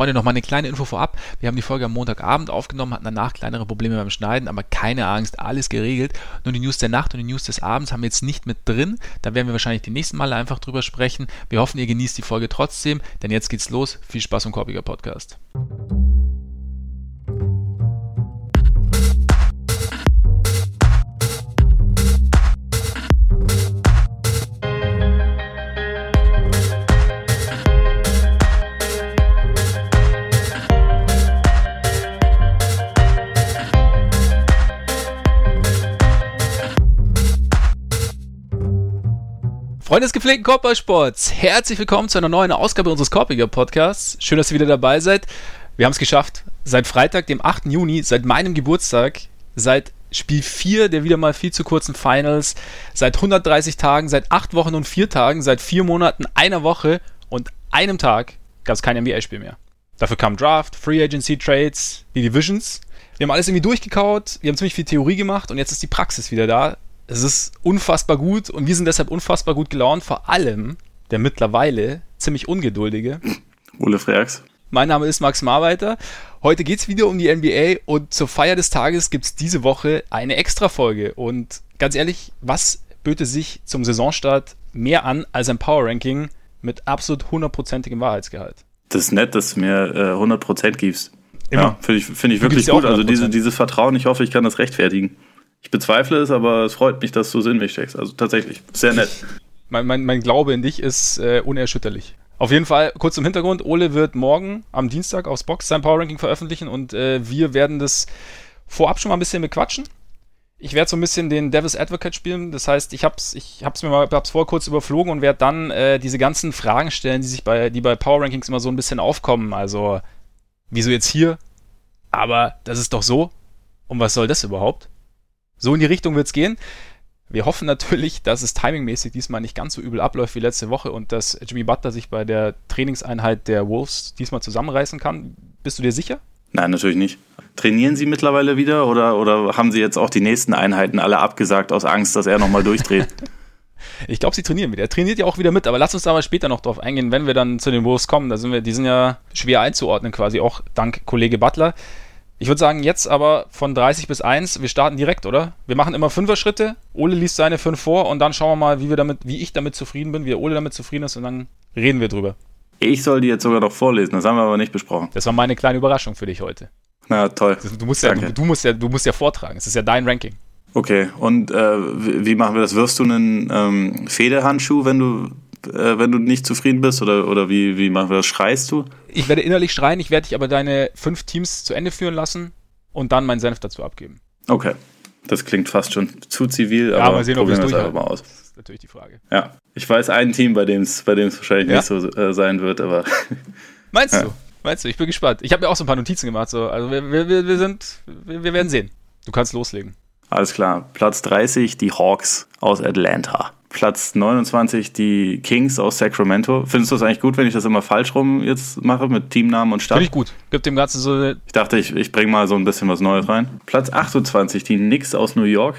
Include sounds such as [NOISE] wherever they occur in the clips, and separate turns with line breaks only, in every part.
Freunde, noch mal eine kleine Info vorab. Wir haben die Folge am Montagabend aufgenommen, hatten danach kleinere Probleme beim Schneiden, aber keine Angst, alles geregelt. Nur die News der Nacht und die News des Abends haben wir jetzt nicht mit drin. Da werden wir wahrscheinlich die nächsten Male einfach drüber sprechen. Wir hoffen, ihr genießt die Folge trotzdem, denn jetzt geht's los. Viel Spaß im Korbiger Podcast. Freunde des gepflegten Korbballsports, herzlich willkommen zu einer neuen Ausgabe unseres Korbiger Podcasts. Schön, dass ihr wieder dabei seid. Wir haben es geschafft. Seit Freitag, dem 8. Juni, seit meinem Geburtstag, seit Spiel 4 der wieder mal viel zu kurzen Finals, seit 130 Tagen, seit 8 Wochen und 4 Tagen, seit 4 Monaten, einer Woche und einem Tag gab es kein NBA-Spiel mehr. Dafür kam Draft, Free Agency Trades, die Divisions. Wir haben alles irgendwie durchgekaut, wir haben ziemlich viel Theorie gemacht und jetzt ist die Praxis wieder da. Es ist unfassbar gut und wir sind deshalb unfassbar gut gelaunt, vor allem der mittlerweile ziemlich ungeduldige
Ole Freaks.
Mein Name ist Max Marweiter. Heute geht es wieder um die NBA und zur Feier des Tages gibt es diese Woche eine Extra-Folge. Und ganz ehrlich, was böte sich zum Saisonstart mehr an als ein Power-Ranking mit absolut hundertprozentigem Wahrheitsgehalt?
Das ist nett, dass du mir äh, 100% gibst.
Immer.
Ja, Finde ich, find ich wirklich gut. Also
100%.
diese, dieses Vertrauen, ich hoffe, ich kann das rechtfertigen. Ich bezweifle es, aber es freut mich, dass du es in mich steckst. Also tatsächlich, sehr nett. [LAUGHS]
Mein, mein, mein Glaube in dich ist äh, unerschütterlich. Auf jeden Fall, kurz zum Hintergrund, Ole wird morgen am Dienstag aufs Box sein Power Ranking veröffentlichen und äh, wir werden das vorab schon mal ein bisschen bequatschen. Ich werde so ein bisschen den Devil's Advocate spielen, das heißt, ich hab's, ich hab's mir mal hab's vorher kurz überflogen und werde dann äh, diese ganzen Fragen stellen, die sich bei, die bei Power Rankings immer so ein bisschen aufkommen. Also, wieso jetzt hier? Aber das ist doch so. Und was soll das überhaupt? So in die Richtung wird's gehen. Wir hoffen natürlich, dass es timingmäßig diesmal nicht ganz so übel abläuft wie letzte Woche und dass Jimmy Butler sich bei der Trainingseinheit der Wolves diesmal zusammenreißen kann. Bist du dir sicher?
Nein, natürlich nicht. Trainieren Sie mittlerweile wieder oder, oder haben Sie jetzt auch die nächsten Einheiten alle abgesagt aus Angst, dass er nochmal durchdreht? [LAUGHS]
Ich glaube, sie trainieren wieder. Er trainiert ja auch wieder mit, aber lass uns da mal später noch drauf eingehen, wenn wir dann zu den Wolves kommen. Da sind wir, die sind ja schwer einzuordnen quasi, auch dank Kollege Butler. Ich würde sagen, jetzt aber von 30 bis 1, wir starten direkt, oder? Wir machen immer Fünfer-Schritte. Ole liest seine fünf vor und dann schauen wir mal, wie wir damit, wie ich damit zufrieden bin, wie Ole damit zufrieden ist und dann reden wir drüber.
Ich soll die jetzt sogar noch vorlesen, das haben wir aber nicht besprochen.
Das war meine kleine Überraschung für dich heute.
Na toll.
Du musst ja, du, du musst ja, du musst ja vortragen. Es ist ja dein Ranking.
Okay, und äh, wie wie machen wir das? Wirfst du einen ähm, Federhandschuh, wenn du, äh, wenn du nicht zufrieden bist? Oder, oder wie, wie machen wir das? Schreist du?
Ich werde innerlich schreien, ich werde dich aber deine fünf Teams zu Ende führen lassen und dann meinen Senf dazu abgeben.
Okay. Das klingt fast schon zu zivil,
Ja,
aber
mal sehen, ob
probieren
es
wir es einfach mal aus.
Das ist natürlich die Frage.
Ja, ich weiß ein Team, bei dem es bei dem's wahrscheinlich
Ja?
nicht so äh, sein wird, aber [LAUGHS]
Meinst
Ja.
du? Meinst du? Ich bin gespannt. Ich habe mir auch so ein paar Notizen gemacht. So. Also wir, wir, wir wir sind, wir, wir werden sehen. Du kannst loslegen.
Alles klar. Platz 30 die Hawks aus Atlanta. Platz 29 die Kings aus Sacramento. Findest du es eigentlich gut, wenn ich das immer falsch rum jetzt mache mit Teamnamen und Stadt?
Finde ich gut. Gibt dem Ganzen so eine
Ich dachte, ich, ich bringe mal so ein bisschen was Neues rein. Platz 28 die Knicks aus New York.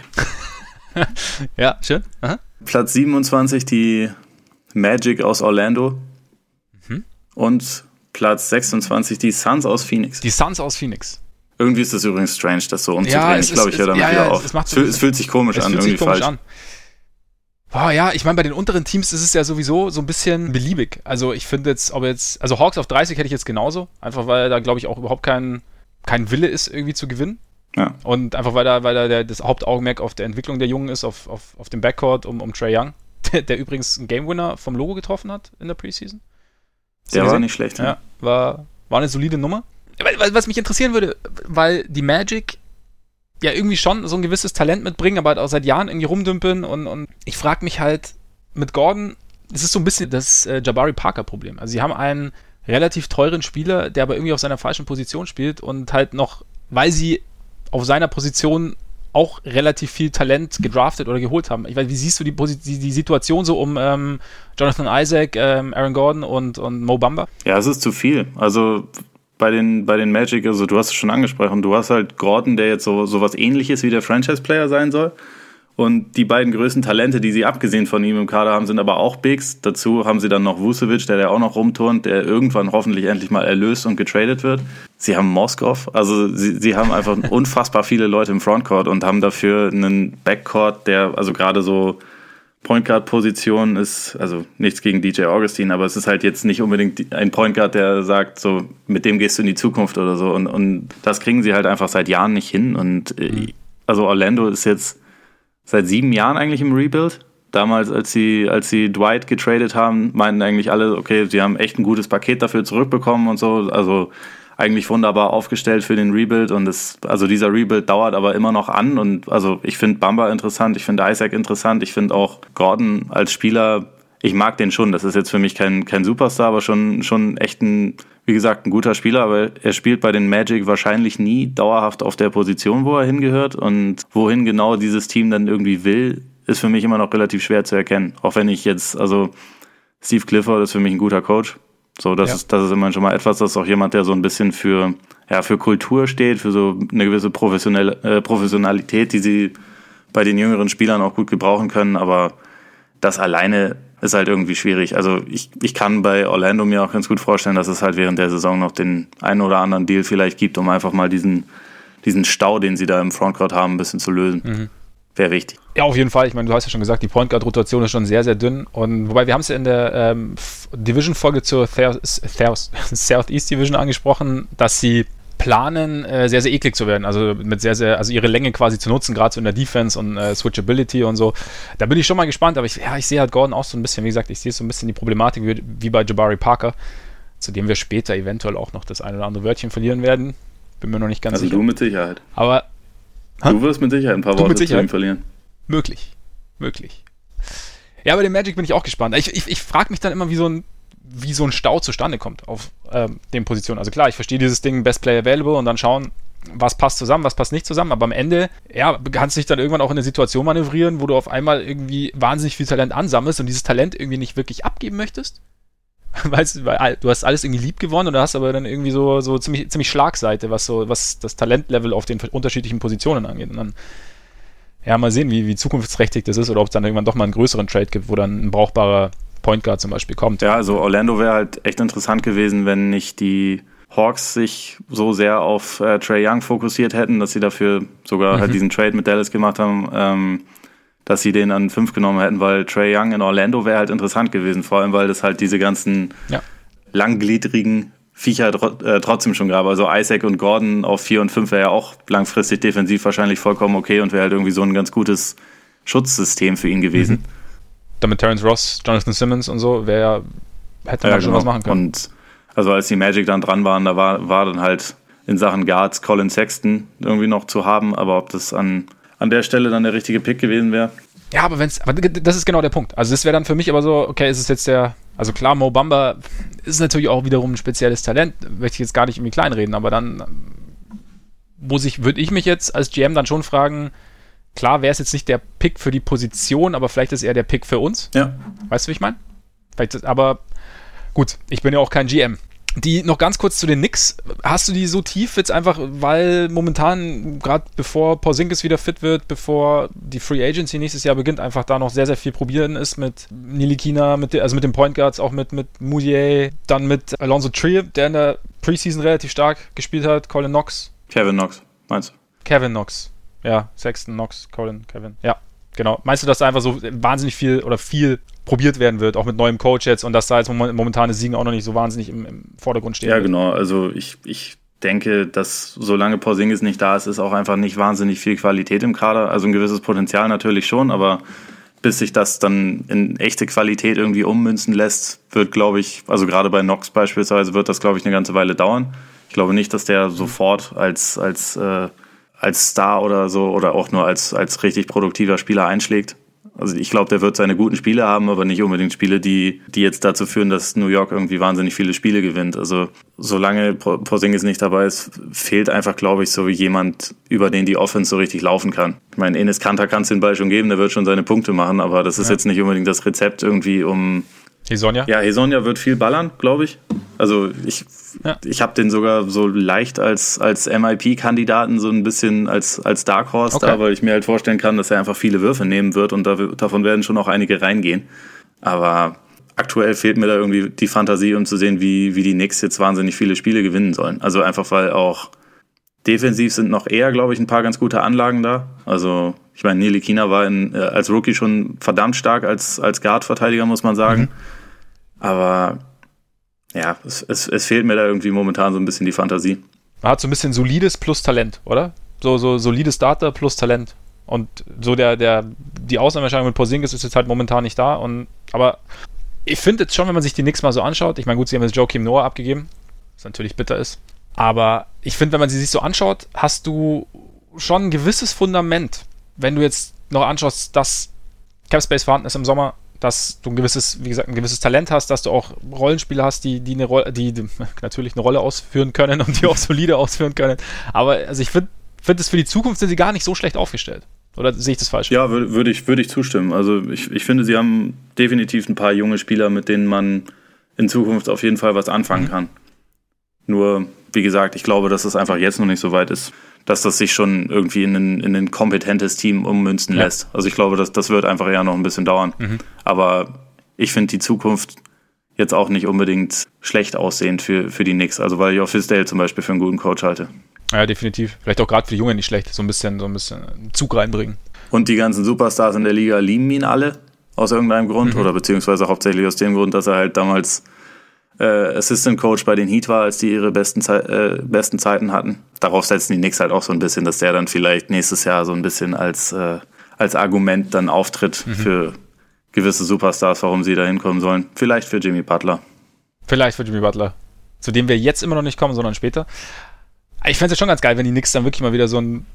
[LAUGHS]
Ja, schön. Aha.
Platz 27 die Magic aus Orlando.
Mhm.
Und Platz 26 die Suns aus Phoenix.
Die Suns aus Phoenix.
Irgendwie ist das übrigens strange, das so umzudrehen.
Ja, es
ich glaube, ich höre damit
ja,
wieder
ja,
auf.
es ein
es fühlt sich komisch
Es
an,
fühlt
irgendwie
sich komisch
falsch.
an. Boah, ja, ich meine, bei den unteren Teams ist es ja sowieso so ein bisschen beliebig. Also ich finde jetzt, ob jetzt, also Hawks auf 30 hätte ich jetzt genauso. Einfach weil da, glaube ich, auch überhaupt kein, kein Wille ist, irgendwie zu gewinnen.
Ja.
Und einfach weil da, weil da der, das Hauptaugenmerk auf der Entwicklung der Jungen ist, auf, auf, auf dem Backcourt um, um Trey Young, [LAUGHS] der, der übrigens einen Game Winner vom Logo getroffen hat in der Preseason.
Der war
gesehen?
nicht schlecht.
Ja, war, war eine solide Nummer. Was mich interessieren würde, weil die Magic ja irgendwie schon so ein gewisses Talent mitbringen, aber halt auch seit Jahren irgendwie rumdümpeln und, und ich frage mich halt mit Gordon, es ist so ein bisschen das äh, Jabari Parker-Problem. Also sie haben einen relativ teuren Spieler, der aber irgendwie auf seiner falschen Position spielt und halt noch, weil sie auf seiner Position auch relativ viel Talent gedraftet oder geholt haben. Ich weiß, wie siehst du die, die, die Situation so um ähm, Jonathan Isaac, ähm, Aaron Gordon und, und Mo Bamba?
Ja, es ist zu viel. Also bei den, bei den Magic, also du hast es schon angesprochen, du hast halt Gordon, der jetzt so, so was ähnliches wie der Franchise-Player sein soll. Und die beiden größten Talente, die sie abgesehen von ihm im Kader haben, sind aber auch Bigs. Dazu haben sie dann noch Vucevic, der da auch noch rumturnt, der irgendwann hoffentlich endlich mal erlöst und getradet wird. Sie haben Moskov, also sie, sie haben einfach [LAUGHS] unfassbar viele Leute im Frontcourt und haben dafür einen Backcourt, der also gerade so Point Guard Position ist, also nichts gegen DJ Augustin, aber es ist halt jetzt nicht unbedingt ein Point Guard, der sagt, so mit dem gehst du in die Zukunft oder so. Und, und das kriegen sie halt einfach seit Jahren nicht hin. Und äh, also Orlando ist jetzt seit sieben Jahren eigentlich im Rebuild. Damals, als sie, als sie Dwight getradet haben, meinten eigentlich alle, okay, sie haben echt ein gutes Paket dafür zurückbekommen und so. Also eigentlich wunderbar aufgestellt für den Rebuild und es, also dieser Rebuild dauert aber immer noch an und also ich finde Bamba interessant, ich finde Isaac interessant, ich finde auch Gordon als Spieler, ich mag den schon, das ist jetzt für mich kein, kein Superstar, aber schon, schon echt ein, wie gesagt, ein guter Spieler, aber er spielt bei den Magic wahrscheinlich nie dauerhaft auf der Position, wo er hingehört und wohin genau dieses Team dann irgendwie will, ist für mich immer noch relativ schwer zu erkennen. Auch wenn ich jetzt, also Steve Clifford ist für mich ein guter Coach. So, das, ja. ist, das ist immer schon mal etwas, das ist auch jemand, der so ein bisschen für, ja, für Kultur steht, für so eine gewisse professionelle, äh, Professionalität, die sie bei den jüngeren Spielern auch gut gebrauchen können. Aber das alleine ist halt irgendwie schwierig. Also ich, ich kann bei Orlando mir auch ganz gut vorstellen, dass es halt während der Saison noch den einen oder anderen Deal vielleicht gibt, um einfach mal diesen, diesen Stau, den sie da im Frontcourt haben, ein bisschen zu lösen. Mhm wäre wichtig.
Ja, auf jeden Fall. Ich meine, du hast ja schon gesagt, die Point Guard Rotation ist schon sehr, sehr dünn. Und wobei wir haben es ja in der ähm, Division-Folge zur Southeast Division angesprochen, dass sie planen, äh, sehr, sehr eklig zu werden. Also mit sehr, sehr, also ihre Länge quasi zu nutzen, gerade so in der Defense und äh, Switchability und so. Da bin ich schon mal gespannt, aber ich, ja, ich sehe halt Gordon auch so ein bisschen, wie gesagt, ich sehe so ein bisschen die Problematik wie, wie bei Jabari Parker, zu dem wir später eventuell auch noch das eine oder andere Wörtchen verlieren werden. Bin mir noch nicht ganz
also
sicher.
Also du mit Sicherheit.
Aber
Du wirst mit Sicherheit ein paar du Worte zu ihm verlieren.
Möglich. Möglich. Ja, bei dem Magic bin ich auch gespannt. Ich, ich, ich frage mich dann immer, wie so ein wie so ein Stau zustande kommt auf ähm, den Positionen. Also klar, ich verstehe dieses Ding Best Player Available und dann schauen, was passt zusammen, was passt nicht zusammen. Aber am Ende, ja, kannst du dich dann irgendwann auch in eine Situation manövrieren, wo du auf einmal irgendwie wahnsinnig viel Talent ansammelst und dieses Talent irgendwie nicht wirklich abgeben möchtest. [LAUGHS] Weißt, weil du hast alles irgendwie lieb gewonnen und du hast aber dann irgendwie so, so ziemlich, ziemlich Schlagseite, was so, was das Talentlevel auf den unterschiedlichen Positionen angeht. Und dann, ja, mal sehen, wie, wie zukunftsträchtig das ist oder ob es dann irgendwann doch mal einen größeren Trade gibt, wo dann ein brauchbarer Point Guard zum Beispiel kommt.
Ja, also Orlando wäre halt echt interessant gewesen, wenn nicht die Hawks sich so sehr auf äh, Trey Young fokussiert hätten, dass sie dafür sogar halt mhm. halt diesen Trade mit Dallas gemacht haben. Ähm, dass sie den an fünf genommen hätten, weil Trey Young in Orlando wäre halt interessant gewesen, vor allem weil das halt diese ganzen ja. langgliedrigen Viecher äh, trotzdem schon gab. Also Isaac und Gordon auf vier und fünf wäre ja auch langfristig defensiv wahrscheinlich vollkommen okay und wäre halt irgendwie so ein ganz gutes Schutzsystem für ihn gewesen. Mhm.
Damit Terence Ross, Jonathan Simmons und so, wäre hätte man ja, schon genau. was machen können.
Und also als die Magic dann dran waren, da war, war dann halt in Sachen Guards Colin Sexton irgendwie noch zu haben, aber ob das an an der Stelle dann der richtige Pick gewesen wäre.
Ja, aber wenn's, aber das ist genau der Punkt. Also das wäre dann für mich aber so, okay, ist es jetzt der, also klar, Mo Bamba ist natürlich auch wiederum ein spezielles Talent, möchte ich jetzt gar nicht irgendwie kleinreden, aber dann muss ich, würde ich mich jetzt als GM dann schon fragen, klar wäre es jetzt nicht der Pick für die Position, aber vielleicht ist er der Pick für uns.
Ja.
Weißt du, wie ich meine? Vielleicht, aber gut, ich bin ja auch kein GM. Die noch ganz kurz zu den Knicks. Hast du die so tief jetzt einfach, weil momentan, gerade bevor Porzingis wieder fit wird, bevor die Free Agency nächstes Jahr beginnt, einfach da noch sehr, sehr viel probieren ist mit Nilikina, mit, also mit den Point Guards, auch mit, mit Moutier, dann mit Alonso Trier, der in der Preseason relativ stark gespielt hat, Colin Knox.
Kevin Knox, meinst du?
Kevin Knox. Ja, Sexton, Knox, Colin, Kevin. Ja, genau. Meinst du, dass da einfach so wahnsinnig viel oder viel probiert werden wird, auch mit neuem Coach jetzt und dass da jetzt momentane Siegen auch noch nicht so wahnsinnig im, im Vordergrund stehen.
Ja, wird. genau. Also ich, ich denke, dass solange Porzingis nicht da ist, ist auch einfach nicht wahnsinnig viel Qualität im Kader. Also ein gewisses Potenzial natürlich schon, aber bis sich das dann in echte Qualität irgendwie ummünzen lässt, wird, glaube ich, also gerade bei Knox beispielsweise, wird das, glaube ich, eine ganze Weile dauern. Ich glaube nicht, dass der sofort als, als, äh, als Star oder so oder auch nur als, als richtig produktiver Spieler einschlägt. Also ich glaube, der wird seine guten Spiele haben, aber nicht unbedingt Spiele, die, die jetzt dazu führen, dass New York irgendwie wahnsinnig viele Spiele gewinnt. Also solange Porzingis nicht dabei ist, fehlt einfach, glaube ich, so wie jemand, über den die Offense so richtig laufen kann. Ich meine, Enes Kanter kann es den Ball schon geben, der wird schon seine Punkte machen, aber das ist ja. jetzt nicht unbedingt das Rezept irgendwie, um
Hesonja?
Ja, Hesonja wird viel ballern, glaube ich. Also ich, ja. ich habe den sogar so leicht als, als MIP-Kandidaten so ein bisschen als, als Dark Horse okay. da, weil ich mir halt vorstellen kann, dass er einfach viele Würfe nehmen wird und da, davon werden schon auch einige reingehen. Aber aktuell fehlt mir da irgendwie die Fantasie, um zu sehen, wie, wie die Knicks jetzt wahnsinnig viele Spiele gewinnen sollen. Also einfach, weil auch defensiv sind noch eher, glaube ich, ein paar ganz gute Anlagen da. Also ich meine, Nili Kina war in, äh, als Rookie schon verdammt stark als, als Guard-Verteidiger, muss man sagen. Mhm. Aber ja, es, es, es fehlt mir da irgendwie momentan so ein bisschen die Fantasie.
Man hat so ein bisschen solides plus Talent, oder? So, so solides Starter plus Talent. Und so der, der, die Ausnahmeerscheinung mit Porzingis ist jetzt halt momentan nicht da. Und, aber ich finde jetzt schon, wenn man sich die Knicks mal so anschaut, ich meine, gut, sie haben jetzt Joakim Noah abgegeben, was natürlich bitter ist. Aber ich finde, wenn man sie sich so anschaut, hast du schon ein gewisses Fundament. Wenn du jetzt noch anschaust, dass Capspace vorhanden ist im Sommer, dass du ein gewisses, wie gesagt, ein gewisses Talent hast, dass du auch Rollenspieler hast, die, die eine Rolle, die, die [LAUGHS] natürlich eine Rolle ausführen können und die auch solide ausführen können. Aber also ich finde, find es für die Zukunft sind sie gar nicht so schlecht aufgestellt. Oder sehe ich das falsch?
Ja, würde würd ich, würd ich zustimmen. Also ich, ich finde, sie haben definitiv ein paar junge Spieler, mit denen man in Zukunft auf jeden Fall was anfangen mhm. kann. Nur, wie gesagt, ich glaube, dass es einfach jetzt noch nicht so weit ist, dass das sich schon irgendwie in ein, in ein kompetentes Team ummünzen ja. lässt. Also ich glaube, dass, das wird einfach eher noch ein bisschen dauern. Mhm. Aber ich finde die Zukunft jetzt auch nicht unbedingt schlecht aussehend für, für die Knicks. Also weil ich auch Fisdale zum Beispiel für einen guten Coach halte.
Ja, definitiv. Vielleicht auch gerade für die Jungen nicht schlecht, so ein bisschen, so ein bisschen Zug reinbringen.
Und die ganzen Superstars in der Liga lieben ihn alle aus irgendeinem Grund mhm. oder beziehungsweise hauptsächlich aus dem Grund, dass er halt damals äh, Assistant Coach bei den Heat war, als die ihre besten, Ze äh, besten Zeiten hatten. Darauf setzen die Knicks halt auch so ein bisschen, dass der dann vielleicht nächstes Jahr so ein bisschen als, äh, als Argument dann auftritt mhm. für gewisse Superstars, warum sie da hinkommen sollen. Vielleicht für Jimmy Butler.
Vielleicht für Jimmy Butler. Zu dem wir jetzt immer noch nicht kommen, sondern später. Ich fände es ja schon ganz geil, wenn die Knicks dann wirklich mal wieder so ein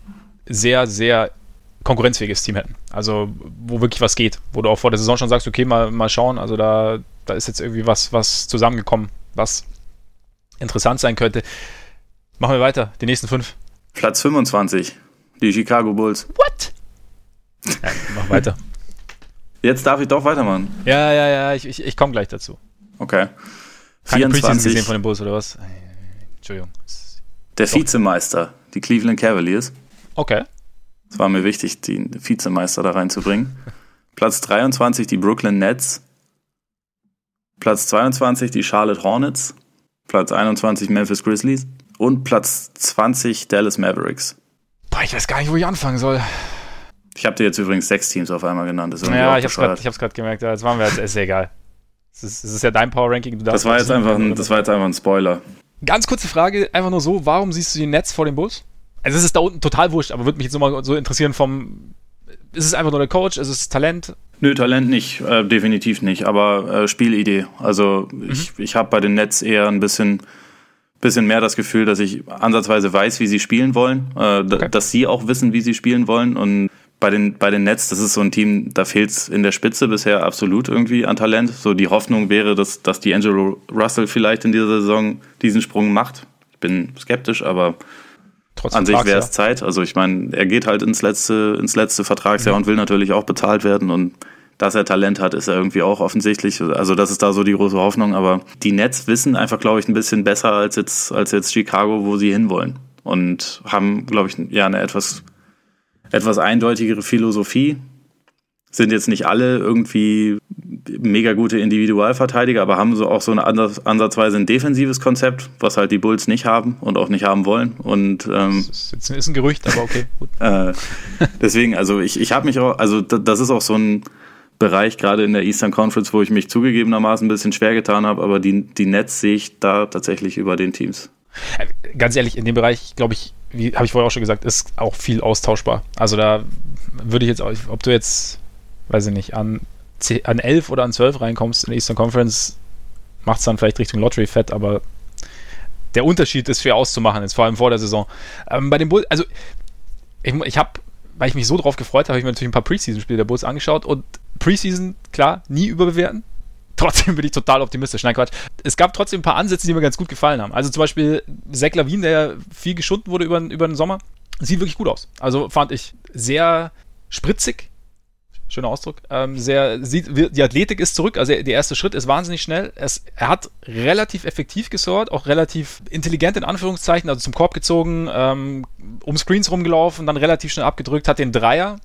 sehr, sehr konkurrenzfähiges Team hätten. Also, wo wirklich was geht. Wo du auch vor der Saison schon sagst, okay, mal, mal schauen. Also, da, da ist jetzt irgendwie was, was zusammengekommen, was interessant sein könnte. Machen wir weiter, die nächsten fünf.
Platz 25, die Chicago Bulls.
What? Ja, mach weiter.
Jetzt darf ich doch weitermachen.
Ja, ja, ja, ich, ich, ich komme gleich dazu.
Okay.
Keine 24. gesehen von den Bulls oder was? Entschuldigung.
Der Vizemeister, die Cleveland Cavaliers.
Okay.
Es war mir wichtig, den Vizemeister da reinzubringen. Platz 23 die Brooklyn Nets. Platz 22 die Charlotte Hornets. Platz 21 Memphis Grizzlies. Und Platz 20 Dallas Mavericks.
Boah, ich weiß gar nicht, wo ich anfangen soll.
Ich habe dir jetzt übrigens sechs Teams auf einmal genannt.
Das ja, ich habe es gerade gemerkt. Jetzt waren wir jetzt, ist ja egal. Es ist, ist, ja dein Power Ranking.
das, war jetzt einfach ein, das war jetzt einfach ein Spoiler.
Ganz kurze Frage, einfach nur so, warum siehst du die Nets vor den Bulls? Also es ist da unten total wurscht, aber würde mich jetzt nochmal so interessieren vom, ist es einfach nur der Coach, ist es Talent?
Nö, Talent nicht, äh, definitiv nicht, aber äh, Spielidee. Also mhm. ich, ich habe bei den Nets eher ein bisschen, bisschen mehr das Gefühl, dass ich ansatzweise weiß, wie sie spielen wollen, äh, okay. dass sie auch wissen, wie sie spielen wollen und bei den, bei den Nets, das ist so ein Team, da fehlt es in der Spitze bisher absolut irgendwie an Talent. So die Hoffnung wäre, dass, dass die Angelo Russell vielleicht in dieser Saison diesen Sprung macht. Ich bin skeptisch, aber Trotzdem an sich wäre es. Zeit. Also ich meine, er geht halt ins letzte, ins letzte Vertragsjahr mhm. und will natürlich auch bezahlt werden und dass er Talent hat, ist er irgendwie auch offensichtlich. Also das ist da so die große Hoffnung. Aber die Nets wissen einfach, glaube ich, ein bisschen besser als jetzt, als jetzt Chicago, wo sie hinwollen. Und haben, glaube ich, ja eine etwas etwas eindeutigere Philosophie. Sind jetzt nicht alle irgendwie mega gute Individualverteidiger, aber haben so auch so eine ansatzweise ein defensives Konzept, was halt die Bulls nicht haben und auch nicht haben wollen. Und ähm,
das ist, ist ein Gerücht, aber okay. [LAUGHS]
Äh, deswegen, also ich, ich habe mich auch, also das ist auch so ein Bereich gerade in der Eastern Conference, wo ich mich zugegebenermaßen ein bisschen schwer getan habe, aber die, die Nets sehe ich da tatsächlich über den Teams.
Äh, ganz ehrlich, in dem Bereich, glaube ich, wie habe ich vorher auch schon gesagt, ist auch viel austauschbar. Also da würde ich jetzt, auch, ob du jetzt, weiß ich nicht, an, 10, an 11 oder an 12 reinkommst in der Eastern Conference, macht es dann vielleicht Richtung Lottery fett, aber der Unterschied ist schwer auszumachen, jetzt vor allem vor der Saison. Ähm, bei den Bulls, also ich, ich habe, weil ich mich so drauf gefreut habe, habe ich mir natürlich ein paar Preseason-Spiele der Bulls angeschaut und Preseason, klar, nie überbewerten, [LAUGHS] trotzdem bin ich total optimistisch. Nein, Quatsch. Es gab trotzdem ein paar Ansätze, die mir ganz gut gefallen haben. Also zum Beispiel Zach Lavin, der viel geschunden wurde über, über den Sommer, sieht wirklich gut aus. Also fand ich sehr spritzig, schöner Ausdruck. Ähm, sehr, sieht, die Athletik ist zurück, also der erste Schritt ist wahnsinnig schnell. Es, er hat relativ effektiv gesorgt, auch relativ intelligent in Anführungszeichen, also zum Korb gezogen, ähm, um Screens rumgelaufen, dann relativ schnell abgedrückt, hat den Dreier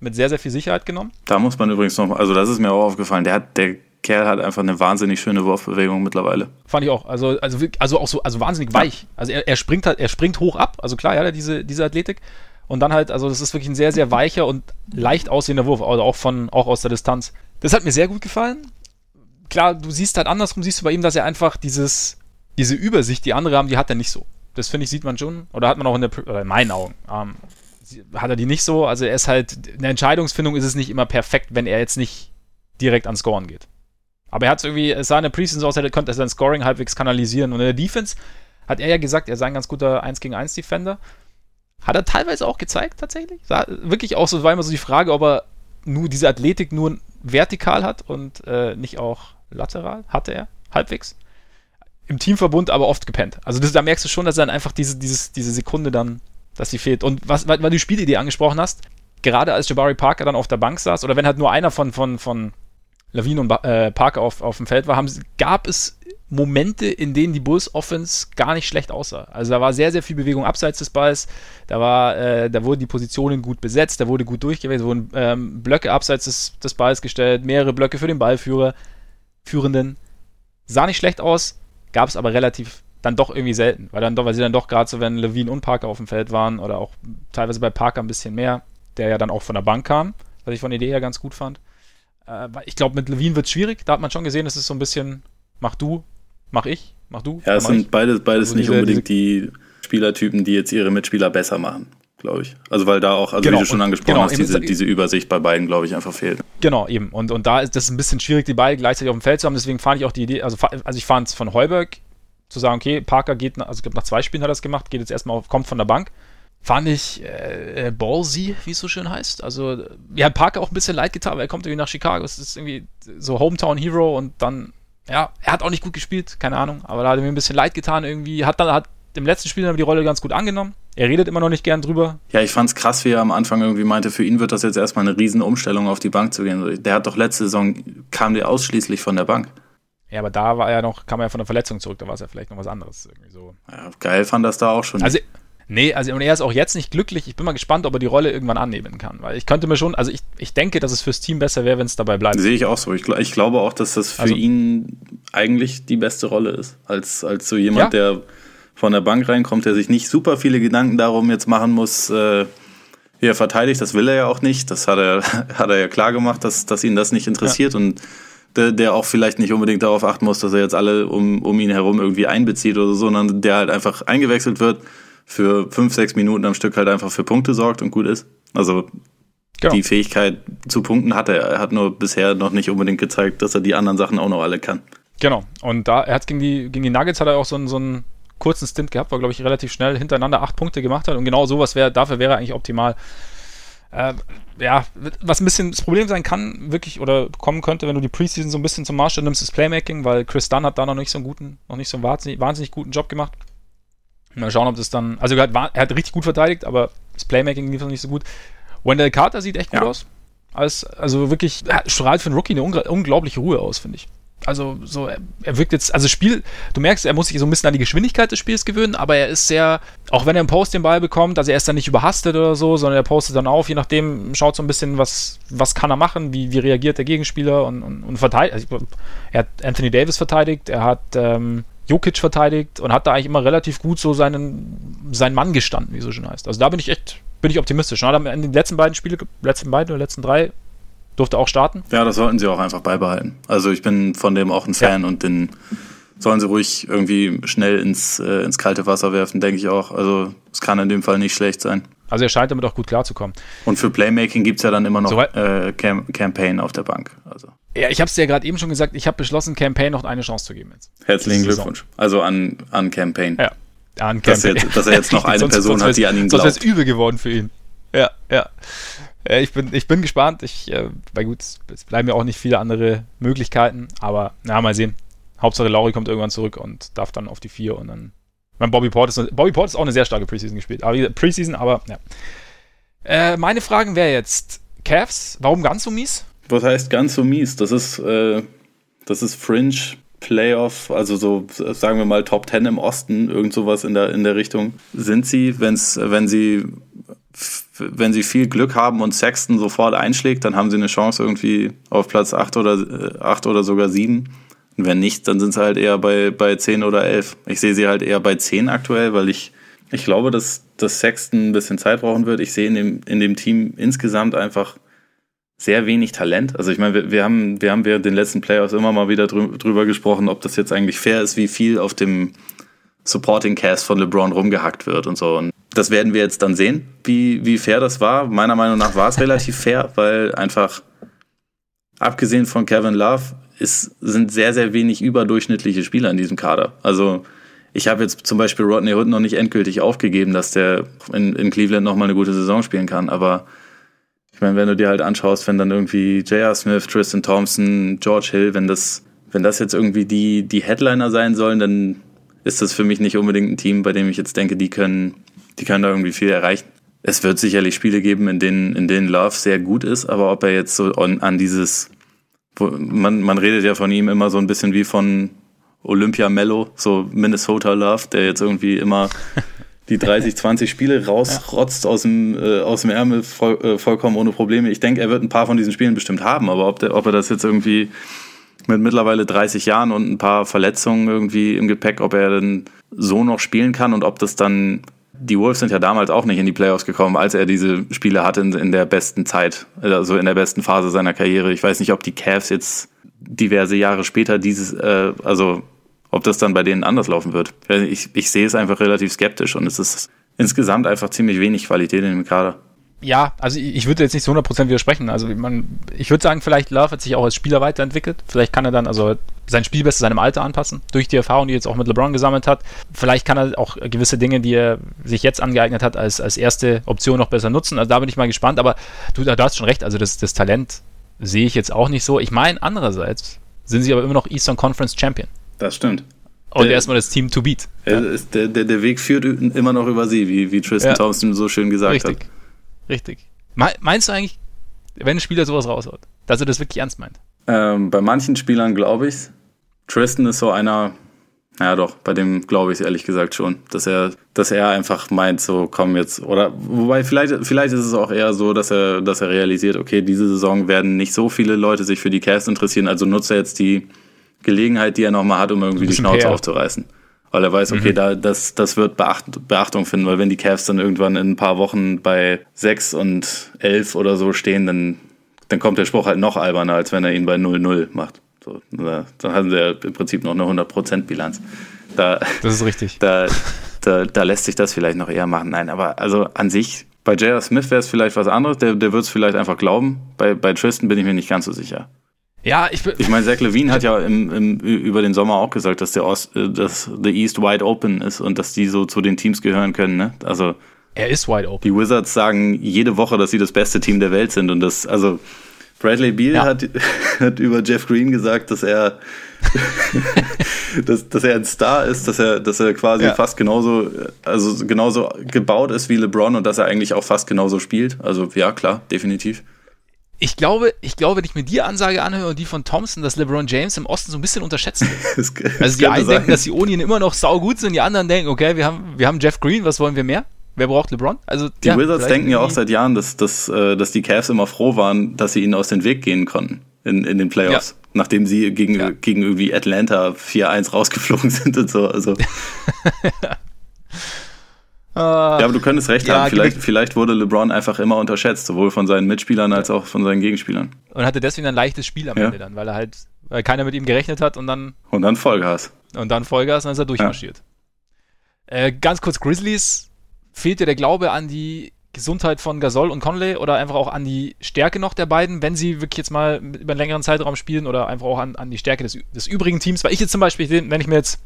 mit sehr, sehr viel Sicherheit genommen.
Da muss man übrigens noch, also das ist mir auch aufgefallen, der hat, der Kerl hat einfach eine wahnsinnig schöne Wurfbewegung mittlerweile.
Fand ich auch. Also, also, also auch so, also wahnsinnig weich. Also er, er springt halt, er springt hoch ab. Also klar, ja, diese, diese Athletik. Und dann halt, also das ist wirklich ein sehr, sehr weicher und leicht aussehender Wurf, also auch von, auch aus der Distanz. Das hat mir sehr gut gefallen. Klar, du siehst halt andersrum, siehst du bei ihm, dass er einfach dieses, diese Übersicht, die andere haben, die hat er nicht so. Das finde ich, sieht man schon, oder hat man auch in, der, oder in meinen Augen, ähm, hat er die nicht so. Also er ist halt, in der Entscheidungsfindung ist es nicht immer perfekt, wenn er jetzt nicht direkt ans Scoren geht. Aber er hat irgendwie, es sah in der Preseason so aus, er könnte sein Scoring halbwegs kanalisieren. Und in der Defense hat er ja gesagt, er sei ein ganz guter 1 gegen 1 Defender. Hat er teilweise auch gezeigt, tatsächlich. Wirklich auch so, war immer so die Frage, ob er nur diese Athletik nur vertikal hat und äh, nicht auch lateral. Hatte er, halbwegs. Im Teamverbund aber oft gepennt. Also das, da merkst du schon, dass dann einfach diese, dieses, diese Sekunde dann, dass sie fehlt. Und was, weil, weil du die Spielidee angesprochen hast, gerade als Jabari Parker dann auf der Bank saß, oder wenn halt nur einer von, von, von Lawine und äh, Parker auf, auf dem Feld war, haben, gab es Momente, in denen die Bulls Offense gar nicht schlecht aussah. Also da war sehr, sehr viel Bewegung abseits des Balls. Da war, äh, da wurden die Positionen gut besetzt, da wurde gut durchgewählt, wurden ähm, Blöcke abseits des, des Balls gestellt, mehrere Blöcke für den Ballführer, Führenden. Sah nicht schlecht aus, gab es aber relativ dann doch irgendwie selten, weil dann doch, weil sie dann doch gerade so, wenn Levine und Parker auf dem Feld waren oder auch teilweise bei Parker ein bisschen mehr, der ja dann auch von der Bank kam, was ich von der Idee her ganz gut fand. Äh, ich glaube, mit Levine wird es schwierig. Da hat man schon gesehen, es ist so ein bisschen, mach du, mach ich, mach du.
Ja, es sind beides, beides also nicht diese, unbedingt diese, die Spielertypen, die jetzt ihre Mitspieler besser machen, glaube ich. Also weil da auch, also
genau,
wie du schon angesprochen
genau,
hast, diese, diese Übersicht bei beiden, glaube ich, einfach fehlt.
Genau, eben. Und, und da ist das ein bisschen schwierig, die beiden gleichzeitig auf dem Feld zu haben. Deswegen fand ich auch die Idee, also, also ich fand es von Heuberg zu sagen, okay, Parker geht, also nach zwei Spielen hat er das gemacht, geht jetzt erstmal auf, kommt von der Bank fand ich äh, ballsy, wie es so schön heißt. Also, hat Parker auch ein bisschen leid getan, weil er kommt irgendwie nach Chicago. Es ist irgendwie so Hometown Hero und dann, ja, er hat auch nicht gut gespielt, keine Ahnung, aber da hat er mir ein bisschen leid getan irgendwie. Hat dann, hat im letzten Spiel dann die Rolle ganz gut angenommen. Er redet immer noch nicht gern drüber.
Ja, ich fand's krass, wie er am Anfang irgendwie meinte, für ihn wird das jetzt erstmal eine Riesenumstellung auf die Bank zu gehen. Der hat doch letzte Saison, kam der ausschließlich von der Bank.
Ja, aber da war er noch, kam er von der Verletzung zurück, da war es ja vielleicht noch was anderes. Irgendwie so.
Ja, geil fand das da auch schon.
Also, Nee, also und er ist auch jetzt nicht glücklich. Ich bin mal gespannt, ob er die Rolle irgendwann annehmen kann. Weil ich könnte mir schon, also ich, ich denke, dass es fürs Team besser wäre, wenn es dabei bleibt.
Sehe ich auch so. Ich, ich, glaube auch, dass das für also, ihn eigentlich die beste Rolle ist. Als, als so jemand, ja. der von der Bank reinkommt, der sich nicht super viele Gedanken darum jetzt machen muss, äh, wie er verteidigt. Das will er ja auch nicht. Das hat er, [LAUGHS] hat er ja klar gemacht, dass, dass ihn das nicht interessiert ja. und der, der auch vielleicht nicht unbedingt darauf achten muss, dass er jetzt alle um, um ihn herum irgendwie einbezieht oder so, sondern der halt einfach eingewechselt wird für fünf, sechs Minuten am Stück halt einfach für Punkte sorgt und gut ist. Also genau. die Fähigkeit zu punkten hat er. Er hat nur bisher noch nicht unbedingt gezeigt, dass er die anderen Sachen auch noch alle kann.
Genau. Und da, er hat gegen die, gegen die Nuggets hat er auch so einen, so einen kurzen Stint gehabt, war, glaube ich, relativ schnell hintereinander acht Punkte gemacht hat. Und genau sowas wäre, dafür wäre er eigentlich optimal. Äh, ja, was ein bisschen das Problem sein kann, wirklich, oder kommen könnte, wenn du die Preseason so ein bisschen zum Maßstab nimmst, ist Playmaking, weil Chris Dunn hat da noch nicht so einen guten, noch nicht so einen wahnsinnig, wahnsinnig guten Job gemacht. Mal schauen, ob das dann. Also, er hat, er hat richtig gut verteidigt, aber das Playmaking lief noch nicht so gut. Wendell Carter sieht echt gut ja. aus. Als, also wirklich, er strahlt für einen Rookie eine unglaubliche Ruhe aus, finde ich. Also, so, er, er, wirkt jetzt, also Spiel, du merkst, er muss sich so ein bisschen an die Geschwindigkeit des Spiels gewöhnen, aber er ist sehr, auch wenn er im Post den Ball bekommt, also er ist dann nicht überhastet oder so, sondern er postet dann auf, je nachdem, schaut so ein bisschen, was, was kann er machen, wie, wie reagiert der Gegenspieler und, und, und verteidigt. Also, er hat Anthony Davis verteidigt, er hat, ähm, Jokic verteidigt und hat da eigentlich immer relativ gut so seinen, seinen Mann gestanden, wie es so schön heißt. Also da bin ich echt, bin ich optimistisch. Und hat in den letzten beiden Spiele, letzten beiden oder letzten drei, durfte auch starten.
Ja, das sollten sie auch einfach beibehalten. Also ich bin von dem auch ein Fan ja. und den sollen sie ruhig irgendwie schnell ins, äh, ins kalte Wasser werfen, denke ich auch. Also es kann in dem Fall nicht schlecht sein.
Also er scheint damit auch gut klarzukommen.
Und für Playmaking gibt es ja dann immer noch so, äh, Cam Campaign auf der Bank. Also.
Ja, ich habe es dir ja gerade eben schon gesagt, ich habe beschlossen, Campaign noch eine Chance zu geben jetzt.
Herzlichen Glückwunsch. Also an, an Campaign.
Ja,
an Campaign. Dass er, jetzt, dass er jetzt noch [LAUGHS] eine sonst, Person sonst hat, die an ihn glaubt.
Sonst wäre es übel geworden für ihn. Ja, ja. ja ich, bin, ich bin gespannt. Ich, äh, weil gut, es bleiben ja auch nicht viele andere Möglichkeiten, aber na, mal sehen. Hauptsache Lauri kommt irgendwann zurück und darf dann auf die vier und dann. Mein Bobby Portis, Bobby Portis ist auch eine sehr starke Preseason gespielt. Aber Preseason, aber ja. Äh, meine Fragen wäre jetzt, Cavs, warum ganz so mies?
Was heißt ganz so mies? Das ist, äh, das ist Fringe Playoff, also so sagen wir mal Top 10 im Osten, irgend sowas in der, in der Richtung. Sind sie, wenn's, wenn sie wenn sie viel Glück haben und Sexton sofort einschlägt, dann haben sie eine Chance irgendwie auf Platz 8 oder, 8 oder sogar 7. Und wenn nicht, dann sind sie halt eher bei, bei 10 oder 11. Ich sehe sie halt eher bei 10 aktuell, weil ich, ich glaube, dass, dass Sexton ein bisschen Zeit brauchen wird. Ich sehe in dem, in dem Team insgesamt einfach sehr wenig Talent. Also ich meine, wir, wir, haben, wir haben während den letzten Playoffs immer mal wieder drüber gesprochen, ob das jetzt eigentlich fair ist, wie viel auf dem Supporting Cast von LeBron rumgehackt wird und so. Und das werden wir jetzt dann sehen, wie, wie fair das war. Meiner Meinung nach war es relativ fair, weil einfach, abgesehen von Kevin Love, ist, sind sehr, sehr wenig überdurchschnittliche Spieler in diesem Kader. Also ich habe jetzt zum Beispiel Rodney Hood noch nicht endgültig aufgegeben, dass der in, in Cleveland nochmal eine gute Saison spielen kann, aber ich meine, wenn du dir halt anschaust, wenn dann irgendwie J.R. Smith, Tristan Thompson, George Hill, wenn das, wenn das jetzt irgendwie die, die Headliner sein sollen, dann ist das für mich nicht unbedingt ein Team, bei dem ich jetzt denke, die können, die können da irgendwie viel erreichen. Es wird sicherlich Spiele geben, in denen, in denen Love sehr gut ist, aber ob er jetzt so an, an dieses, man, man redet ja von ihm immer so ein bisschen wie von Olympia Mello, so Minnesota Love, der jetzt irgendwie immer [LAUGHS] die 30, 20 Spiele rausrotzt aus dem, äh, aus dem Ärmel voll, äh, vollkommen ohne Probleme. Ich denke, er wird ein paar von diesen Spielen bestimmt haben, aber ob, der, ob er das jetzt irgendwie mit mittlerweile 30 Jahren und ein paar Verletzungen irgendwie im Gepäck, ob er denn so noch spielen kann und ob das dann die Wolves sind ja damals auch nicht in die Playoffs gekommen, als er diese Spiele hatte in, in der besten Zeit, also in der besten Phase seiner Karriere. Ich weiß nicht, ob die Cavs jetzt diverse Jahre später dieses, äh, also ob das dann bei denen anders laufen wird. Ich, ich sehe es einfach relativ skeptisch und es ist insgesamt einfach ziemlich wenig Qualität in dem Kader.
Ja, also ich würde jetzt nicht zu 100% widersprechen. Also man, ich würde sagen, vielleicht Love hat sich auch als Spieler weiterentwickelt. Vielleicht kann er dann also sein Spiel besser seinem Alter anpassen, durch die Erfahrung, die er jetzt auch mit LeBron gesammelt hat. Vielleicht kann er auch gewisse Dinge, die er sich jetzt angeeignet hat, als, als erste Option noch besser nutzen. Also da bin ich mal gespannt. Aber du, du hast schon recht, also das, das Talent sehe ich jetzt auch nicht so. Ich meine, andererseits sind sie aber immer noch Eastern Conference Champion.
Das stimmt.
Und der, erstmal das Team to beat.
Der, der, der Weg führt immer noch über sie, wie, wie Tristan ja. Thompson so schön gesagt
Richtig.
hat.
Richtig. Meinst du eigentlich, wenn ein Spieler sowas raushaut, dass er das wirklich ernst meint?
Ähm, bei manchen Spielern glaube ich Tristan ist so einer, naja doch, bei dem glaube ich es ehrlich gesagt schon, dass er, dass er einfach meint, so komm jetzt, oder wobei vielleicht, vielleicht ist es auch eher so, dass er, dass er realisiert, okay, diese Saison werden nicht so viele Leute sich für die Cast interessieren, also nutzt er jetzt die Gelegenheit, die er nochmal hat, um irgendwie die Schnauze her. aufzureißen. Weil er weiß, okay, mhm. da, das, das wird Beacht, Beachtung finden, weil wenn die Cavs dann irgendwann in ein paar Wochen bei 6 und 11 oder so stehen, dann, dann kommt der Spruch halt noch alberner, als wenn er ihn bei 0-0 macht. So, da, dann haben sie ja im Prinzip noch eine 100% Bilanz. Da,
das ist richtig.
Da, da, da lässt sich das vielleicht noch eher machen. Nein, aber also an sich, bei J.R. Smith wäre es vielleicht was anderes, der, der wird es vielleicht einfach glauben. Bei, bei Tristan bin ich mir nicht ganz so sicher.
Ja, ich
Ich meine, Zach Levine hat ja im, im, über den Sommer auch gesagt, dass der Ost, äh, dass the East wide open ist und dass die so zu den Teams gehören können, ne? Also.
Er ist wide open.
Die Wizards sagen jede Woche, dass sie das beste Team der Welt sind und das, also, Bradley Beal ja. hat, [LAUGHS] hat über Jeff Green gesagt, dass er, [LAUGHS] dass, dass er ein Star ist, dass er, dass er quasi ja. fast genauso, also genauso gebaut ist wie LeBron und dass er eigentlich auch fast genauso spielt. Also, ja, klar, definitiv
ich glaube, ich glaube, wenn ich mir die Ansage anhöre und die von Thompson, dass LeBron James im Osten so ein bisschen unterschätzt wird. [LAUGHS] also die einen sein. denken, dass die ohne ihn immer noch saugut sind, die anderen denken, okay, wir haben, wir haben Jeff Green, was wollen wir mehr? Wer braucht LeBron?
Also, die ja, Wizards denken ja auch seit Jahren, dass, dass, äh, dass die Cavs immer froh waren, dass sie ihnen aus dem Weg gehen konnten in, in den Playoffs. Ja. Nachdem sie gegen, ja. gegen irgendwie Atlanta 4-1 rausgeflogen [LAUGHS] sind und so. Also. [LAUGHS] ja, aber du könntest recht ja, haben. Vielleicht, vielleicht wurde LeBron einfach immer unterschätzt, sowohl von seinen Mitspielern als auch von seinen Gegenspielern.
Und hatte deswegen ein leichtes Spiel am ja. Ende dann, weil er halt, weil keiner mit ihm gerechnet hat und dann.
Und dann Vollgas.
Und dann Vollgas und dann ist er durchmarschiert. Ja. Äh, ganz kurz, Grizzlies, fehlt dir der Glaube an die Gesundheit von Gasol und Conley oder einfach auch an die Stärke noch der beiden, wenn sie wirklich jetzt mal über einen längeren Zeitraum spielen oder einfach auch an, an die Stärke des, des übrigen Teams? Weil ich jetzt zum Beispiel, wenn ich mir jetzt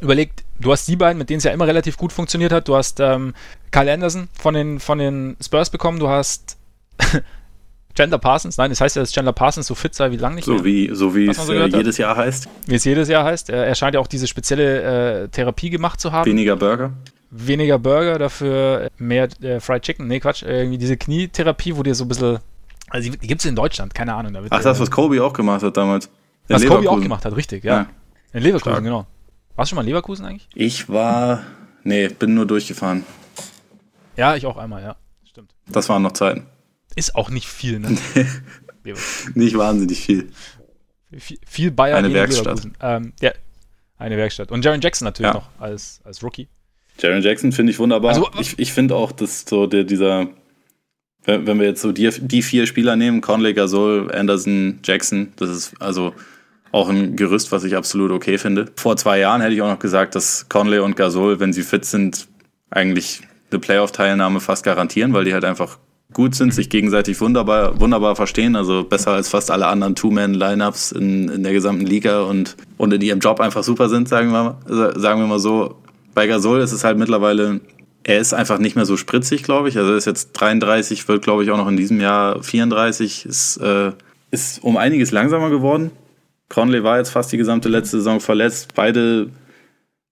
überlegt, du hast die beiden, mit denen es ja immer relativ gut funktioniert hat. Du hast ähm, Kyle Anderson von den, von den Spurs bekommen, du hast [LAUGHS] Chandler Parsons, nein, das heißt ja, dass Chandler Parsons so fit sei wie lange nicht
so mehr. Wie, so wie es so äh, jedes Jahr heißt.
Wie es jedes Jahr heißt. Er, er scheint ja auch diese spezielle äh, Therapie gemacht zu haben.
Weniger Burger.
Weniger Burger, dafür mehr äh, Fried Chicken. Nee, Quatsch. Irgendwie diese Knietherapie, wo dir so ein bisschen Also die, gibt es in Deutschland, keine Ahnung. Da
Ach, das, was Kobe auch gemacht hat damals.
Was Kobe auch gemacht hat, richtig, ja. ja. In Leverkusen,
Stark.
genau. Warst du schon mal in Leverkusen eigentlich?
Ich war, nee, bin nur durchgefahren.
Ja, ich auch einmal, ja. Stimmt.
Das waren noch Zeiten.
Ist auch nicht viel, ne? [LAUGHS]
nicht wahnsinnig viel.
Viel, viel Bayern.
Eine Werkstatt.
Ähm, ja, eine Werkstatt. Und Jaron Jackson natürlich ja. noch als, als Rookie.
Jaron Jackson finde ich wunderbar. Also, ich ich finde auch, dass so der, dieser, wenn, wenn wir jetzt so die, die vier Spieler nehmen, Conley, Gasol, Anderson, Jackson, das ist also auch ein Gerüst, was ich absolut okay finde. Vor zwei Jahren hätte ich auch noch gesagt, dass Conley und Gasol, wenn sie fit sind, eigentlich eine Playoff-Teilnahme fast garantieren, weil die halt einfach gut sind, sich gegenseitig wunderbar, wunderbar verstehen, also besser als fast alle anderen Two-Man-Lineups in, in der gesamten Liga und, und in ihrem Job einfach super sind, sagen wir, mal, sagen wir mal so. Bei Gasol ist es halt mittlerweile, er ist einfach nicht mehr so spritzig, glaube ich. Also er ist jetzt 33, wird, glaube ich, auch noch in diesem Jahr 34, ist, äh, ist um einiges langsamer geworden. Conley war jetzt fast die gesamte letzte Saison verletzt. Beide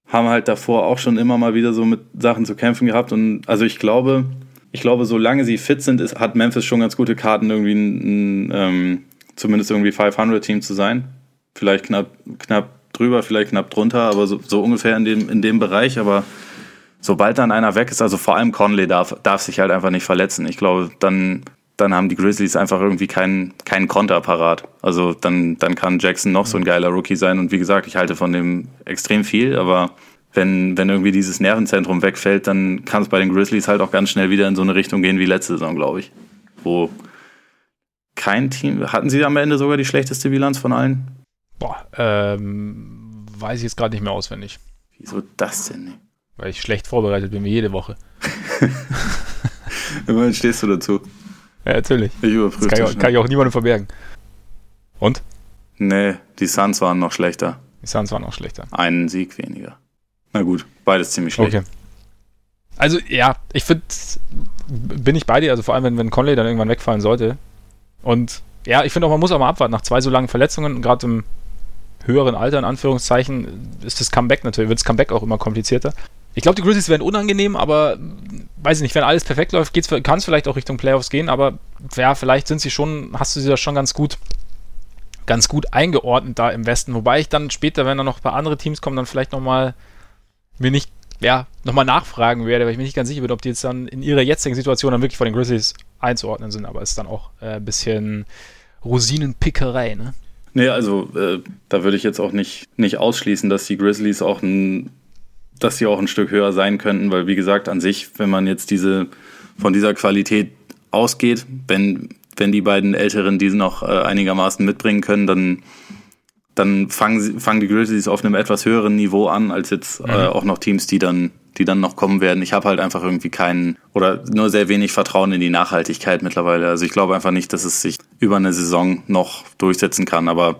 haben halt davor auch schon immer mal wieder so mit Sachen zu kämpfen gehabt. Und also ich glaube, ich glaube, solange sie fit sind, ist, hat Memphis schon ganz gute Karten, irgendwie ein, ein ähm, zumindest irgendwie 500-Team zu sein. Vielleicht knapp, knapp drüber, vielleicht knapp drunter, aber so, so, ungefähr in dem, in dem Bereich. Aber sobald dann einer weg ist, also vor allem Conley darf, darf sich halt einfach nicht verletzen. Ich glaube, dann, dann haben die Grizzlies einfach irgendwie keinen, keinen Konterapparat. Also dann, dann kann Jackson noch so ein geiler Rookie sein. Und wie gesagt, ich halte von dem extrem viel, aber wenn, wenn irgendwie dieses Nervenzentrum wegfällt, dann kann es bei den Grizzlies halt auch ganz schnell wieder in so eine Richtung gehen wie letzte Saison, glaube ich. Wo kein Team. Hatten sie am Ende sogar die schlechteste Bilanz von allen?
Boah, ähm, weiß ich jetzt gerade nicht mehr auswendig.
Wieso das denn nicht?
Weil ich schlecht vorbereitet bin wie jede Woche. [LAUGHS]
Immerhin stehst du dazu.
Ja, natürlich.
Ich überprüfe
das. Kann, ich auch, kann ich auch niemandem verbergen. Und?
Nee, die Suns waren noch schlechter.
Die Suns waren noch schlechter.
Einen Sieg weniger. Na gut, beides ziemlich schlecht. Okay.
Also ja, ich finde, bin ich bei dir, also vor allem, wenn, wenn Conley dann irgendwann wegfallen sollte. Und ja, ich finde auch, man muss auch mal abwarten. Nach zwei so langen Verletzungen, gerade im höheren Alter, in Anführungszeichen, ist das Comeback natürlich, wird das Comeback auch immer komplizierter. Ich glaube, die Grizzlies werden unangenehm, aber weiß ich nicht, wenn alles perfekt läuft, kann es vielleicht auch Richtung Playoffs gehen, aber ja, vielleicht sind sie schon, hast du sie da schon ganz gut ganz gut eingeordnet da im Westen, wobei ich dann später, wenn da noch ein paar andere Teams kommen, dann vielleicht nochmal mir nicht, ja, nochmal nachfragen werde, weil ich mir nicht ganz sicher bin, ob die jetzt dann in ihrer jetzigen Situation dann wirklich vor den Grizzlies einzuordnen sind, aber es ist dann auch äh, ein bisschen Rosinenpickerei, ne?
Nee, also äh, da würde ich jetzt auch nicht, nicht ausschließen, dass die Grizzlies auch ein, dass sie auch ein Stück höher sein könnten, weil wie gesagt, an sich, wenn man jetzt diese von dieser Qualität ausgeht, wenn, wenn die beiden Älteren diese noch äh, einigermaßen mitbringen können, dann dann fangen, fangen die Grizzlies auf einem etwas höheren Niveau an, als jetzt mhm. äh, auch noch Teams, die dann, die dann noch kommen werden. Ich habe halt einfach irgendwie keinen oder nur sehr wenig Vertrauen in die Nachhaltigkeit mittlerweile. Also ich glaube einfach nicht, dass es sich über eine Saison noch durchsetzen kann. Aber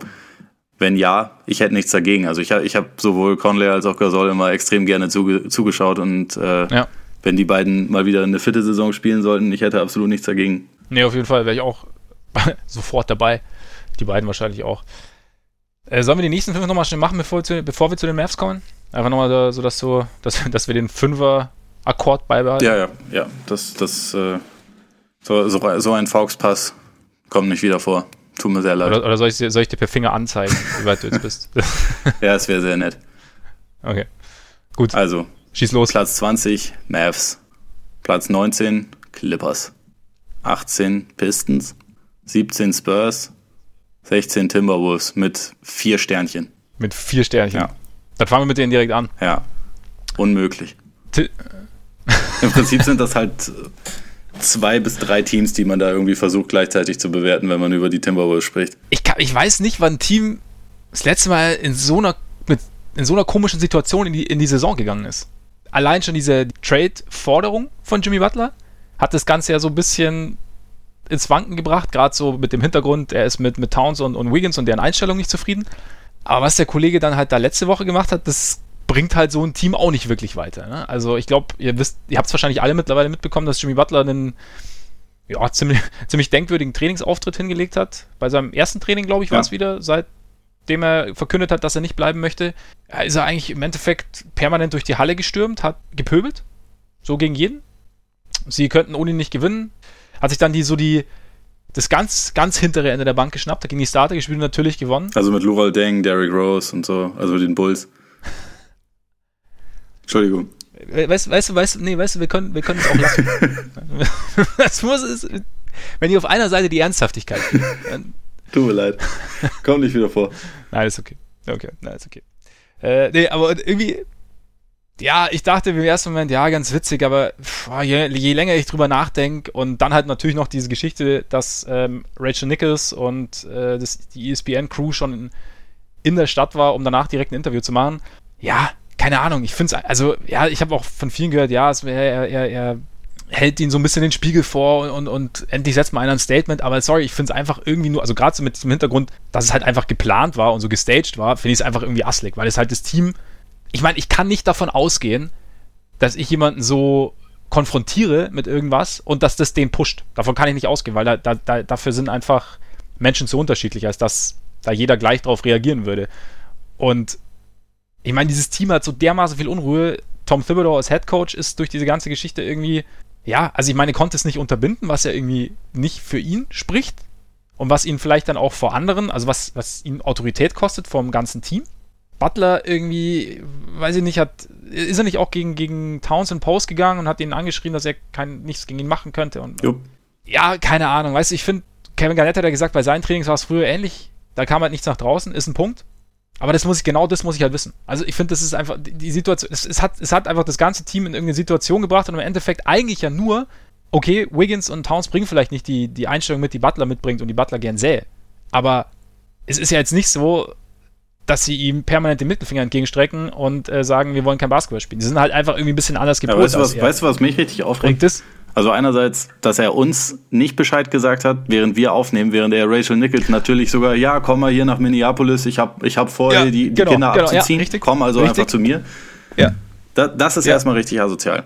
wenn ja, ich hätte nichts dagegen. Also ich, ich habe sowohl Conley als auch Gasol immer extrem gerne zuge zugeschaut und äh, ja. wenn die beiden mal wieder eine vierte Saison spielen sollten, ich hätte absolut nichts dagegen.
Nee, auf jeden Fall wäre ich auch [LAUGHS] sofort dabei. Die beiden wahrscheinlich auch. Äh, sollen wir die nächsten fünf nochmal schnell machen, bevor wir, zu, bevor wir zu den Mavs kommen? Einfach nochmal da, so, dass, so dass, dass wir den Fünfer-Akkord beibehalten.
Ja, ja, ja. Das, das, äh, so, so, so ein Fauxpass kommt nicht wieder vor. Tut mir sehr leid.
Oder, oder soll, ich, soll ich dir per Finger anzeigen, wie weit du jetzt bist? [LAUGHS]
ja, es wäre sehr nett.
Okay. Gut.
Also,
schieß los.
Platz 20, Mavs. Platz 19, Clippers. 18, Pistons. 17, Spurs. 16 Timberwolves mit vier Sternchen.
Mit vier Sternchen?
Ja.
Dann fangen wir mit denen direkt an.
Ja. Unmöglich. T Im Prinzip sind das halt zwei bis drei Teams, die man da irgendwie versucht gleichzeitig zu bewerten, wenn man über die Timberwolves spricht.
Ich, kann, ich weiß nicht, wann ein Team das letzte Mal in so einer, mit, in so einer komischen Situation in die, in die Saison gegangen ist. Allein schon diese Trade-Forderung von Jimmy Butler hat das Ganze ja so ein bisschen ins Wanken gebracht, gerade so mit dem Hintergrund, er ist mit, mit Towns und, und Wiggins und deren Einstellung nicht zufrieden. Aber was der Kollege dann halt da letzte Woche gemacht hat, das bringt halt so ein Team auch nicht wirklich weiter. Ne? Also ich glaube, ihr wisst, ihr habt es wahrscheinlich alle mittlerweile mitbekommen, dass Jimmy Butler einen ja, [LAUGHS] ziemlich, ziemlich denkwürdigen Trainingsauftritt hingelegt hat. Bei seinem ersten Training, glaube ich, war es wieder, seitdem er verkündet hat, dass er nicht bleiben möchte. Er ist er eigentlich im Endeffekt permanent durch die Halle gestürmt, hat gepöbelt. So gegen jeden. Sie könnten ohne ihn nicht gewinnen hat sich dann die so die, das ganz, ganz hintere Ende der Bank geschnappt, hat gegen die Starter gespielt und natürlich gewonnen.
Also mit Lural Deng, Derrick Rose und so, also mit den Bulls. Entschuldigung.
Weißt, weißt du, weißt du, nee, weißt du, wir können, wir können es auch lassen. [LAUGHS] das muss es, wenn ihr auf einer Seite die Ernsthaftigkeit dann, [LAUGHS]
Tut mir leid. Kommt nicht wieder vor.
Nein, ist okay. Okay, nein, ist okay. Äh, nee, aber irgendwie, ja, ich dachte im ersten Moment, ja, ganz witzig, aber pff, je, je, länger ich drüber nachdenke und dann halt natürlich noch diese Geschichte, dass ähm, Rachel Nichols und äh, das, die ESPN-Crew schon in, in, der Stadt war, um danach direkt ein Interview zu machen. Ja, keine Ahnung, ich finde es, also, ja, ich habe auch von vielen gehört, ja, es, er, er, er hält ihn so ein bisschen den Spiegel vor und, und, und endlich setzt mal einer ein Statement, aber sorry, ich finde es einfach irgendwie nur, also gerade so mit dem Hintergrund, dass es halt einfach geplant war und so gestaged war, finde ich es einfach irgendwie asslig, weil es halt das Team ich meine, ich kann nicht davon ausgehen, dass ich jemanden so konfrontiere mit irgendwas und dass das den pusht. Davon kann ich nicht ausgehen, weil da, da, da, dafür sind einfach Menschen zu unterschiedlich, als dass da jeder gleich drauf reagieren würde. Und ich meine, dieses Team hat so dermaßen viel Unruhe. Tom Thibodeau als Head Coach ist durch diese ganze Geschichte irgendwie, ja, also ich meine, konnte es nicht unterbinden, was ja irgendwie nicht für ihn spricht und was ihn vielleicht dann auch vor anderen, also was, was ihn Autorität kostet vom ganzen Team. Butler irgendwie, weiß ich nicht, hat, ist er nicht auch gegen, gegen Townsend Post gegangen und hat ihn angeschrien, dass er kein, nichts gegen ihn machen könnte? Und,
Jupp.
ja, keine Ahnung. Weißt du, ich finde, Kevin Garnett hat ja gesagt, bei seinen Trainings war es früher ähnlich. Da kam halt nichts nach draußen, ist ein Punkt. Aber das muss ich, genau das muss ich halt wissen. Also ich finde, das ist einfach, die Situation, es, es, hat, es hat einfach das ganze Team in irgendeine Situation gebracht und im Endeffekt eigentlich ja nur, okay, Wiggins und Towns bringen vielleicht nicht die, die Einstellung mit, die Butler mitbringt und die Butler gern sähe. Aber es ist ja jetzt nicht so, dass sie ihm permanent den Mittelfinger entgegenstrecken und äh, sagen, wir wollen kein Basketball spielen. Die sind halt einfach irgendwie ein bisschen anders
gepolt. Ja, weißt, du, was, weißt du, was mich richtig aufregt? Also einerseits, dass er uns nicht Bescheid gesagt hat, während wir aufnehmen, während er Rachel Nichols natürlich sogar, ja, komm mal hier nach Minneapolis, ich habe ich hab vor, ja, die, die genau, Kinder genau, abzuziehen, ja, komm also richtig. einfach zu mir.
Ja.
Da, das ist ja. erstmal richtig asozial.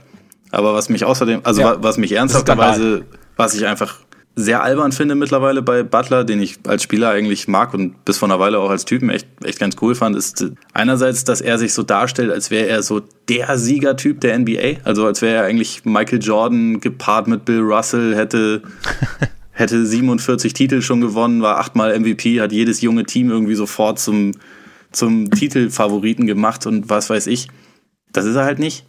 Aber was mich außerdem, also was mich ernsthafterweise, was ich einfach sehr albern finde mittlerweile bei Butler, den ich als Spieler eigentlich mag und bis vor einer Weile auch als Typen echt, echt ganz cool fand, ist einerseits, dass er sich so darstellt, als wäre er so der Siegertyp der NBA. Also als wäre er eigentlich Michael Jordan gepaart mit Bill Russell, hätte, [LAUGHS] hätte 47 Titel schon gewonnen, war achtmal MVP, hat jedes junge Team irgendwie sofort zum, zum Titelfavoriten gemacht und was weiß ich. Das ist er halt nicht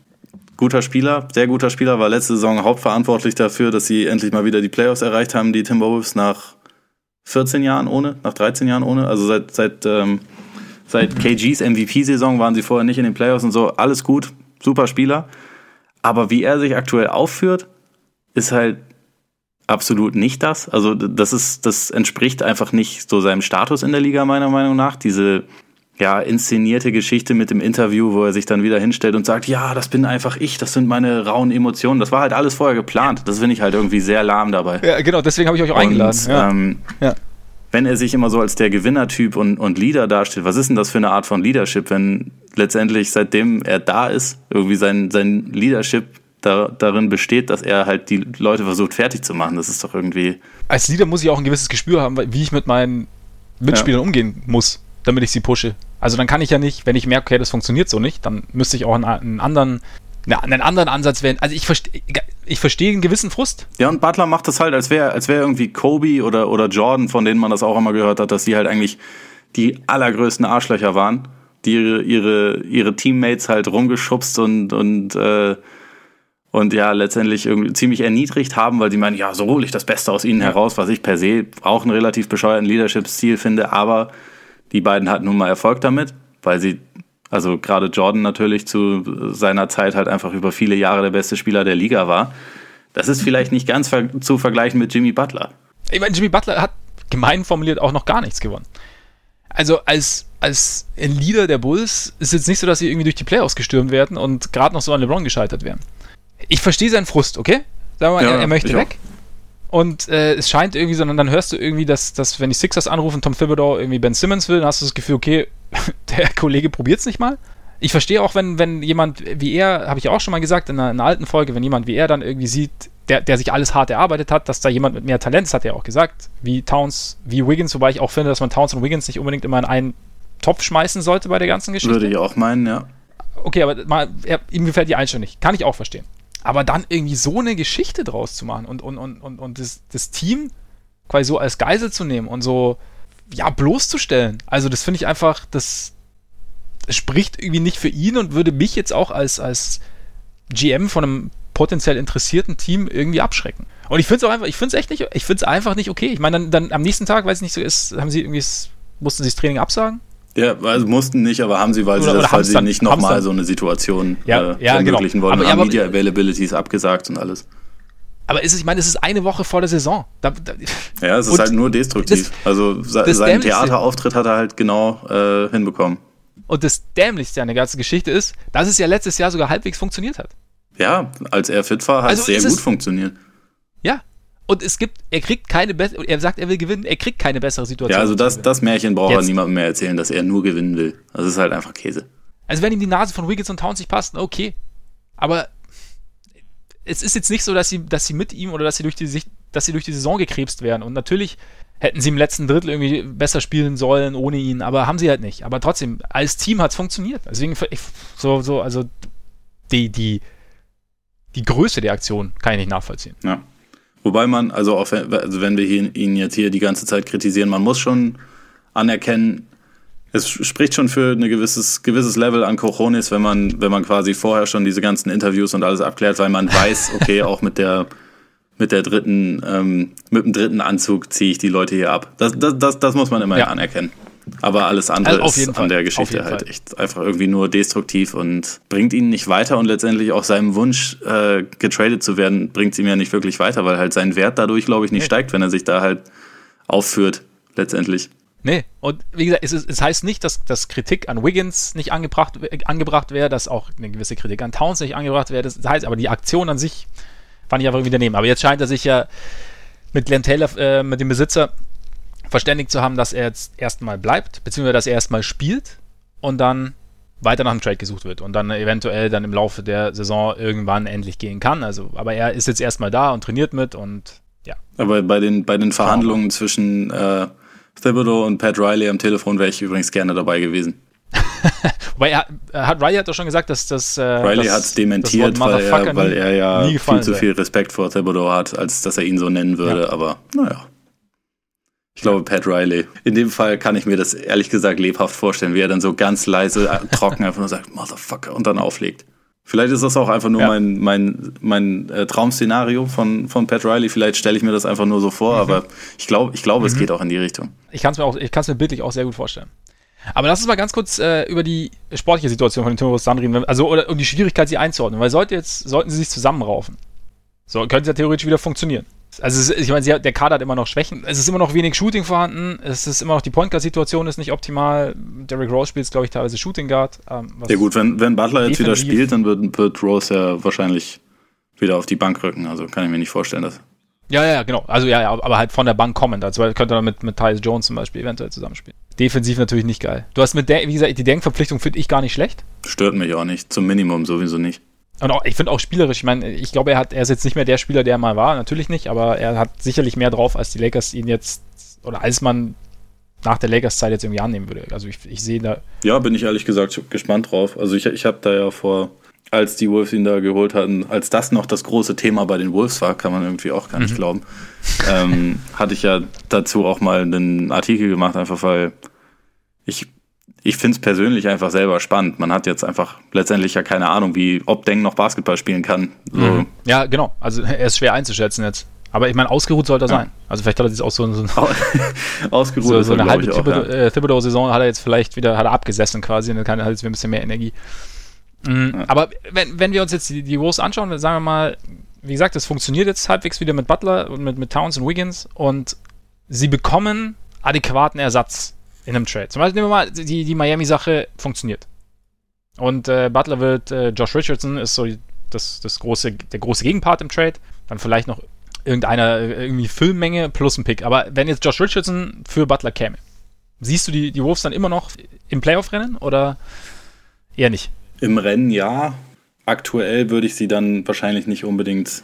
guter Spieler, sehr guter Spieler, war letzte Saison hauptverantwortlich dafür, dass sie endlich mal wieder die Playoffs erreicht haben, die Timberwolves nach 14 Jahren ohne, nach 13 Jahren ohne. Also seit, seit, ähm, seit KGs MVP-Saison waren sie vorher nicht in den Playoffs und so. Alles gut, super Spieler. Aber wie er sich aktuell aufführt, ist halt absolut nicht das. Also das ist, das entspricht einfach nicht so seinem Status in der Liga, meiner Meinung nach. Diese ja, inszenierte Geschichte mit dem Interview, wo er sich dann wieder hinstellt und sagt, ja, das bin einfach ich, das sind meine rauen Emotionen. Das war halt alles vorher geplant. Das finde ich halt irgendwie sehr lahm dabei.
Ja, genau, deswegen habe ich euch auch und, eingeladen.
Ja. Ähm, ja. Wenn er sich immer so als der Gewinnertyp und, und Leader darstellt, was ist denn das für eine Art von Leadership, wenn letztendlich seitdem er da ist, irgendwie sein, sein Leadership da, darin besteht, dass er halt die Leute versucht fertig zu machen. Das ist doch irgendwie.
Als Leader muss ich auch ein gewisses Gespür haben, wie ich mit meinen Mitspielern ja. umgehen muss damit ich sie pushe. Also dann kann ich ja nicht, wenn ich merke, okay, das funktioniert so nicht, dann müsste ich auch einen, einen anderen einen anderen Ansatz wählen. Also ich verstehe ich verstehe einen gewissen Frust.
Ja, und Butler macht das halt, als wäre als wäre irgendwie Kobe oder, oder Jordan, von denen man das auch immer gehört hat, dass sie halt eigentlich die allergrößten Arschlöcher waren, die ihre, ihre, ihre Teammates halt rumgeschubst und, und, äh, und ja, letztendlich irgendwie ziemlich erniedrigt haben, weil sie meinen, ja, so hole ich das Beste aus ihnen heraus, was ich per se auch einen relativ bescheuerten Leadership-Stil finde, aber die beiden hatten nun mal Erfolg damit, weil sie, also gerade Jordan natürlich zu seiner Zeit halt einfach über viele Jahre der beste Spieler der Liga war. Das ist vielleicht nicht ganz ver zu vergleichen mit Jimmy Butler.
Ich meine, Jimmy Butler hat gemein formuliert auch noch gar nichts gewonnen. Also als, als Leader der Bulls ist es jetzt nicht so, dass sie irgendwie durch die Playoffs gestürmt werden und gerade noch so an LeBron gescheitert wären. Ich verstehe seinen Frust, okay? Sagen wir mal, ja, er, er, möchte weg. Auch. Und äh, es scheint irgendwie, sondern dann hörst du irgendwie, dass, dass wenn die Sixers anrufen, Tom Thibodeau irgendwie Ben Simmons will, dann hast du das Gefühl, okay, [LAUGHS] der Kollege probiert es nicht mal. Ich verstehe auch, wenn, wenn jemand wie er, habe ich auch schon mal gesagt in einer, in einer, alten Folge, wenn jemand wie er dann irgendwie sieht, der, der sich alles hart erarbeitet hat, dass da jemand mit mehr Talent, das hat er auch gesagt, wie Towns, wie Wiggins, wobei ich auch finde, dass man Towns und Wiggins nicht unbedingt immer in einen Topf schmeißen sollte bei der ganzen Geschichte.
Würde ich auch meinen, ja.
Okay, aber mal, er, ihm gefällt die Einstellung nicht. Kann ich auch verstehen. Aber dann irgendwie so eine Geschichte draus zu machen und, und, und, und, und das, das Team quasi so als Geisel zu nehmen und so, ja, bloßzustellen. Also das finde ich einfach, das, spricht irgendwie nicht für ihn und würde mich jetzt auch als, als GM von einem potenziell interessierten Team irgendwie abschrecken. Und ich finde es auch einfach, ich finde es echt nicht, ich finde es einfach nicht okay. Ich meine, dann, dann am nächsten Tag, weiß ich nicht, so ist, haben sie irgendwie, mussten sie das Training absagen?
Ja, also mussten nicht, aber haben sie, weil sie, oder, das, weil sie dann, nicht nochmal so eine Situation
ja, äh, ja, ermöglichen
genau. wollen, aber, haben Media Availabilities abgesagt und alles.
Aber ist es, ich meine, es ist eine Woche vor der Saison. Da,
da, ja, es ist halt nur destruktiv. Das, also seinen Theaterauftritt hat er halt genau äh, hinbekommen.
Und das Dämlichste an der ganzen Geschichte ist, dass es ja letztes Jahr sogar halbwegs funktioniert hat.
Ja, als er fit war, hat also es sehr gut funktioniert.
Ja. Und es gibt, er kriegt keine bessere, er sagt, er will gewinnen, er kriegt keine bessere Situation.
Ja, also das, das Märchen braucht er niemandem mehr erzählen, dass er nur gewinnen will. Das ist halt einfach Käse.
Also wenn ihm die Nase von Wiggins und Towns nicht passt, okay. Aber es ist jetzt nicht so, dass sie, dass sie mit ihm oder dass sie durch die, dass sie durch die Saison gekrebst werden. Und natürlich hätten sie im letzten Drittel irgendwie besser spielen sollen ohne ihn, aber haben sie halt nicht. Aber trotzdem, als Team hat es funktioniert. Deswegen, so, so, also die, die, die Größe der Aktion kann ich nicht nachvollziehen.
Ja. Wobei man, also, auch wenn, also wenn wir ihn jetzt hier die ganze Zeit kritisieren, man muss schon anerkennen, es spricht schon für ein gewisses, gewisses Level an Cojones, wenn man, wenn man quasi vorher schon diese ganzen Interviews und alles abklärt, weil man weiß, okay, auch mit der, mit der dritten, ähm, mit dem dritten Anzug ziehe ich die Leute hier ab. Das, das, das, das muss man immer ja. anerkennen. Aber alles andere also ist Fall. an der Geschichte halt Fall. echt einfach irgendwie nur destruktiv und bringt ihn nicht weiter und letztendlich auch seinem Wunsch, äh, getradet zu werden, bringt es ihm ja nicht wirklich weiter, weil halt sein Wert dadurch, glaube ich, nicht nee. steigt, wenn er sich da halt aufführt, letztendlich.
Nee, und wie gesagt, es, ist, es heißt nicht, dass, dass Kritik an Wiggins nicht angebracht, angebracht wäre, dass auch eine gewisse Kritik an Towns nicht angebracht wäre. Das heißt, aber die Aktion an sich fand ich einfach irgendwie daneben. Aber jetzt scheint er sich ja mit Glenn Taylor, äh, mit dem Besitzer, verständigt zu haben, dass er jetzt erstmal bleibt, beziehungsweise dass er erstmal spielt und dann weiter nach einem Trade gesucht wird und dann eventuell dann im Laufe der Saison irgendwann endlich gehen kann. Also, aber er ist jetzt erstmal da und trainiert mit und ja.
Aber bei den, bei den Verhandlungen zwischen äh, Thibodeau und Pat Riley am Telefon wäre ich übrigens gerne dabei gewesen. [LAUGHS]
Wobei er, hat Riley hat doch schon gesagt, dass das. Äh,
Riley hat es dementiert, weil er, weil er ja viel zu viel Respekt vor Thibodeau hat, als dass er ihn so nennen würde. Ja. Aber naja. Ich glaube, Pat Riley. In dem Fall kann ich mir das ehrlich gesagt lebhaft vorstellen, wie er dann so ganz leise, äh, trocken einfach nur sagt, Motherfucker, und dann auflegt. Vielleicht ist das auch einfach nur ja. mein, mein, mein äh, Traum-Szenario von, von Pat Riley. Vielleicht stelle ich mir das einfach nur so vor, mhm. aber ich glaube, ich glaube, mhm. es geht auch in die Richtung.
Ich kann es mir auch, ich kann es mir bildlich auch sehr gut vorstellen. Aber lass uns mal ganz kurz äh, über die sportliche Situation von den Timberwolves dann reden, also oder um die Schwierigkeit, sie einzuordnen, weil sollte jetzt, sollten sie sich zusammenraufen, so könnte es ja theoretisch wieder funktionieren. Also ich meine, der Kader hat immer noch Schwächen. Es ist immer noch wenig Shooting vorhanden. Es ist immer noch die Point Guard Situation ist nicht optimal. Derrick Rose spielt, glaube ich, teilweise Shooting Guard.
Ähm, ja gut, wenn, wenn Butler jetzt wieder spielt, dann wird, wird Rose ja wahrscheinlich wieder auf die Bank rücken. Also kann ich mir nicht vorstellen, dass.
Ja, ja, genau. Also ja, ja, aber halt von der Bank kommend. Also könnte er mit, mit Tyus Jones zum Beispiel eventuell zusammenspielen. Defensiv natürlich nicht geil. Du hast mit der, wie gesagt, die Denkverpflichtung finde ich gar nicht schlecht.
Stört mich auch nicht. Zum Minimum sowieso nicht.
Und auch, ich finde auch spielerisch, ich meine, ich glaube, er hat, er ist jetzt nicht mehr der Spieler, der er mal war, natürlich nicht, aber er hat sicherlich mehr drauf, als die Lakers ihn jetzt, oder als man nach der Lakers-Zeit jetzt irgendwie annehmen würde. Also ich, ich sehe da.
Ja, bin ich ehrlich gesagt gespannt drauf. Also ich, ich habe da ja vor, als die Wolves ihn da geholt hatten, als das noch das große Thema bei den Wolves war, kann man irgendwie auch gar nicht mhm. glauben, ähm, hatte ich ja dazu auch mal einen Artikel gemacht, einfach weil ich ich finde es persönlich einfach selber spannend. Man hat jetzt einfach letztendlich ja keine Ahnung, wie ob Deng noch Basketball spielen kann. So. Mhm.
Ja, genau. Also er ist schwer einzuschätzen jetzt. Aber ich meine, ausgeruht sollte er ja. sein. Also vielleicht hat er jetzt auch so, so, [LAUGHS]
ausgeruht [LAUGHS]
so, so eine halbe äh, Thibodeau-Saison hat er jetzt vielleicht wieder, hat er abgesessen quasi und dann kann er jetzt ein bisschen mehr Energie. Mhm. Ja. Aber wenn, wenn wir uns jetzt die, die Wolves anschauen, sagen wir mal, wie gesagt, es funktioniert jetzt halbwegs wieder mit Butler und mit, mit Towns und Wiggins und sie bekommen adäquaten Ersatz in einem Trade. Zum Beispiel nehmen wir mal, die, die Miami-Sache funktioniert. Und äh, Butler wird, äh, Josh Richardson ist so das, das große, der große Gegenpart im Trade. Dann vielleicht noch irgendeiner, äh, irgendwie Füllmenge plus ein Pick. Aber wenn jetzt Josh Richardson für Butler käme, siehst du die, die Wolves dann immer noch im Playoff-Rennen oder eher nicht?
Im Rennen ja. Aktuell würde ich sie dann wahrscheinlich nicht unbedingt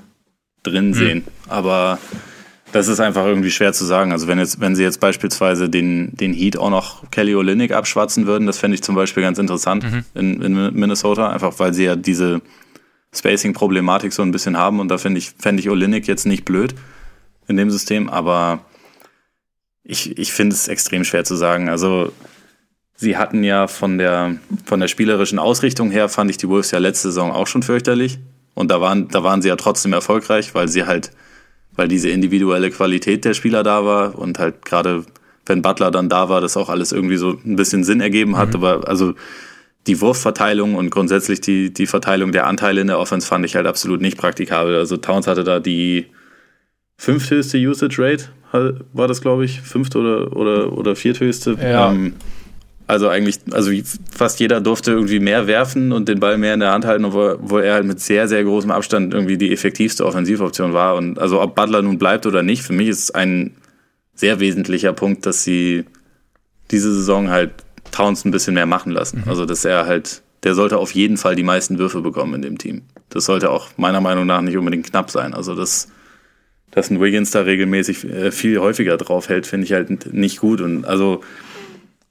drin hm. sehen. Aber das ist einfach irgendwie schwer zu sagen. Also wenn jetzt, wenn sie jetzt beispielsweise den, den Heat auch noch Kelly Olynyk abschwatzen würden, das fände ich zum Beispiel ganz interessant mhm. in, in Minnesota, einfach weil sie ja diese Spacing-Problematik so ein bisschen haben und da finde ich, fände ich Olynyk jetzt nicht blöd in dem System, aber Ich, ich finde es extrem schwer zu sagen. Also, sie hatten ja von der, von der spielerischen Ausrichtung her, fand ich die Wolves ja letzte Saison auch schon fürchterlich. Und da waren, da waren sie ja trotzdem erfolgreich, weil sie halt, weil diese individuelle Qualität der Spieler da war und halt gerade, wenn Butler dann da war, das auch alles irgendwie so ein bisschen Sinn ergeben hat. Mhm. Aber also die Wurfverteilung und grundsätzlich die, die Verteilung der Anteile in der Offense fand ich halt absolut nicht praktikabel. Also Towns hatte da die fünfthöchste Usage Rate, war das, glaube ich, fünfte oder, oder, oder vierthöchste. Ja. Ähm, also eigentlich, also fast jeder durfte irgendwie mehr werfen und den Ball mehr in der Hand halten, wo, wo er halt mit sehr, sehr großem Abstand irgendwie die effektivste Offensivoption war. Und also ob Butler nun bleibt oder nicht, für mich ist es ein sehr wesentlicher Punkt, dass sie diese Saison halt Towns ein bisschen mehr machen lassen. Mhm. Also dass er halt, der sollte auf jeden Fall die meisten Würfe bekommen in dem Team. Das sollte auch meiner Meinung nach nicht unbedingt knapp sein. Also das dass ein Wiggins da regelmäßig äh, viel häufiger drauf hält, finde ich halt nicht gut. Und also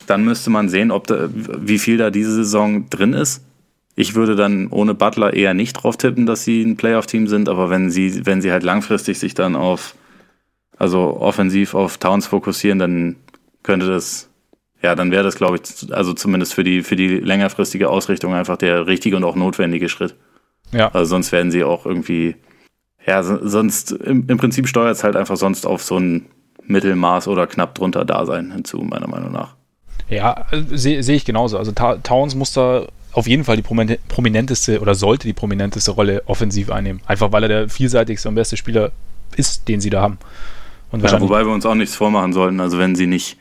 dann müsste man sehen, ob da, wie viel da diese Saison drin ist. Ich würde dann ohne Butler eher nicht drauf tippen, dass sie ein Playoff-Team sind, aber wenn sie, wenn sie halt langfristig sich dann auf, also offensiv auf Towns fokussieren, dann könnte das, ja, dann wäre das, glaube ich, also zumindest für die, für die längerfristige Ausrichtung einfach der richtige und auch notwendige Schritt. Ja. Also sonst werden sie auch irgendwie ja, sonst im, im Prinzip steuert es halt einfach sonst auf so ein Mittelmaß oder knapp drunter Dasein hinzu, meiner Meinung nach.
Ja, sehe seh ich genauso. Also Towns muss da auf jeden Fall die prominenteste oder sollte die prominenteste Rolle offensiv einnehmen. Einfach weil er der vielseitigste und beste Spieler ist, den sie da haben.
Ja, wobei wir uns auch nichts vormachen sollten. Also wenn sie nicht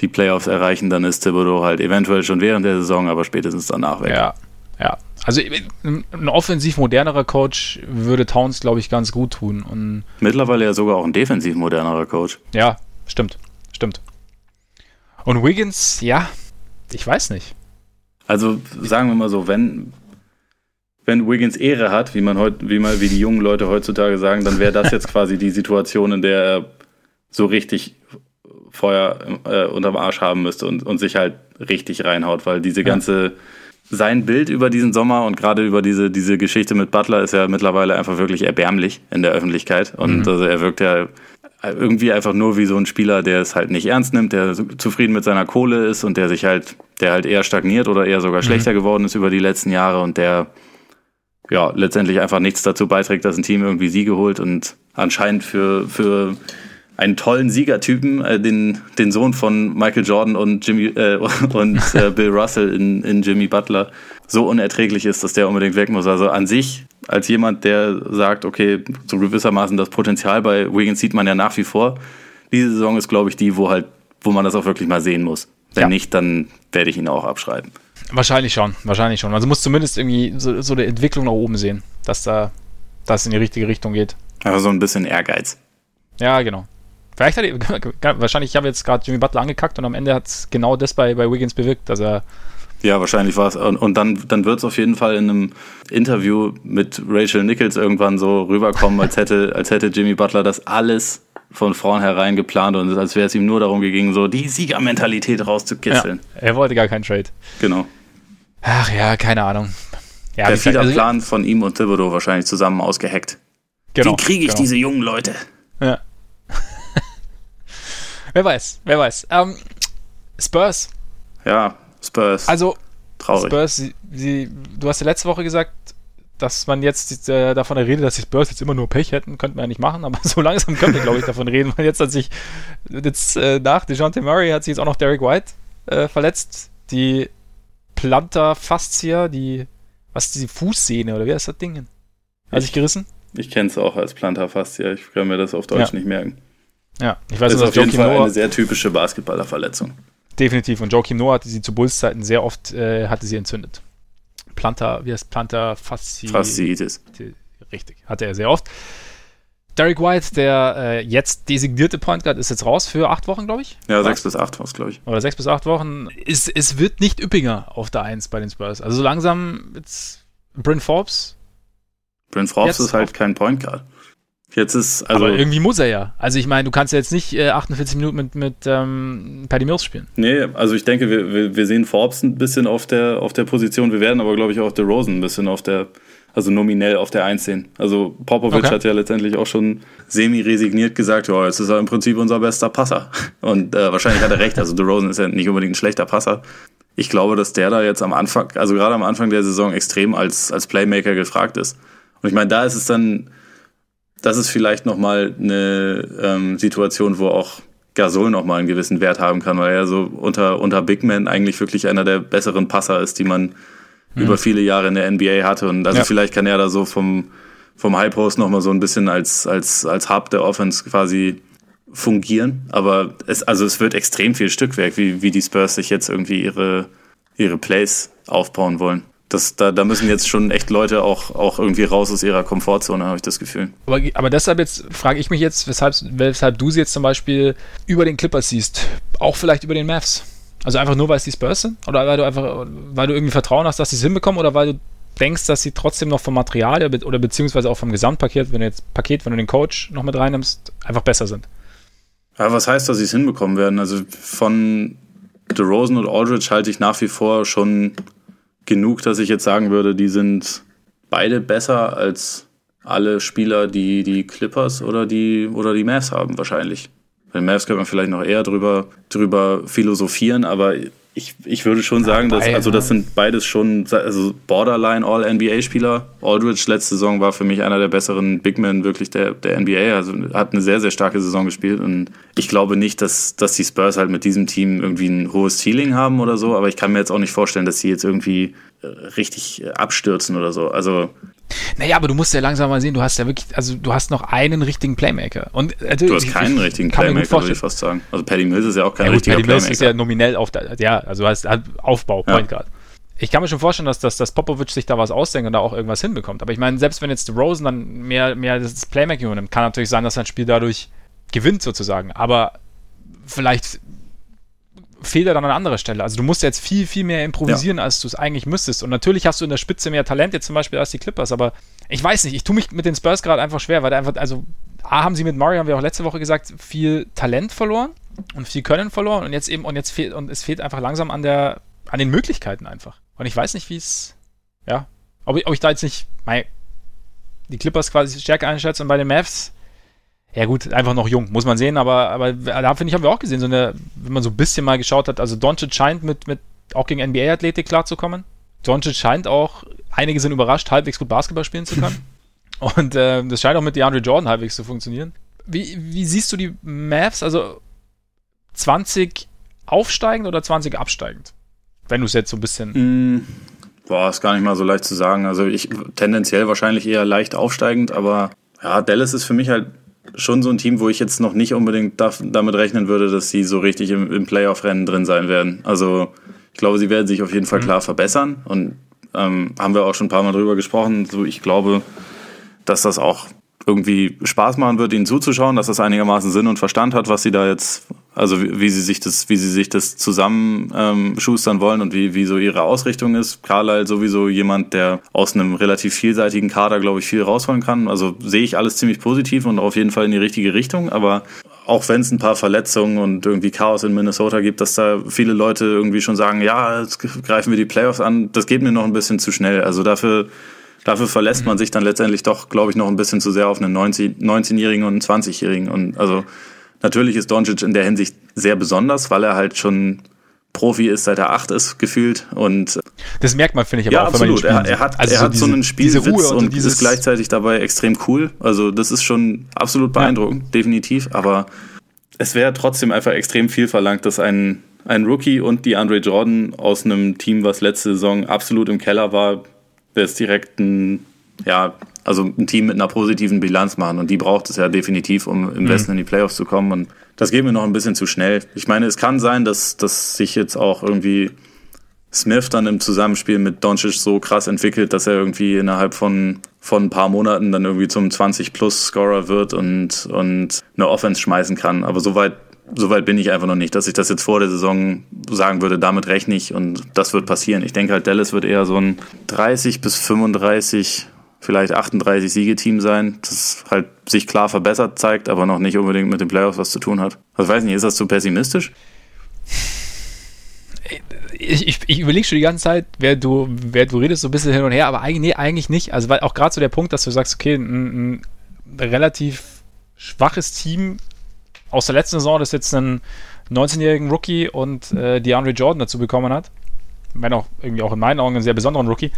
die Playoffs erreichen, dann ist Thibodeau halt eventuell schon während der Saison, aber spätestens danach weg.
Ja, ja, also ein offensiv modernerer Coach würde Towns, glaube ich, ganz gut tun. Und
Mittlerweile ja sogar auch ein defensiv modernerer Coach.
Ja, stimmt, stimmt. Und Wiggins, ja, ich weiß nicht.
Also sagen wir mal so, wenn, wenn Wiggins Ehre hat, wie man heute, wie mal, wie die jungen Leute heutzutage sagen, dann wäre das jetzt quasi die Situation, in der er so richtig Feuer äh, unterm Arsch haben müsste und, und sich halt richtig reinhaut, weil diese ganze ja sein Bild über diesen Sommer und gerade über diese, diese Geschichte mit Butler ist ja mittlerweile einfach wirklich erbärmlich in der Öffentlichkeit. Und mhm. also er wirkt ja irgendwie einfach nur wie so ein Spieler, der es halt nicht ernst nimmt, der zufrieden mit seiner Kohle ist und der sich halt, der halt eher stagniert oder eher sogar mhm. schlechter geworden ist über die letzten Jahre und der ja letztendlich einfach nichts dazu beiträgt, dass ein Team irgendwie Siege holt und anscheinend für, für einen tollen Siegertypen, äh, den, den Sohn von Michael Jordan und Jimmy äh, [LAUGHS] und äh, Bill Russell in, in Jimmy Butler so unerträglich ist, dass der unbedingt weg muss. Also an sich, als jemand, der sagt, okay, so gewissermaßen das Potenzial bei Wiggins sieht man ja nach wie vor. Diese Saison ist, glaube ich, die, wo halt, wo man das auch wirklich mal sehen muss. Wenn ja. nicht, dann werde ich ihn auch abschreiben.
Wahrscheinlich schon, wahrscheinlich schon. Also muss zumindest irgendwie so, so eine Entwicklung nach oben sehen, dass da das in die richtige Richtung geht.
Also so ein bisschen Ehrgeiz.
Ja, genau. Vielleicht hat er, [LAUGHS] wahrscheinlich, ich habe jetzt gerade Jimmy Butler angekackt und am Ende hat es genau das bei, bei Wiggins bewirkt, dass er.
Ja, wahrscheinlich war es. Und, und, dann, dann wird es auf jeden Fall in einem Interview mit Rachel Nichols irgendwann so rüberkommen, als hätte, [LAUGHS] als hätte Jimmy Butler das alles von vornherein geplant und als wäre es ihm nur darum gegangen, so die Siegermentalität rauszukitzeln.
Ja, er wollte gar keinen Trade.
Genau.
Ach ja, keine Ahnung.
Ja, Der also, Plan von ihm und Thibodeau wahrscheinlich zusammen ausgeheckt. Genau, Wie kriege ich genau. diese jungen Leute?
Ja. Wer weiß, wer weiß. Ähm, Spurs.
Ja, Spurs.
Also, Traurig. Spurs, sie, sie, du hast ja letzte Woche gesagt, dass man jetzt äh, davon redet, dass die Spurs jetzt immer nur Pech hätten, könnte man ja nicht machen, aber [LAUGHS] so langsam können wir, glaube ich, davon reden, weil jetzt hat sich, jetzt äh, nach DeJounte Murray hat sich jetzt auch noch Derek White äh, verletzt. Die Plantar Fascia, die, was ist die Fußsehne oder wie heißt das Ding? Hat sich gerissen?
Ich kenne es auch als Plantar Fascia, ich kann mir das auf Deutsch ja. nicht merken.
Ja,
ich weiß das ist auf jeden Fall Noah, eine sehr typische Basketballerverletzung.
Definitiv. Und Joachim Noah hatte sie zu Bulls-Zeiten sehr oft äh, hatte sie entzündet. Plantar, wie heißt Plantar Fasci
Fasciitis.
Richtig, hatte er sehr oft. Derek White, der äh, jetzt designierte Point Guard, ist jetzt raus für acht Wochen, glaube ich.
Ja, sechs bis acht Wochen, glaube ich.
Oder sechs bis acht Wochen. Es, es wird nicht üppiger auf der Eins bei den Spurs. Also so langsam jetzt Bryn Forbes.
Bryn Forbes ist halt kein Point Guard. Jetzt ist, also.
Aber irgendwie muss er ja. Also ich meine, du kannst ja jetzt nicht äh, 48 Minuten mit, mit ähm, Paddy Mills spielen.
Nee, also ich denke, wir, wir, wir sehen Forbes ein bisschen auf der, auf der Position. Wir werden aber, glaube ich, auch der Rosen ein bisschen auf der. also nominell auf der 1 sehen. Also Popovic okay. hat ja letztendlich auch schon semi-resigniert gesagt, ja, jetzt ist er im Prinzip unser bester Passer. [LAUGHS] Und äh, wahrscheinlich hat er recht, also DeRozan ist ja nicht unbedingt ein schlechter Passer. Ich glaube, dass der da jetzt am Anfang, also gerade am Anfang der Saison extrem als, als Playmaker gefragt ist. Und ich meine, da ist es dann, das ist vielleicht nochmal eine ähm, Situation, wo auch Gasol nochmal einen gewissen Wert haben kann, weil er so unter, unter Big Man eigentlich wirklich einer der besseren Passer ist, die man mhm. über viele Jahre in der NBA hatte. Und also ja. vielleicht kann er da so vom, vom High Post nochmal so ein bisschen als, als, als Hub der Offense quasi fungieren. Aber es, also es wird extrem viel Stückwerk, wie, wie die Spurs sich jetzt irgendwie ihre, ihre Plays aufbauen wollen. Das, da, da müssen jetzt schon echt Leute auch, auch irgendwie raus aus ihrer Komfortzone, habe ich das Gefühl.
Aber, aber deshalb jetzt frage ich mich jetzt, weshalb, weshalb du sie jetzt zum Beispiel über den Clippers siehst, auch vielleicht über den Mavs. Also einfach nur, weil es die Spurs sind? Oder weil du einfach, weil du irgendwie Vertrauen hast, dass sie es hinbekommen? Oder weil du denkst, dass sie trotzdem noch vom Material oder beziehungsweise auch vom Gesamtpaket, wenn du jetzt Paket, wenn du den Coach noch mit reinnimmst, einfach besser sind?
Ja, was heißt, dass sie es hinbekommen werden? Also von DeRozan und Aldridge halte ich nach wie vor schon genug, dass ich jetzt sagen würde, die sind beide besser als alle Spieler, die die Clippers oder die, oder die Mavs haben, wahrscheinlich. Bei den Mavs könnte man vielleicht noch eher drüber, drüber philosophieren, aber ich, ich würde schon sagen, dass, also das sind beides schon, also Borderline All-NBA-Spieler. Aldridge letzte Saison war für mich einer der besseren Big Men wirklich der, der NBA, also hat eine sehr, sehr starke Saison gespielt und ich glaube nicht, dass, dass die Spurs halt mit diesem Team irgendwie ein hohes Ceiling haben oder so, aber ich kann mir jetzt auch nicht vorstellen, dass sie jetzt irgendwie äh, richtig äh, abstürzen oder so. Also
naja, aber du musst ja langsam mal sehen, du hast ja wirklich, also du hast noch einen richtigen Playmaker. Und,
also, du hast keinen ich, richtigen Playmaker, würde ich fast sagen. Also Paddy Mills ist ja auch kein ja, gut, richtiger Paddy Mills
ist ja nominell auf, der, ja, also hast Aufbau, Point Guard. Ich kann mir schon vorstellen, dass, dass, dass Popovic sich da was ausdenkt und da auch irgendwas hinbekommt. Aber ich meine, selbst wenn jetzt Rosen dann mehr, mehr das Playmaking übernimmt, kann natürlich sein, dass ein Spiel dadurch gewinnt sozusagen. Aber vielleicht fehlt er dann an anderer Stelle. Also du musst jetzt viel, viel mehr improvisieren, ja. als du es eigentlich müsstest. Und natürlich hast du in der Spitze mehr Talent jetzt zum Beispiel als die Clippers, aber ich weiß nicht, ich tue mich mit den Spurs gerade einfach schwer, weil einfach, also A haben sie mit Mario, haben wir auch letzte Woche gesagt, viel Talent verloren und viel Können verloren und jetzt eben, und jetzt fehlt, und es fehlt einfach langsam an der, an den Möglichkeiten einfach. Und ich weiß nicht, wie es, ja, ob ich, ob ich da jetzt nicht, mein, die Clippers quasi stärker einschätze und bei den Mavs ja gut, einfach noch jung, muss man sehen, aber, aber da finde ich, haben wir auch gesehen, so eine, wenn man so ein bisschen mal geschaut hat, also Doncic scheint mit, mit auch gegen NBA-Athletik klarzukommen. Doncic scheint auch, einige sind überrascht, halbwegs gut Basketball spielen zu können. [LAUGHS] Und äh, das scheint auch mit DeAndre Jordan halbwegs zu funktionieren. Wie, wie siehst du die Mavs, also 20 aufsteigend oder 20 absteigend? Wenn du es jetzt so ein bisschen.
Mm, boah, ist gar nicht mal so leicht zu sagen. Also ich tendenziell wahrscheinlich eher leicht aufsteigend, aber ja, Dallas ist für mich halt schon so ein Team, wo ich jetzt noch nicht unbedingt damit rechnen würde, dass sie so richtig im, im Playoff-Rennen drin sein werden. Also ich glaube, sie werden sich auf jeden Fall mhm. klar verbessern und ähm, haben wir auch schon ein paar Mal drüber gesprochen. So, ich glaube, dass das auch irgendwie Spaß machen wird, ihnen zuzuschauen, dass das einigermaßen Sinn und Verstand hat, was sie da jetzt, also wie, wie sie sich das, wie sie sich das zusammen ähm, schustern wollen und wie, wie so ihre Ausrichtung ist. Carlyle sowieso jemand, der aus einem relativ vielseitigen Kader, glaube ich, viel rausholen kann. Also sehe ich alles ziemlich positiv und auf jeden Fall in die richtige Richtung. Aber auch wenn es ein paar Verletzungen und irgendwie Chaos in Minnesota gibt, dass da viele Leute irgendwie schon sagen, ja, jetzt greifen wir die Playoffs an, das geht mir noch ein bisschen zu schnell. Also dafür dafür verlässt man sich dann letztendlich doch, glaube ich, noch ein bisschen zu sehr auf einen 19-Jährigen und einen 20-Jährigen. Und also natürlich ist Doncic in der Hinsicht sehr besonders, weil er halt schon Profi ist, seit er acht ist, gefühlt. Und
das merkt man, finde ich,
aber ja, auch, absolut. Er, er, hat, also er so hat diese, so einen Spielwitz und, und ist gleichzeitig dabei extrem cool. Also das ist schon absolut beeindruckend, ja. definitiv. Aber es wäre trotzdem einfach extrem viel verlangt, dass ein, ein Rookie und die Andre Jordan aus einem Team, was letzte Saison absolut im Keller war, jetzt direkt ein, ja, also ein Team mit einer positiven Bilanz machen. Und die braucht es ja definitiv, um im mhm. Westen in die Playoffs zu kommen. Und das geht mir noch ein bisschen zu schnell. Ich meine, es kann sein, dass, dass sich jetzt auch irgendwie Smith dann im Zusammenspiel mit Doncic so krass entwickelt, dass er irgendwie innerhalb von, von ein paar Monaten dann irgendwie zum 20-Plus-Scorer wird und, und eine Offense schmeißen kann. Aber soweit soweit bin ich einfach noch nicht, dass ich das jetzt vor der Saison sagen würde, damit rechne ich und das wird passieren. Ich denke halt, Dallas wird eher so ein 30 bis 35, vielleicht 38 Siegeteam sein, das halt sich klar verbessert zeigt, aber noch nicht unbedingt mit den Playoffs was zu tun hat. Also weiß nicht, ist das zu pessimistisch?
ich, ich, ich überlege schon die ganze Zeit, wer du, wer du redest, so ein bisschen hin und her, aber eigentlich, nee, eigentlich nicht. Also, weil auch gerade so der Punkt, dass du sagst, okay, ein, ein relativ schwaches Team aus der letzten Saison, das jetzt einen 19-jährigen Rookie und äh, DeAndre Jordan dazu bekommen hat, wenn auch irgendwie auch in meinen Augen einen sehr besonderen Rookie,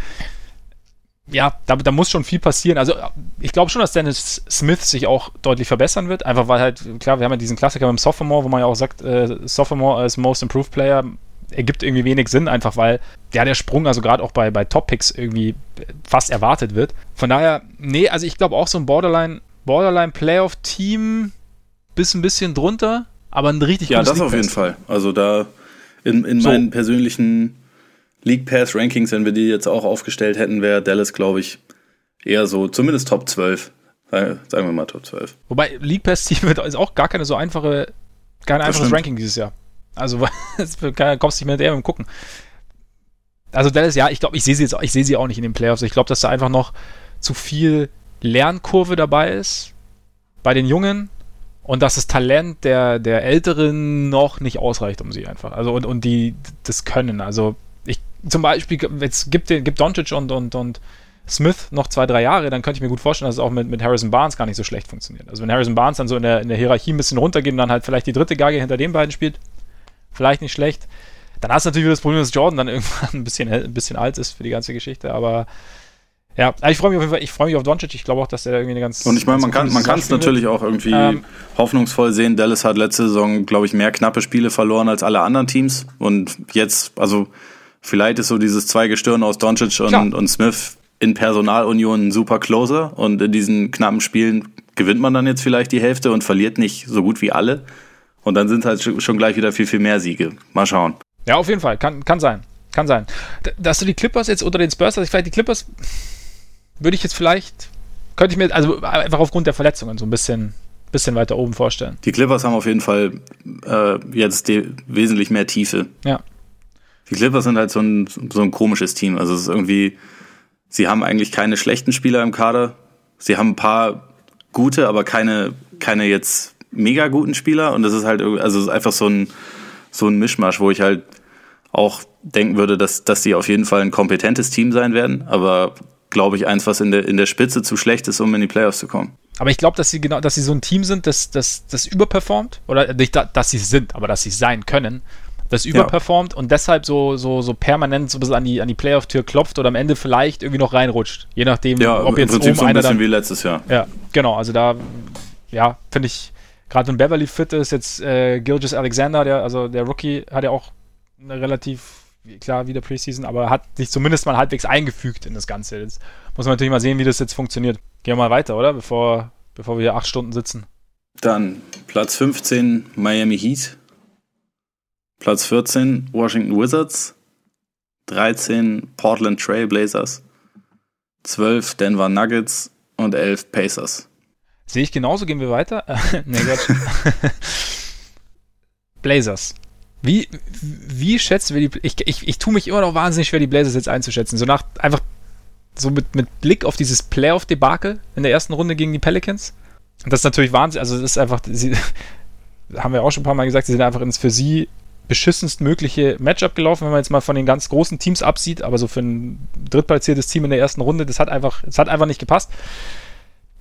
ja, da, da muss schon viel passieren. Also ich glaube schon, dass Dennis Smith sich auch deutlich verbessern wird. Einfach weil halt, klar, wir haben ja diesen Klassiker mit dem Sophomore, wo man ja auch sagt, äh, Sophomore als Most Improved Player ergibt irgendwie wenig Sinn, einfach weil ja der Sprung, also gerade auch bei, bei Top-Picks irgendwie fast erwartet wird. Von daher, nee, also ich glaube auch so ein Borderline, Borderline Playoff-Team bis ein bisschen drunter, aber ein richtig
Ja, das auf jeden Fall. Also da in, in so. meinen persönlichen League Pass Rankings, wenn wir die jetzt auch aufgestellt hätten, wäre Dallas, glaube ich, eher so, zumindest Top 12. Sagen wir mal Top 12.
Wobei League Pass Team [LAUGHS] ist auch gar keine so einfache, kein einfaches Ranking dieses Jahr. Also [LAUGHS] kommst du nicht mehr der mit dem Gucken. Also Dallas, ja, ich glaube, ich sehe sie jetzt, ich sehe sie auch nicht in den Playoffs. Ich glaube, dass da einfach noch zu viel Lernkurve dabei ist bei den Jungen und dass das Talent der, der Älteren noch nicht ausreicht um sie einfach. Also und, und die das können. Also zum Beispiel, jetzt gibt, den, gibt Doncic und, und, und Smith noch zwei, drei Jahre, dann könnte ich mir gut vorstellen, dass es auch mit, mit Harrison Barnes gar nicht so schlecht funktioniert. Also wenn Harrison Barnes dann so in der, in der Hierarchie ein bisschen runtergeht und dann halt vielleicht die dritte Geige hinter den beiden spielt, vielleicht nicht schlecht. Dann hast du natürlich wieder das Problem, dass Jordan dann [LAUGHS] irgendwann ein bisschen, ein bisschen alt ist für die ganze Geschichte, aber ja, ich freue mich auf jeden Fall, ich freue mich auf Doncic. Ich glaube auch, dass der irgendwie eine ganz.
Und ich meine, man kann man es natürlich auch irgendwie ähm, hoffnungsvoll sehen. Dallas hat letzte Saison, glaube ich, mehr knappe Spiele verloren als alle anderen Teams. Und jetzt, also Vielleicht ist so dieses Zweigestirn aus Doncic und, und Smith in Personalunion ein super Closer und in diesen knappen Spielen gewinnt man dann jetzt vielleicht die Hälfte und verliert nicht so gut wie alle. Und dann sind halt schon gleich wieder viel, viel mehr Siege. Mal schauen.
Ja, auf jeden Fall. Kann, kann sein. Kann sein. Dass du die Clippers jetzt unter den Spurs, also vielleicht die Clippers würde ich jetzt vielleicht, könnte ich mir, also einfach aufgrund der Verletzungen so ein bisschen, bisschen weiter oben vorstellen.
Die Clippers haben auf jeden Fall äh, jetzt wesentlich mehr Tiefe.
Ja.
Die Clippers sind halt so ein, so ein komisches Team. Also es ist irgendwie, sie haben eigentlich keine schlechten Spieler im Kader. Sie haben ein paar gute, aber keine, keine jetzt mega guten Spieler. Und das ist halt, also es ist einfach so ein, so ein Mischmasch, wo ich halt auch denken würde, dass, dass die auf jeden Fall ein kompetentes Team sein werden. Aber glaube ich, eins, was in der, in der Spitze zu schlecht ist, um in die Playoffs zu kommen.
Aber ich glaube, dass sie genau, dass sie so ein Team sind, das, das, das überperformt. Oder nicht, dass sie sind, aber dass sie sein können das überperformt ja. und deshalb so, so, so permanent so ein bisschen an die, an die Playoff-Tür klopft oder am Ende vielleicht irgendwie noch reinrutscht. Je nachdem,
ja, ob jetzt oben so ein bisschen dann, wie letztes Jahr.
Ja, genau. Also da, ja, finde ich, gerade wenn Beverly fit ist, jetzt äh, Gilgis Alexander, der, also der Rookie, hat ja auch eine relativ, klar, wieder Preseason, aber hat sich zumindest mal halbwegs eingefügt in das Ganze. Jetzt muss man natürlich mal sehen, wie das jetzt funktioniert. Gehen wir mal weiter, oder? Bevor, bevor wir hier acht Stunden sitzen.
Dann Platz 15 Miami Heat Platz 14 Washington Wizards, 13 Portland Trail Blazers, 12 Denver Nuggets und 11 Pacers.
Sehe ich genauso, gehen wir weiter. [LAUGHS] nee, [LAUGHS] Blazers. Wie, wie schätzen wir die. Ich, ich, ich tue mich immer noch wahnsinnig schwer, die Blazers jetzt einzuschätzen. So nach einfach so mit, mit Blick auf dieses Playoff-Debakel in der ersten Runde gegen die Pelicans. Und das ist natürlich Wahnsinn. Also, das ist einfach. Sie, [LAUGHS] haben wir auch schon ein paar Mal gesagt, sie sind einfach ins für sie beschissenst mögliche Matchup gelaufen, wenn man jetzt mal von den ganz großen Teams absieht, aber so für ein drittplatziertes Team in der ersten Runde, das hat einfach, das hat einfach nicht gepasst.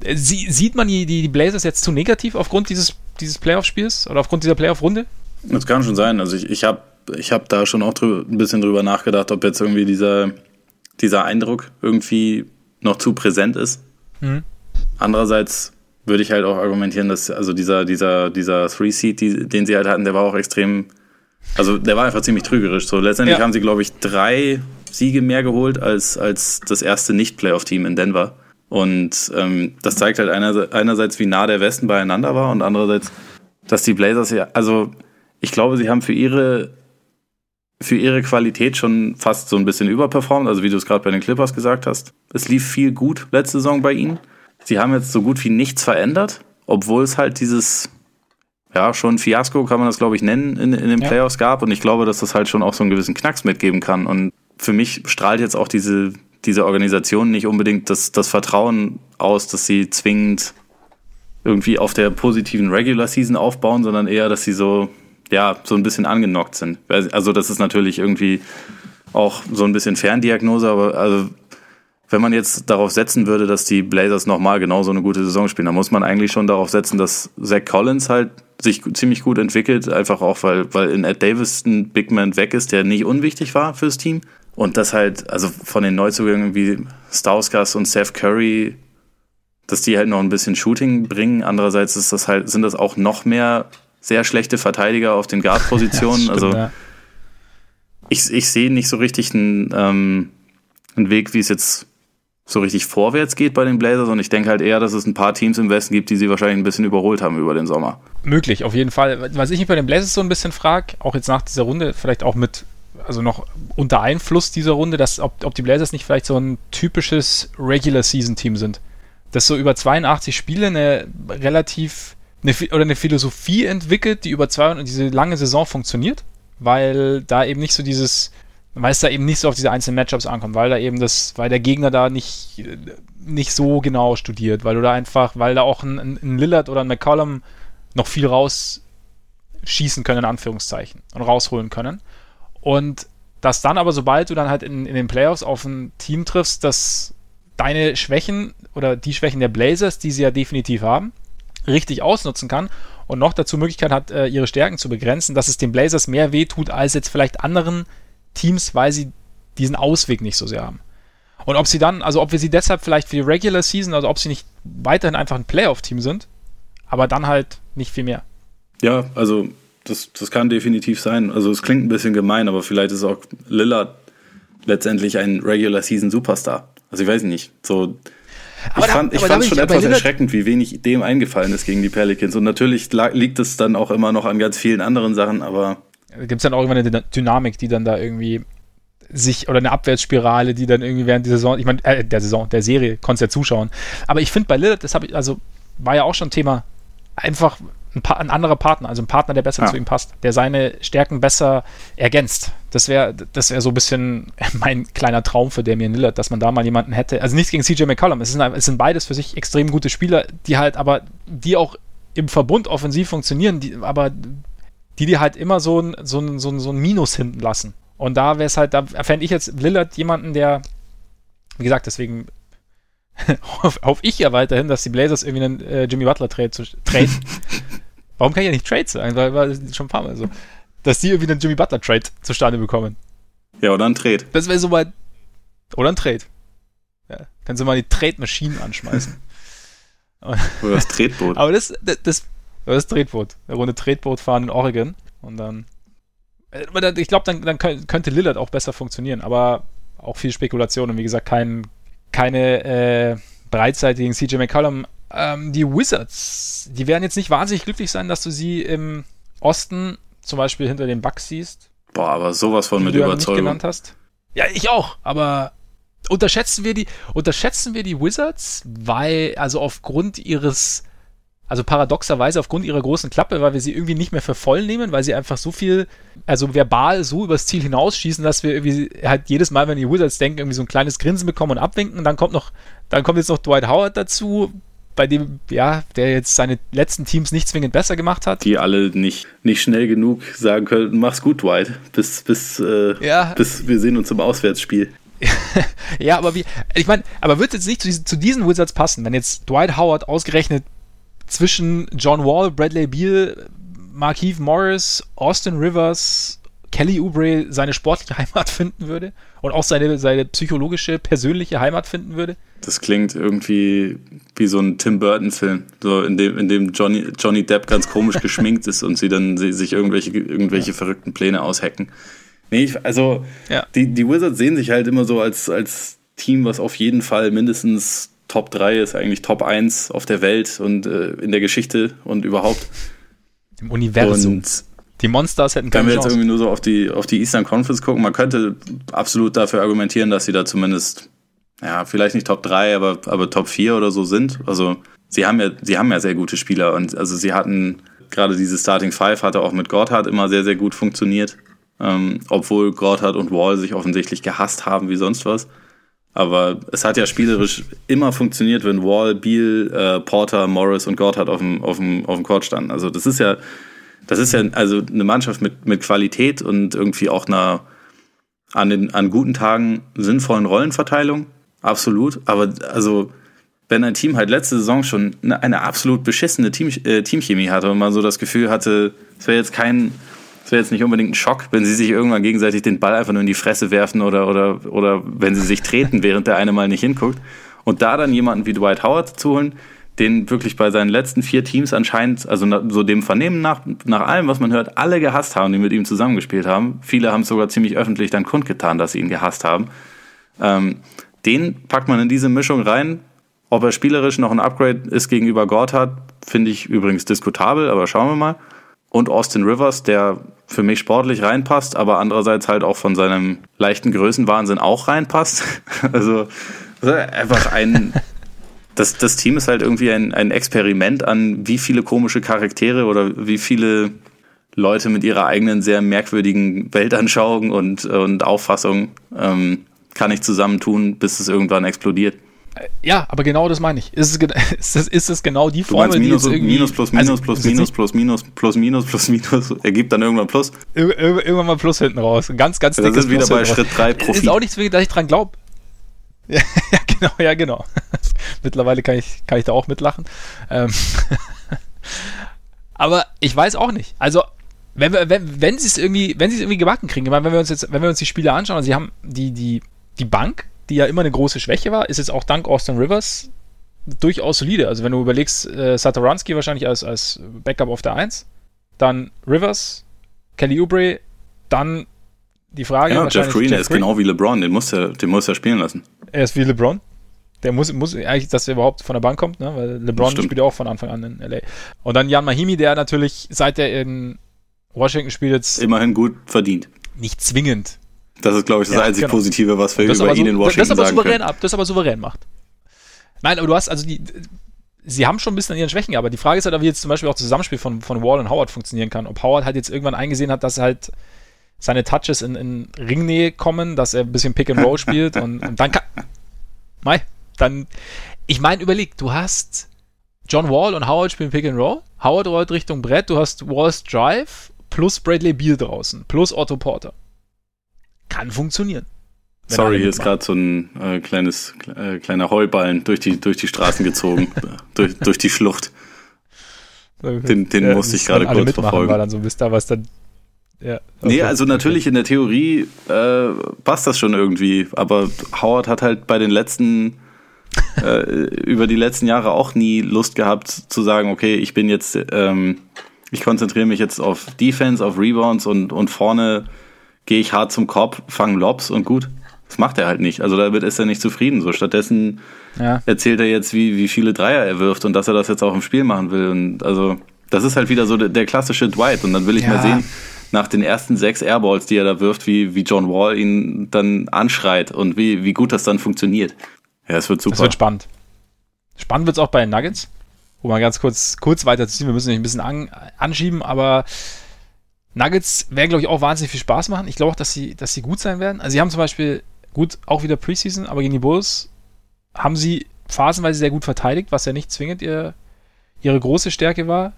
Äh, sie, sieht man die, die Blazers jetzt zu negativ aufgrund dieses, dieses Playoff-Spiels oder aufgrund dieser Playoff-Runde?
Das kann schon sein. Also ich, ich habe ich hab da schon auch drüber, ein bisschen drüber nachgedacht, ob jetzt irgendwie dieser, dieser Eindruck irgendwie noch zu präsent ist. Mhm. Andererseits würde ich halt auch argumentieren, dass also dieser, dieser, dieser Three-Seed, die, den sie halt hatten, der war auch extrem also der war einfach ziemlich trügerisch. So letztendlich ja. haben sie, glaube ich, drei Siege mehr geholt als, als das erste Nicht-Playoff-Team in Denver. Und ähm, das zeigt halt einer, einerseits, wie nah der Westen beieinander war und andererseits, dass die Blazers ja, also ich glaube, sie haben für ihre für ihre Qualität schon fast so ein bisschen überperformt, also wie du es gerade bei den Clippers gesagt hast. Es lief viel gut letzte Saison bei ihnen. Sie haben jetzt so gut wie nichts verändert, obwohl es halt dieses ja, schon Fiasko kann man das, glaube ich, nennen, in, in den ja. Playoffs gab. Und ich glaube, dass das halt schon auch so einen gewissen Knacks mitgeben kann. Und für mich strahlt jetzt auch diese, diese Organisation nicht unbedingt das, das Vertrauen aus, dass sie zwingend irgendwie auf der positiven Regular Season aufbauen, sondern eher, dass sie so, ja, so ein bisschen angenockt sind. Also das ist natürlich irgendwie auch so ein bisschen Ferndiagnose, aber also wenn man jetzt darauf setzen würde, dass die Blazers nochmal genauso eine gute Saison spielen, dann muss man eigentlich schon darauf setzen, dass Zach Collins halt sich ziemlich gut entwickelt, einfach auch, weil, weil in Ed Davis ein Big Man weg ist, der nicht unwichtig war fürs Team. Und das halt, also von den Neuzugängen wie Stauskas und Seth Curry, dass die halt noch ein bisschen Shooting bringen. Andererseits ist das halt, sind das auch noch mehr sehr schlechte Verteidiger auf den Guard-Positionen. [LAUGHS] also ja. ich, ich sehe nicht so richtig einen, ähm, einen Weg, wie es jetzt so richtig vorwärts geht bei den Blazers und ich denke halt eher, dass es ein paar Teams im Westen gibt, die sie wahrscheinlich ein bisschen überholt haben über den Sommer.
Möglich, auf jeden Fall. Was ich mich bei den Blazers so ein bisschen frage, auch jetzt nach dieser Runde, vielleicht auch mit, also noch unter Einfluss dieser Runde, dass ob, ob die Blazers nicht vielleicht so ein typisches Regular-Season-Team sind. Das so über 82 Spiele eine relativ, eine, oder eine Philosophie entwickelt, die über zwei und diese lange Saison funktioniert, weil da eben nicht so dieses weil es da eben nicht so auf diese einzelnen Matchups ankommt, weil da eben das, weil der Gegner da nicht, nicht so genau studiert, weil du da einfach, weil da auch ein, ein Lillard oder ein McCollum noch viel rausschießen können, in Anführungszeichen, und rausholen können. Und dass dann aber, sobald du dann halt in, in den Playoffs auf ein Team triffst, das deine Schwächen oder die Schwächen der Blazers, die sie ja definitiv haben, richtig ausnutzen kann und noch dazu Möglichkeit hat, äh, ihre Stärken zu begrenzen, dass es den Blazers mehr wehtut als jetzt vielleicht anderen Teams, weil sie diesen Ausweg nicht so sehr haben. Und ob sie dann, also ob wir sie deshalb vielleicht für die Regular Season, also ob sie nicht weiterhin einfach ein Playoff-Team sind, aber dann halt nicht viel mehr.
Ja, also das, das kann definitiv sein. Also es klingt ein bisschen gemein, aber vielleicht ist auch Lillard letztendlich ein Regular Season Superstar. Also ich weiß nicht. So, aber ich fand, ich fand schon etwas erschreckend, wie wenig dem eingefallen ist gegen die Pelicans. Und natürlich liegt es dann auch immer noch an ganz vielen anderen Sachen, aber
gibt es dann auch immer eine Dynamik, die dann da irgendwie sich oder eine Abwärtsspirale, die dann irgendwie während der Saison, ich meine, äh, der Saison, der Serie, konntest ja zuschauen. Aber ich finde bei Lillard, das habe ich, also war ja auch schon Thema, einfach ein, ein, anderer Partner, also ein Partner, der besser ja. zu ihm passt, der seine Stärken besser ergänzt. Das wäre das wäre so ein bisschen [LAUGHS] mein kleiner Traum für Damian Lillard, dass man da mal jemanden hätte. Also nichts gegen CJ McCollum, es sind, es sind beides für sich extrem gute Spieler, die halt aber, die auch im Verbund offensiv funktionieren, die, aber die dir halt immer so ein, so ein, so ein, so ein Minus hinten lassen. Und da wäre es halt, da fände ich jetzt Lillard jemanden, der, wie gesagt, deswegen [LAUGHS] hoffe ich ja weiterhin, dass die Blazers irgendwie einen äh, Jimmy Butler Trade zu trade. [LAUGHS] Warum kann ich ja nicht Trade sagen? Weil war schon ein paar Mal so. Dass die irgendwie einen Jimmy Butler Trade zustande bekommen.
Ja, oder ein Trade.
Das wäre so weit. Oder ein Trade. Ja, können sie mal die Trade-Maschinen anschmeißen. [LAUGHS]
oder das Tretboot.
Aber das, das, das das ist Tretboot. Eine Runde Tretboot fahren in Oregon. Und dann. Äh, ich glaube, dann, dann könnte Lillard auch besser funktionieren. Aber auch viel Spekulation und wie gesagt, kein, keine äh, breitseitigen CJ McCollum. Ähm, die Wizards, die werden jetzt nicht wahnsinnig glücklich sein, dass du sie im Osten zum Beispiel hinter den Bucks siehst.
Boah, aber sowas von mit Überzeugung. Nicht genannt
hast. Ja, ich auch, aber unterschätzen wir die, unterschätzen wir die Wizards, weil, also aufgrund ihres also paradoxerweise aufgrund ihrer großen Klappe, weil wir sie irgendwie nicht mehr für voll nehmen, weil sie einfach so viel, also verbal so übers Ziel hinausschießen, dass wir irgendwie halt jedes Mal, wenn die Wizards denken, irgendwie so ein kleines Grinsen bekommen und abwinken. Und dann kommt noch, dann kommt jetzt noch Dwight Howard dazu, bei dem, ja, der jetzt seine letzten Teams nicht zwingend besser gemacht hat.
Die alle nicht, nicht schnell genug sagen könnten, mach's gut, Dwight, bis, bis, äh, ja. bis wir sehen uns im Auswärtsspiel. [LAUGHS]
ja, aber wie, ich meine, aber wird jetzt nicht zu diesen, zu diesen Wizards passen, wenn jetzt Dwight Howard ausgerechnet zwischen John Wall, Bradley Beal, Markeith Morris, Austin Rivers, Kelly Oubre seine sportliche [LAUGHS] Heimat finden würde und auch seine, seine psychologische, persönliche Heimat finden würde?
Das klingt irgendwie wie so ein Tim Burton-Film, so in dem, in dem Johnny, Johnny Depp ganz komisch [LAUGHS] geschminkt ist und sie dann sie, sich irgendwelche, irgendwelche ja. verrückten Pläne aushacken. Nee, ich, also ja. die, die Wizards sehen sich halt immer so als, als Team, was auf jeden Fall mindestens Top 3 ist eigentlich Top 1 auf der Welt und äh, in der Geschichte und überhaupt. [LAUGHS]
Im Universum. Und die Monsters hätten
keine Wenn wir jetzt irgendwie nur so auf die, auf die Eastern Conference gucken, man könnte absolut dafür argumentieren, dass sie da zumindest, ja, vielleicht nicht Top 3, aber, aber Top 4 oder so sind. Also sie haben ja, sie haben ja sehr gute Spieler und also sie hatten gerade diese Starting Five hatte auch mit Gotthard immer sehr, sehr gut funktioniert. Ähm, obwohl Gotthard und Wall sich offensichtlich gehasst haben wie sonst was. Aber es hat ja spielerisch immer funktioniert, wenn Wall, Beal, äh, Porter, Morris und Gotthard auf dem, auf, dem, auf dem Court standen. Also das ist ja Das ist ja also eine Mannschaft mit, mit Qualität und irgendwie auch einer an, den, an guten Tagen sinnvollen Rollenverteilung. Absolut. Aber also, wenn ein Team halt letzte Saison schon eine, eine absolut beschissene Team, äh, Teamchemie hatte und man so das Gefühl hatte, es wäre jetzt kein, es wäre jetzt nicht unbedingt ein Schock, wenn sie sich irgendwann gegenseitig den Ball einfach nur in die Fresse werfen oder, oder, oder wenn sie sich treten, [LAUGHS] während der eine mal nicht hinguckt. Und da dann jemanden wie Dwight Howard zu holen, den wirklich bei seinen letzten vier Teams anscheinend, also so dem Vernehmen nach, nach allem, was man hört, alle gehasst haben, die mit ihm zusammengespielt haben. Viele haben es sogar ziemlich öffentlich dann kundgetan, dass sie ihn gehasst haben. Ähm, den packt man in diese Mischung rein. Ob er spielerisch noch ein Upgrade ist gegenüber Gotthard, finde ich übrigens diskutabel, aber schauen wir mal. Und Austin Rivers, der für mich sportlich reinpasst, aber andererseits halt auch von seinem leichten Größenwahnsinn auch reinpasst. [LAUGHS] also einfach ein das, das Team ist halt irgendwie ein, ein Experiment an, wie viele komische Charaktere oder wie viele Leute mit ihrer eigenen sehr merkwürdigen Weltanschauung und, und Auffassung ähm, kann ich zusammentun, bis es irgendwann explodiert.
Ja, aber genau das meine ich. Ist es, [LAUGHS] ist es, ist es genau die
Formel, minus, die irgendwie... Minus, plus, minus, also, plus, minus, plus, minus, plus, minus, plus, [LAUGHS] minus, ergibt dann irgendwann Plus?
Ir irgendwann mal Plus hinten raus. Ganz, ganz
dickes Das ist wieder Plus bei Schritt 3
Profit. Ist auch nicht zwingend, dass ich dran glaube. Ja, [LAUGHS] ja, genau, ja, genau. Mittlerweile kann ich, kann ich da auch mitlachen. Ähm aber ich weiß auch nicht. Also, wenn, wir, wenn, wenn sie es irgendwie, wenn sie es irgendwie gebacken kriegen, ich meine, wenn wir uns jetzt, wenn wir uns die Spiele anschauen, also sie haben die, die, die Bank, die ja immer eine große Schwäche war, ist jetzt auch dank Austin Rivers durchaus solide. Also wenn du überlegst, äh, Satoransky wahrscheinlich als, als Backup auf der 1, dann Rivers, Kelly Oubre, dann die Frage.
Ja, Jeff Green, Jeff ist Green. genau wie LeBron, den muss er, den muss er spielen lassen.
Er ist wie LeBron. Der muss, muss eigentlich, dass er überhaupt von der Bank kommt, ne? weil LeBron spielt ja auch von Anfang an in LA. Und dann Jan Mahimi, der natürlich, seit er in Washington spielt, jetzt.
Immerhin gut verdient.
Nicht zwingend.
Das ist, glaube ich, das ja, einzig genau. Positive, was wir über ihn in Washington
das aber
sagen
souverän
können.
Ab, das aber souverän macht. Nein, aber du hast also die. Sie haben schon ein bisschen an ihren Schwächen, aber die Frage ist halt, wie jetzt zum Beispiel auch das Zusammenspiel von, von Wall und Howard funktionieren kann. Ob Howard halt jetzt irgendwann eingesehen hat, dass halt seine Touches in, in Ringnähe kommen, dass er ein bisschen Pick and Roll spielt und, und dann kann. Mai, dann. Ich meine, überleg, du hast John Wall und Howard spielen Pick and Roll. Howard rollt Richtung Brett, du hast Walls Drive plus Bradley Beal draußen, plus Otto Porter. Kann funktionieren.
Sorry, hier ist gerade so ein äh, kleines, äh, kleiner Heulballen durch die, durch die Straßen gezogen, [LAUGHS] durch, durch die Schlucht. Den, den ja, musste ich gerade kurz verfolgen.
War dann so, bis da was dann
ja, okay. Nee, also natürlich in der Theorie äh, passt das schon irgendwie, aber Howard hat halt bei den letzten, äh, über die letzten Jahre auch nie Lust gehabt zu sagen, okay, ich bin jetzt, ähm, ich konzentriere mich jetzt auf Defense, auf Rebounds und, und vorne gehe ich hart zum Korb, fange Lobs und gut. Das macht er halt nicht. Also da ist er nicht zufrieden. So stattdessen ja. erzählt er jetzt, wie, wie viele Dreier er wirft und dass er das jetzt auch im Spiel machen will. Und also das ist halt wieder so der, der klassische Dwight. Und dann will ich ja. mal sehen, nach den ersten sechs Airballs, die er da wirft, wie, wie John Wall ihn dann anschreit und wie, wie gut das dann funktioniert. Ja, es wird super. Es
wird spannend. Spannend wird es auch bei den Nuggets, wo man ganz kurz, kurz weiterziehen, wir müssen nicht ein bisschen an, anschieben, aber Nuggets werden, glaube ich, auch wahnsinnig viel Spaß machen. Ich glaube auch, dass sie, dass sie gut sein werden. Also sie haben zum Beispiel, gut, auch wieder Preseason, aber gegen die Bulls haben sie phasenweise sehr gut verteidigt, was ja nicht zwingend ihr, ihre große Stärke war.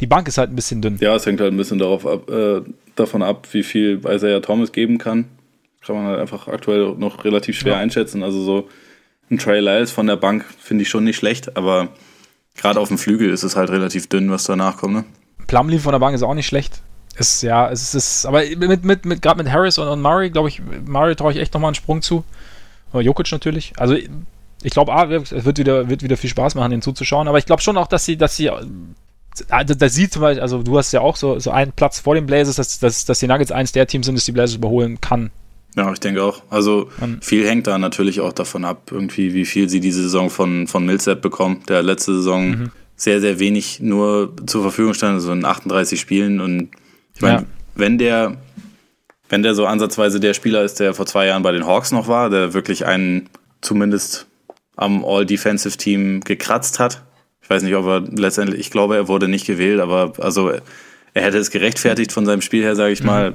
Die Bank ist halt ein bisschen dünn.
Ja, es hängt halt ein bisschen darauf ab, äh, davon ab, wie viel Isaiah Thomas geben kann. Kann man halt einfach aktuell noch relativ schwer ja. einschätzen. Also so ein Trey Lyles von der Bank finde ich schon nicht schlecht, aber gerade auf dem Flügel ist es halt relativ dünn, was danach kommt. Ne?
Plumlee von der Bank ist auch nicht schlecht. Ist, ja, es ist, aber mit, mit, mit gerade mit Harris und, und Murray, glaube ich, Murray traue ich echt nochmal einen Sprung zu. Jokic natürlich. Also ich glaube, es wird wieder, wird wieder viel Spaß machen, den zuzuschauen. Aber ich glaube schon auch, dass sie, dass sie also, da sieht zum Beispiel, also du hast ja auch so, so einen Platz vor den Blazers, dass, dass, dass die Nuggets eins der Teams sind, das die Blazers überholen kann.
Ja, ich denke auch. Also viel hängt da natürlich auch davon ab, irgendwie, wie viel sie diese Saison von, von Millsap bekommen, der letzte Saison mhm. sehr, sehr wenig nur zur Verfügung stand, also in 38 Spielen. Und ich meine, ja. wenn der, wenn der so ansatzweise der Spieler ist, der vor zwei Jahren bei den Hawks noch war, der wirklich einen zumindest am All-Defensive-Team gekratzt hat, ich weiß nicht, ob er letztendlich, ich glaube, er wurde nicht gewählt, aber also er hätte es gerechtfertigt von seinem Spiel her, sage ich mhm. mal.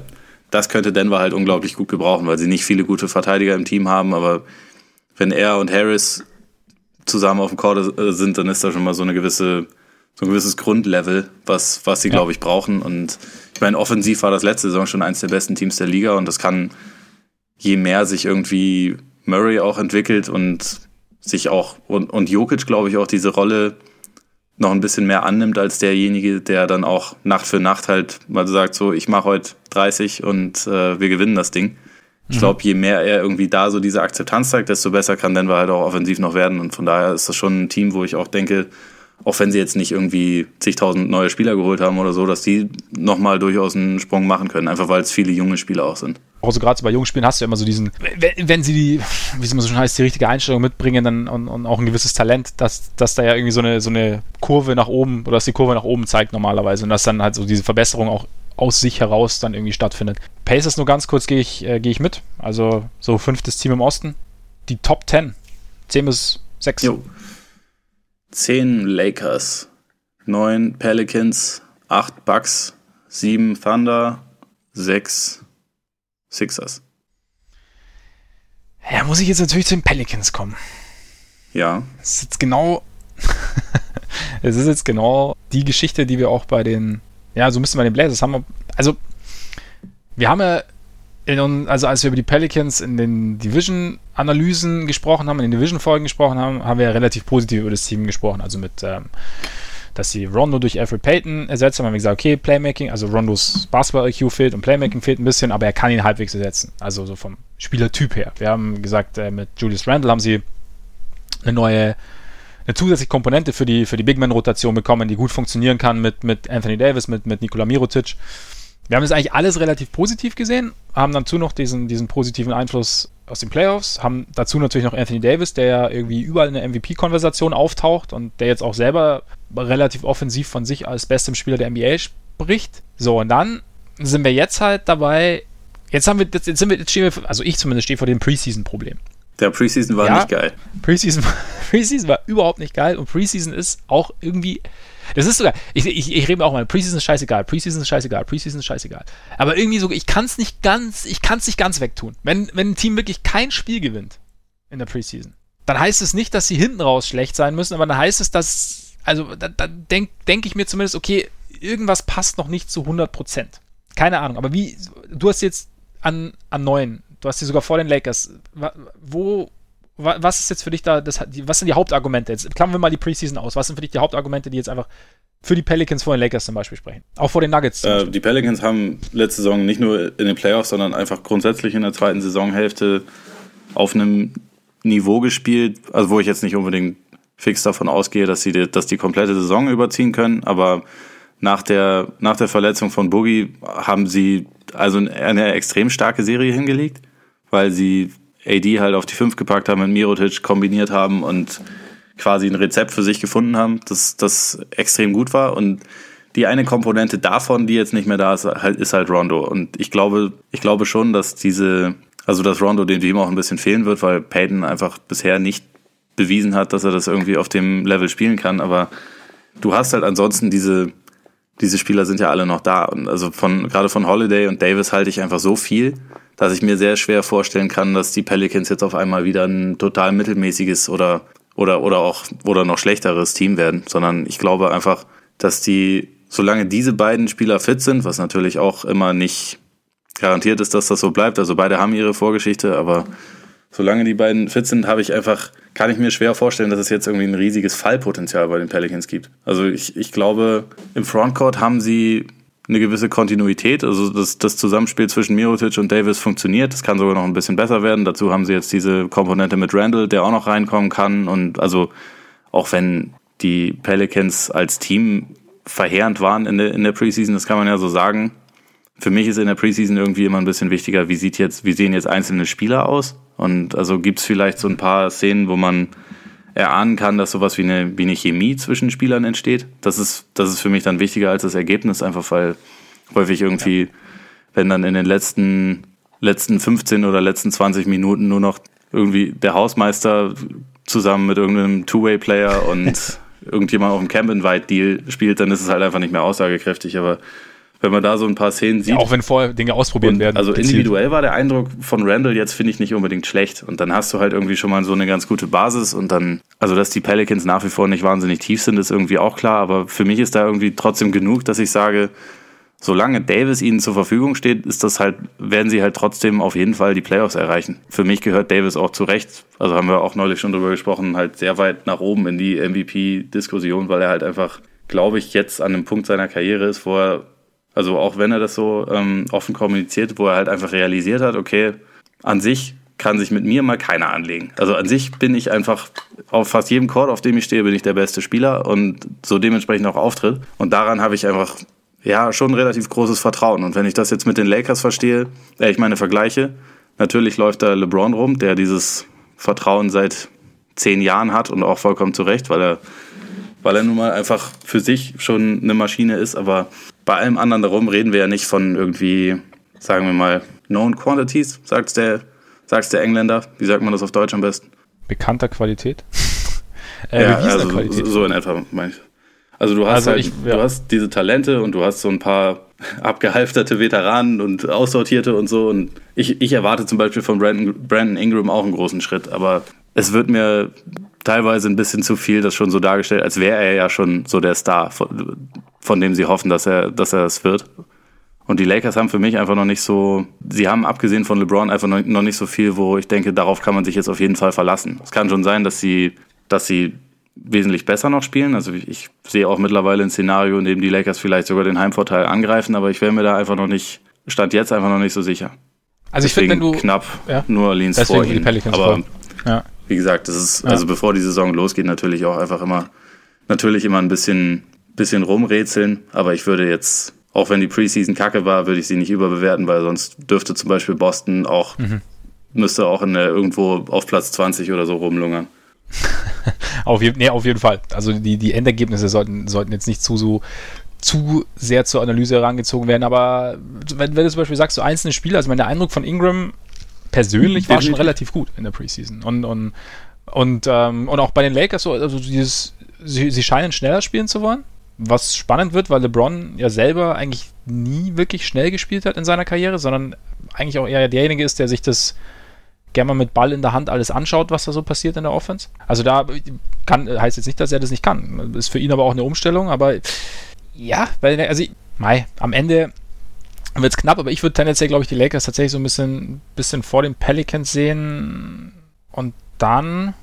Das könnte Denver halt unglaublich gut gebrauchen, weil sie nicht viele gute Verteidiger im Team haben, aber wenn er und Harris zusammen auf dem Court sind, dann ist da schon mal so eine gewisse so ein gewisses Grundlevel, was, was sie, ja. glaube ich, brauchen. Und ich meine, offensiv war das letzte Saison schon eins der besten Teams der Liga und das kann, je mehr sich irgendwie Murray auch entwickelt und sich auch, und, und Jokic, glaube ich, auch diese Rolle noch ein bisschen mehr annimmt als derjenige, der dann auch Nacht für Nacht halt mal sagt, so, ich mache heute 30 und äh, wir gewinnen das Ding. Ich mhm. glaube, je mehr er irgendwie da so diese Akzeptanz zeigt, desto besser kann Denver halt auch offensiv noch werden. Und von daher ist das schon ein Team, wo ich auch denke, auch wenn sie jetzt nicht irgendwie zigtausend neue Spieler geholt haben oder so, dass die nochmal durchaus einen Sprung machen können, einfach weil es viele junge Spieler auch sind.
Auch so gerade bei jungen Spielen hast du ja immer so diesen, wenn, wenn sie die, wie es immer so schon heißt, die richtige Einstellung mitbringen dann, und, und auch ein gewisses Talent, dass, dass da ja irgendwie so eine, so eine Kurve nach oben oder dass die Kurve nach oben zeigt normalerweise und dass dann halt so diese Verbesserung auch aus sich heraus dann irgendwie stattfindet. Pacers nur ganz kurz gehe ich, äh, gehe ich mit. Also so fünftes Team im Osten. Die Top 10. 10 bis 6. Jo.
10 Lakers, 9 Pelicans, 8 Bucks, 7 Thunder, 6 Sixers.
Ja, muss ich jetzt natürlich zu den Pelicans kommen.
Ja.
Das ist jetzt genau. [LAUGHS] es ist jetzt genau die Geschichte, die wir auch bei den. Ja, so müssen wir den Blazers haben. Also, wir haben ja in, also als wir über die Pelicans in den Division-Analysen gesprochen haben, in den Division-Folgen gesprochen haben, haben wir ja relativ positiv über das Team gesprochen. Also mit, ähm, dass sie Rondo durch Alfred Payton ersetzt haben, haben wir gesagt, okay, Playmaking, also Rondos Basketball-IQ fehlt und Playmaking fehlt ein bisschen, aber er kann ihn halbwegs ersetzen. Also so vom Spielertyp her. Wir haben gesagt, äh, mit Julius Randle haben sie eine neue eine zusätzliche Komponente für die, für die Big Man-Rotation bekommen, die gut funktionieren kann mit, mit Anthony Davis, mit, mit Nikola Mirotic. Wir haben das eigentlich alles relativ positiv gesehen, haben dazu noch diesen, diesen positiven Einfluss aus den Playoffs, haben dazu natürlich noch Anthony Davis, der ja irgendwie überall in der MVP-Konversation auftaucht und der jetzt auch selber relativ offensiv von sich als bestem Spieler der NBA spricht. So, und dann sind wir jetzt halt dabei, jetzt haben wir, jetzt sind wir, jetzt stehen wir, also ich zumindest stehe vor dem Preseason-Problem.
Der Preseason war ja, nicht geil.
Preseason, [LAUGHS] Preseason war überhaupt nicht geil und Preseason ist auch irgendwie das ist sogar, ich, ich, ich rede auch mal, Preseason ist scheißegal, Preseason ist scheißegal, Preseason ist scheißegal. Aber irgendwie so, ich kann es nicht ganz, ich kann es nicht ganz wegtun. Wenn, wenn ein Team wirklich kein Spiel gewinnt in der Preseason, dann heißt es nicht, dass sie hinten raus schlecht sein müssen, aber dann heißt es, dass, also da, da denke denk ich mir zumindest, okay, irgendwas passt noch nicht zu 100 Prozent. Keine Ahnung, aber wie, du hast jetzt an, an neun, du hast sie sogar vor den Lakers. Wo, was ist jetzt für dich da, das, was sind die Hauptargumente? Jetzt klammern wir mal die Preseason aus. Was sind für dich die Hauptargumente, die jetzt einfach für die Pelicans vor den Lakers zum Beispiel sprechen? Auch vor den Nuggets.
Äh, die Pelicans haben letzte Saison nicht nur in den Playoffs, sondern einfach grundsätzlich in der zweiten Saisonhälfte auf einem Niveau gespielt, also wo ich jetzt nicht unbedingt fix davon ausgehe, dass sie die, dass die komplette Saison überziehen können, aber nach der, nach der Verletzung von Boogie haben sie also eine extrem starke Serie hingelegt, weil sie AD halt auf die 5 gepackt haben, mit Mirotic kombiniert haben und quasi ein Rezept für sich gefunden haben, das, das extrem gut war. Und die eine Komponente davon, die jetzt nicht mehr da ist, halt, ist halt Rondo. Und ich glaube, ich glaube schon, dass diese, also dass Rondo dem Team auch ein bisschen fehlen wird, weil Peyton einfach bisher nicht bewiesen hat, dass er das irgendwie auf dem Level spielen kann. Aber du hast halt ansonsten diese, diese Spieler sind ja alle noch da. Und also von, gerade von Holiday und Davis halte ich einfach so viel dass ich mir sehr schwer vorstellen kann, dass die Pelicans jetzt auf einmal wieder ein total mittelmäßiges oder oder oder auch oder noch schlechteres Team werden, sondern ich glaube einfach, dass die solange diese beiden Spieler fit sind, was natürlich auch immer nicht garantiert ist, dass das so bleibt, also beide haben ihre Vorgeschichte, aber solange die beiden fit sind, habe ich einfach kann ich mir schwer vorstellen, dass es jetzt irgendwie ein riesiges Fallpotenzial bei den Pelicans gibt. Also ich, ich glaube, im Frontcourt haben sie eine gewisse Kontinuität. Also das, das Zusammenspiel zwischen Mirotic und Davis funktioniert. Das kann sogar noch ein bisschen besser werden. Dazu haben sie jetzt diese Komponente mit Randall, der auch noch reinkommen kann. Und also auch wenn die Pelicans als Team verheerend waren in der, in der Preseason, das kann man ja so sagen. Für mich ist in der Preseason irgendwie immer ein bisschen wichtiger, wie sieht jetzt, wie sehen jetzt einzelne Spieler aus? Und also gibt es vielleicht so ein paar Szenen, wo man erahnen kann, dass sowas wie eine, wie eine Chemie zwischen Spielern entsteht. Das ist, das ist für mich dann wichtiger als das Ergebnis, einfach weil häufig irgendwie, ja. wenn dann in den letzten, letzten 15 oder letzten 20 Minuten nur noch irgendwie der Hausmeister zusammen mit irgendeinem Two-Way-Player und [LAUGHS] irgendjemand auf dem Camp-Invite-Deal spielt, dann ist es halt einfach nicht mehr aussagekräftig. Aber wenn man da so ein paar Szenen sieht.
Ja, auch wenn vorher Dinge ausprobiert
und
werden.
Also individuell war der Eindruck von Randall jetzt, finde ich, nicht unbedingt schlecht. Und dann hast du halt irgendwie schon mal so eine ganz gute Basis und dann, also dass die Pelicans nach wie vor nicht wahnsinnig tief sind, ist irgendwie auch klar. Aber für mich ist da irgendwie trotzdem genug, dass ich sage, solange Davis ihnen zur Verfügung steht, ist das halt, werden sie halt trotzdem auf jeden Fall die Playoffs erreichen. Für mich gehört Davis auch zurecht, also haben wir auch neulich schon drüber gesprochen, halt sehr weit nach oben in die MVP-Diskussion, weil er halt einfach, glaube ich, jetzt an einem Punkt seiner Karriere ist, wo er, also auch wenn er das so ähm, offen kommuniziert, wo er halt einfach realisiert hat, okay, an sich kann sich mit mir mal keiner anlegen. Also an sich bin ich einfach auf fast jedem Court, auf dem ich stehe, bin ich der beste Spieler und so dementsprechend auch auftritt. Und daran habe ich einfach ja, schon relativ großes Vertrauen. Und wenn ich das jetzt mit den Lakers verstehe, äh, ich meine vergleiche, natürlich läuft da LeBron rum, der dieses Vertrauen seit zehn Jahren hat und auch vollkommen zu Recht, weil er, weil er nun mal einfach für sich schon eine Maschine ist. Aber bei allem anderen darum reden wir ja nicht von irgendwie, sagen wir mal, known quantities, sagt der, sagt's der Engländer. Wie sagt man das auf Deutsch am besten?
Bekannter Qualität. [LAUGHS]
äh, ja, also Qualität. so in etwa meine ich. Also du hast also halt, ich, ja. du hast diese Talente und du hast so ein paar [LAUGHS] abgehalfterte Veteranen und Aussortierte und so. Und ich, ich erwarte zum Beispiel von Brandon, Brandon Ingram auch einen großen Schritt, aber es wird mir teilweise ein bisschen zu viel das schon so dargestellt, als wäre er ja schon so der Star, von, von dem sie hoffen, dass er, dass er es wird. Und die Lakers haben für mich einfach noch nicht so, sie haben abgesehen von LeBron einfach noch nicht so viel, wo ich denke, darauf kann man sich jetzt auf jeden Fall verlassen. Es kann schon sein, dass sie, dass sie wesentlich besser noch spielen. Also ich sehe auch mittlerweile ein Szenario, in dem die Lakers vielleicht sogar den Heimvorteil angreifen, aber ich wäre mir da einfach noch nicht, stand jetzt einfach noch nicht so sicher.
Also ich finde, wenn du
knapp ja, nur Orleans vor ihnen. Aber ja. Wie gesagt, das ist, also bevor die Saison losgeht, natürlich auch einfach immer, natürlich immer ein bisschen, bisschen rumrätseln, aber ich würde jetzt, auch wenn die Preseason kacke war, würde ich sie nicht überbewerten, weil sonst dürfte zum Beispiel Boston auch, mhm. müsste auch in der, irgendwo auf Platz 20 oder so rumlungern. [LAUGHS]
auf, je, nee, auf jeden Fall. Also die, die Endergebnisse sollten, sollten jetzt nicht zu, so, zu sehr zur Analyse herangezogen werden. Aber wenn, wenn du zum Beispiel sagst, so einzelne Spiele, also mein Eindruck von Ingram persönlich war schon relativ gut in der Preseason. Und, und, und, ähm, und auch bei den Lakers, so, also dieses, sie, sie scheinen schneller spielen zu wollen. Was spannend wird, weil LeBron ja selber eigentlich nie wirklich schnell gespielt hat in seiner Karriere, sondern eigentlich auch eher derjenige ist, der sich das gerne mal mit Ball in der Hand alles anschaut, was da so passiert in der Offense. Also da kann, heißt jetzt nicht, dass er das nicht kann. Ist für ihn aber auch eine Umstellung, aber ja, weil, also, Mai, am Ende wird es knapp, aber ich würde tendenziell, glaube ich, die Lakers tatsächlich so ein bisschen, bisschen vor den Pelicans sehen. Und dann,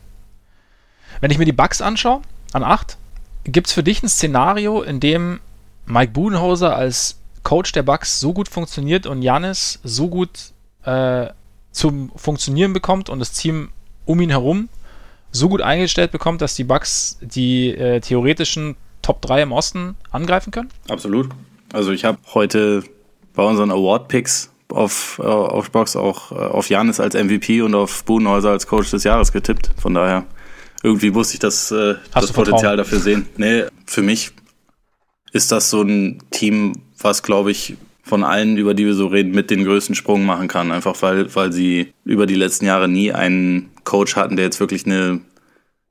wenn ich mir die Bucks anschaue, an 8, gibt es für dich ein Szenario, in dem Mike Budenhauser als Coach der Bucks so gut funktioniert und Janis so gut äh, zum Funktionieren bekommt und das Team um ihn herum so gut eingestellt bekommt, dass die Bucks die äh, theoretischen Top 3 im Osten angreifen können?
Absolut. Also ich habe heute bei unseren Award-Picks auf, äh, auf Box auch äh, auf Janis als MVP und auf Budenhäuser als Coach des Jahres getippt. Von daher, irgendwie wusste ich das, äh, das Potenzial dafür sehen. Nee, für mich ist das so ein Team, was, glaube ich, von allen, über die wir so reden, mit den größten Sprung machen kann. Einfach weil, weil sie über die letzten Jahre nie einen Coach hatten, der jetzt wirklich eine, einen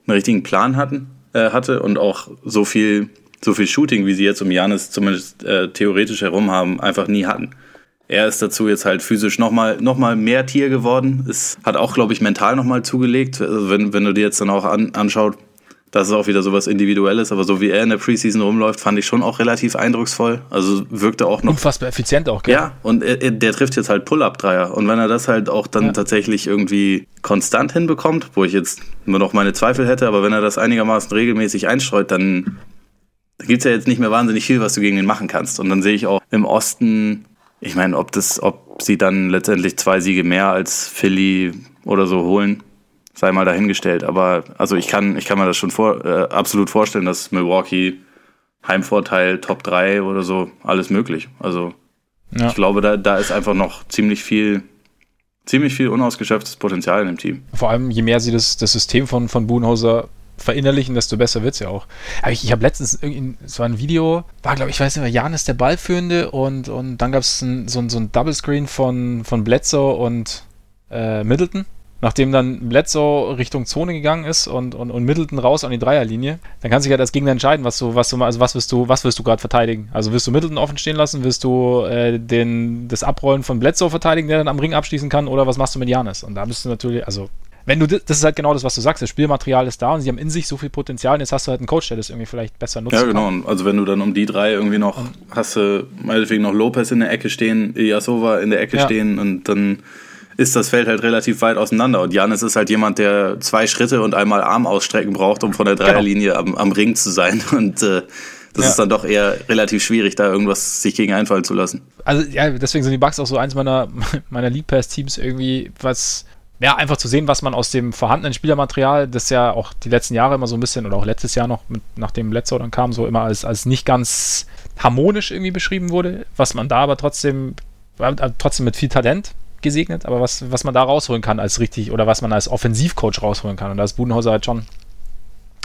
richtigen Plan hatten, äh, hatte und auch so viel, so viel Shooting, wie sie jetzt um Janis zumindest äh, theoretisch herum haben, einfach nie hatten. Er ist dazu jetzt halt physisch nochmal noch mal mehr Tier geworden. Es hat auch, glaube ich, mental nochmal zugelegt. Also wenn, wenn du dir jetzt dann auch an, anschaut, das ist auch wieder sowas Individuelles, aber so wie er in der Preseason rumläuft, fand ich schon auch relativ eindrucksvoll. Also wirkte auch noch.
Unfassbar effizient auch, gell?
Ja, und er, der trifft jetzt halt Pull-Up-Dreier. Und wenn er das halt auch dann ja. tatsächlich irgendwie konstant hinbekommt, wo ich jetzt nur noch meine Zweifel hätte, aber wenn er das einigermaßen regelmäßig einstreut, dann gibt's ja jetzt nicht mehr wahnsinnig viel, was du gegen ihn machen kannst. Und dann sehe ich auch im Osten, ich meine, ob das, ob sie dann letztendlich zwei Siege mehr als Philly oder so holen, sei mal dahingestellt. Aber also ich kann, ich kann mir das schon vor, äh, absolut vorstellen, dass Milwaukee Heimvorteil, Top 3 oder so, alles möglich. Also ja. ich glaube, da, da ist einfach noch ziemlich viel, ziemlich viel unausgeschöpftes Potenzial in dem Team.
Vor allem, je mehr sie das, das System von, von Budenhauser verinnerlichen, desto besser wird es ja auch. Aber ich, ich habe letztens, es war ein Video, war glaube ich, weiß nicht mehr, Jan ist der Ballführende und, und dann gab es ein, so, so ein Double Screen von, von Bledsoe und äh, Middleton nachdem dann Bledsoe Richtung Zone gegangen ist und, und, und Middleton raus an die Dreierlinie, dann kannst du dich halt als Gegner entscheiden, was du, was du, also was wirst du, was wirst du gerade verteidigen? Also wirst du Middleton offen stehen lassen, wirst du äh, den, das Abrollen von Bledsoe verteidigen, der dann am Ring abschließen kann, oder was machst du mit Janis? Und da bist du natürlich, also wenn du, das ist halt genau das, was du sagst, das Spielmaterial ist da und sie haben in sich so viel Potenzial und jetzt hast du halt einen Coach, der das irgendwie vielleicht besser nutzt.
Ja, genau. Kann. Also wenn du dann um die drei irgendwie noch, und hast du meinetwegen noch Lopez in der Ecke stehen, Iasova in der Ecke ja. stehen und dann ist das Feld halt relativ weit auseinander. Und Janis ist halt jemand, der zwei Schritte und einmal Arm ausstrecken braucht, um von der genau. Dreierlinie am, am, Ring zu sein. [LAUGHS] Und äh, das ja. ist dann doch eher relativ schwierig, da irgendwas sich gegen einfallen zu lassen.
Also ja, deswegen sind die Bugs auch so eins meiner, [LAUGHS] meiner League Pass Teams irgendwie, was ja, einfach zu sehen, was man aus dem vorhandenen Spielermaterial, das ja auch die letzten Jahre immer so ein bisschen, oder auch letztes Jahr noch, mit, nachdem Bledsoe dann kam, so immer als, als nicht ganz harmonisch irgendwie beschrieben wurde, was man da aber trotzdem, äh, trotzdem mit viel Talent gesegnet, aber was, was man da rausholen kann als richtig oder was man als Offensivcoach rausholen kann. Und da ist Budenhauser halt schon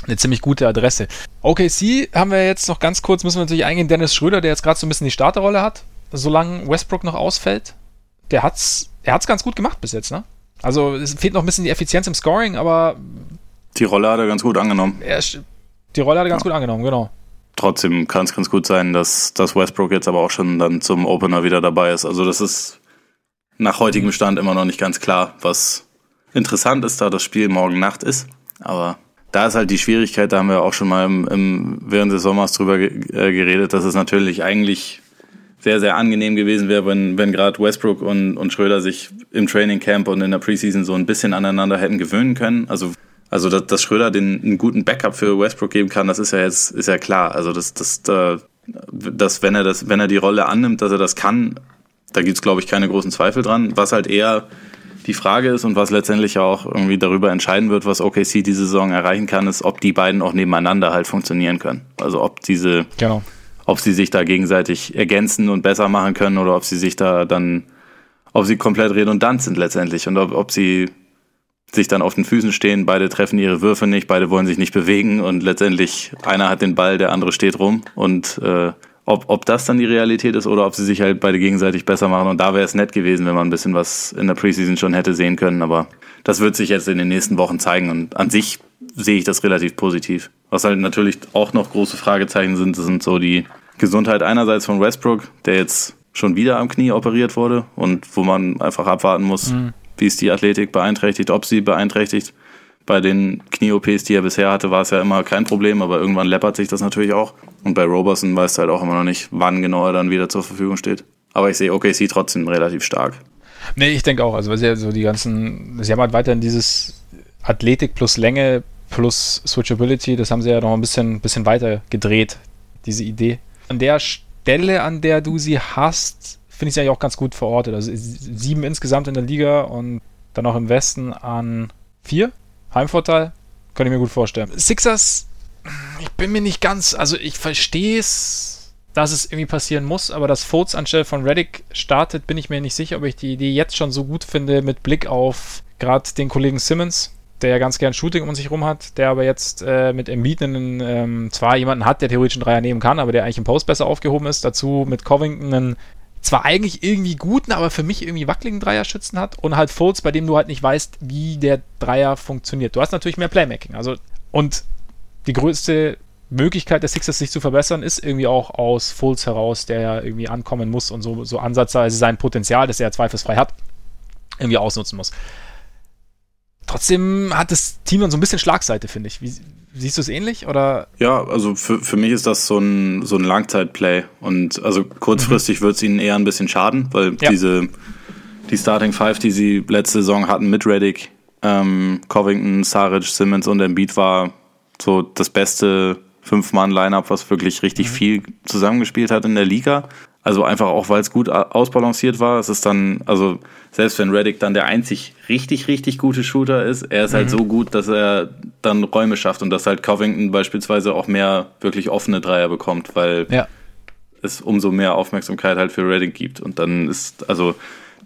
eine ziemlich gute Adresse. OKC haben wir jetzt noch ganz kurz, müssen wir natürlich eingehen, Dennis Schröder, der jetzt gerade so ein bisschen die Starterrolle hat, solange Westbrook noch ausfällt. Der hat's, er hat's ganz gut gemacht bis jetzt, ne? Also es fehlt noch ein bisschen die Effizienz im Scoring, aber
die Rolle hat er ganz gut angenommen.
Er, die Rolle hat er ganz ja. gut angenommen, genau.
Trotzdem kann es ganz gut sein, dass, dass Westbrook jetzt aber auch schon dann zum Opener wieder dabei ist. Also das ist nach heutigem Stand immer noch nicht ganz klar, was interessant ist, da das Spiel morgen Nacht ist. Aber da ist halt die Schwierigkeit, da haben wir auch schon mal im, im während des Sommers drüber äh, geredet, dass es natürlich eigentlich sehr, sehr angenehm gewesen wäre, wenn, wenn gerade Westbrook und, und Schröder sich im Training Camp und in der Preseason so ein bisschen aneinander hätten gewöhnen können. Also, also dass, dass Schröder den einen guten Backup für Westbrook geben kann, das ist ja jetzt ist ja klar. Also dass, dass, dass wenn er das, wenn er die Rolle annimmt, dass er das kann, da gibt es, glaube ich, keine großen Zweifel dran. Was halt eher die Frage ist und was letztendlich auch irgendwie darüber entscheiden wird, was OKC diese Saison erreichen kann, ist, ob die beiden auch nebeneinander halt funktionieren können. Also ob diese, genau. Ob sie sich da gegenseitig ergänzen und besser machen können oder ob sie sich da dann, ob sie komplett redundant sind letztendlich und ob, ob sie sich dann auf den Füßen stehen, beide treffen ihre Würfe nicht, beide wollen sich nicht bewegen und letztendlich einer hat den Ball, der andere steht rum und äh, ob, ob das dann die Realität ist oder ob sie sich halt beide gegenseitig besser machen. Und da wäre es nett gewesen, wenn man ein bisschen was in der Preseason schon hätte sehen können. Aber das wird sich jetzt in den nächsten Wochen zeigen. Und an sich sehe ich das relativ positiv. Was halt natürlich auch noch große Fragezeichen sind, sind so die Gesundheit einerseits von Westbrook, der jetzt schon wieder am Knie operiert wurde und wo man einfach abwarten muss, mhm. wie es die Athletik beeinträchtigt, ob sie beeinträchtigt. Bei den Knie-OPs, die er bisher hatte, war es ja immer kein Problem, aber irgendwann läppert sich das natürlich auch. Und bei Roberson weißt du halt auch immer noch nicht, wann genau er dann wieder zur Verfügung steht. Aber ich sehe OKC trotzdem relativ stark.
Nee, ich denke auch. Also, weil sie ja so die ganzen, sie haben halt weiterhin dieses Athletik plus Länge plus Switchability, das haben sie ja noch ein bisschen, bisschen weiter gedreht, diese Idee. An der Stelle, an der du sie hast, finde ich sie eigentlich auch ganz gut verortet. Also sieben insgesamt in der Liga und dann auch im Westen an vier. Heimvorteil, kann ich mir gut vorstellen. Sixers, ich bin mir nicht ganz, also ich verstehe es, dass es irgendwie passieren muss, aber dass Fultz anstelle von Reddick startet, bin ich mir nicht sicher, ob ich die Idee jetzt schon so gut finde mit Blick auf gerade den Kollegen Simmons, der ja ganz gern Shooting um sich rum hat, der aber jetzt äh, mit Embiid einen, ähm, zwar jemanden hat, der theoretisch einen Dreier nehmen kann, aber der eigentlich im Post besser aufgehoben ist, dazu mit Covington einen zwar eigentlich irgendwie guten, aber für mich irgendwie wackeligen Dreierschützen hat und halt Fultz, bei dem du halt nicht weißt, wie der Dreier funktioniert. Du hast natürlich mehr Playmaking. Also, und die größte Möglichkeit der Sixers sich zu verbessern, ist irgendwie auch aus Fultz heraus, der ja irgendwie ankommen muss und so, so ansatzweise sein Potenzial, das er zweifelsfrei hat, irgendwie ausnutzen muss. Trotzdem hat das Team dann so ein bisschen Schlagseite, finde ich. Wie, siehst du es ähnlich? Oder?
Ja, also für, für mich ist das so ein, so ein Langzeitplay. Und also kurzfristig mhm. wird es ihnen eher ein bisschen schaden, weil ja. diese die Starting Five, die sie letzte Saison hatten mit Reddick, ähm, Covington, Saric, Simmons und Embiid war so das beste Fünf-Mann-Line-Up, was wirklich richtig mhm. viel zusammengespielt hat in der Liga. Also einfach auch, weil es gut ausbalanciert war. Es ist dann, also selbst wenn Reddick dann der einzig richtig, richtig gute Shooter ist, er ist halt mhm. halt so gut, dass er dann Räume schafft und dass halt Covington beispielsweise auch mehr wirklich offene Dreier bekommt, weil ja. es umso mehr Aufmerksamkeit halt für Reddick gibt. Und dann ist, also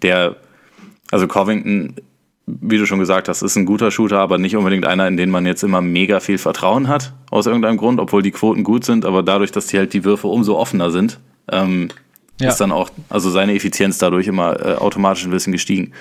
der, also Covington, wie du schon gesagt hast, ist ein guter Shooter, aber nicht unbedingt einer, in den man jetzt immer mega viel Vertrauen hat, aus irgendeinem Grund, obwohl die Quoten gut sind, aber dadurch, dass die halt die Würfe umso offener sind, ähm, ja. ist dann auch, also seine Effizienz dadurch immer äh, automatisch ein bisschen gestiegen.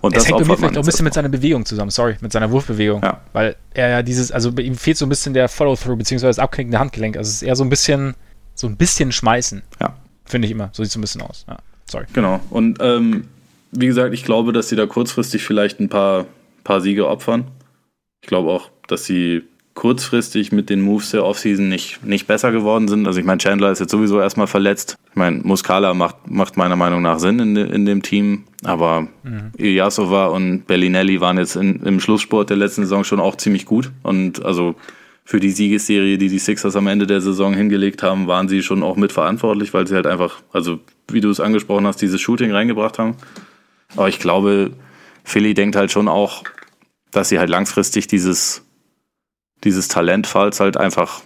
Und
das
das
hängt bei mir vielleicht auch ein bisschen mit seiner Bewegung zusammen, sorry, mit seiner Wurfbewegung.
Ja.
Weil er ja dieses, also bei ihm fehlt so ein bisschen der Follow-through, beziehungsweise das abknickende Handgelenk. Also es ist eher so ein bisschen, so ein bisschen schmeißen.
Ja.
Finde ich immer. So sieht es ein bisschen aus. Ja. Sorry.
Genau. Und ähm, wie gesagt, ich glaube, dass sie da kurzfristig vielleicht ein paar, paar Siege opfern. Ich glaube auch, dass sie kurzfristig mit den Moves der Offseason nicht, nicht besser geworden sind. Also ich meine, Chandler ist jetzt sowieso erstmal verletzt. Ich meine, Muscala macht, macht meiner Meinung nach Sinn in, de, in dem Team, aber mhm. Ilyasova und Bellinelli waren jetzt in, im Schlusssport der letzten Saison schon auch ziemlich gut. Und also für die Siegesserie, die die Sixers am Ende der Saison hingelegt haben, waren sie schon auch mitverantwortlich, weil sie halt einfach, also wie du es angesprochen hast, dieses Shooting reingebracht haben. Aber ich glaube, Philly denkt halt schon auch, dass sie halt langfristig dieses, dieses Talent, falls halt einfach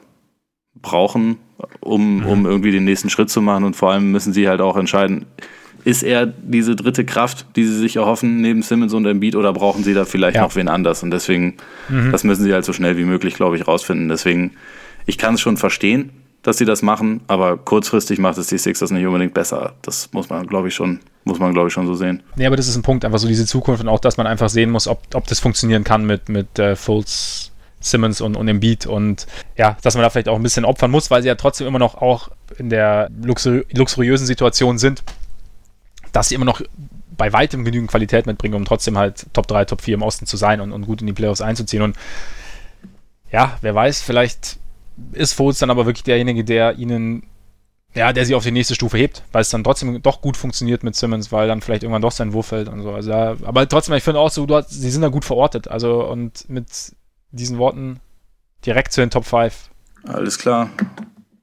brauchen, um,
Mhm.
um irgendwie den nächsten Schritt zu machen. Und vor allem müssen sie halt auch entscheiden, ist er diese dritte Kraft, die sie sich erhoffen, neben Simmons und Embiid, oder brauchen sie da vielleicht
Ja.
noch wen anders? Und deswegen,
Mhm.
das müssen sie halt so schnell wie möglich, glaube ich, rausfinden. Deswegen, ich kann es schon verstehen, dass sie das machen, aber kurzfristig macht es die Sixers nicht unbedingt besser. Das muss man, glaube ich, schon, muss man, glaube ich, schon so sehen.
Nee, aber das ist ein Punkt, einfach so diese Zukunft und auch, dass man einfach sehen muss, ob, ob das funktionieren kann mit, mit äh, Fultz, Simmons und, und Embiid und ja, dass man da vielleicht auch ein bisschen opfern muss, weil sie ja trotzdem immer noch auch in der luxuri luxuriösen Situation sind, dass sie immer noch bei weitem genügend Qualität mitbringen, um trotzdem halt Top 3, Top 4 im Osten zu sein und, und gut in die Playoffs einzuziehen. Und ja, wer weiß, vielleicht ist Fultz dann aber wirklich derjenige, der ihnen ja, der sie auf die nächste Stufe hebt, weil es dann trotzdem doch gut funktioniert mit Simmons, weil dann vielleicht irgendwann doch sein Wurf fällt und so. Also, da, aber trotzdem, ich finde auch so, hast, sie sind da gut verortet. Also, und mit diesen Worten direkt zu den Top 5.
Alles klar.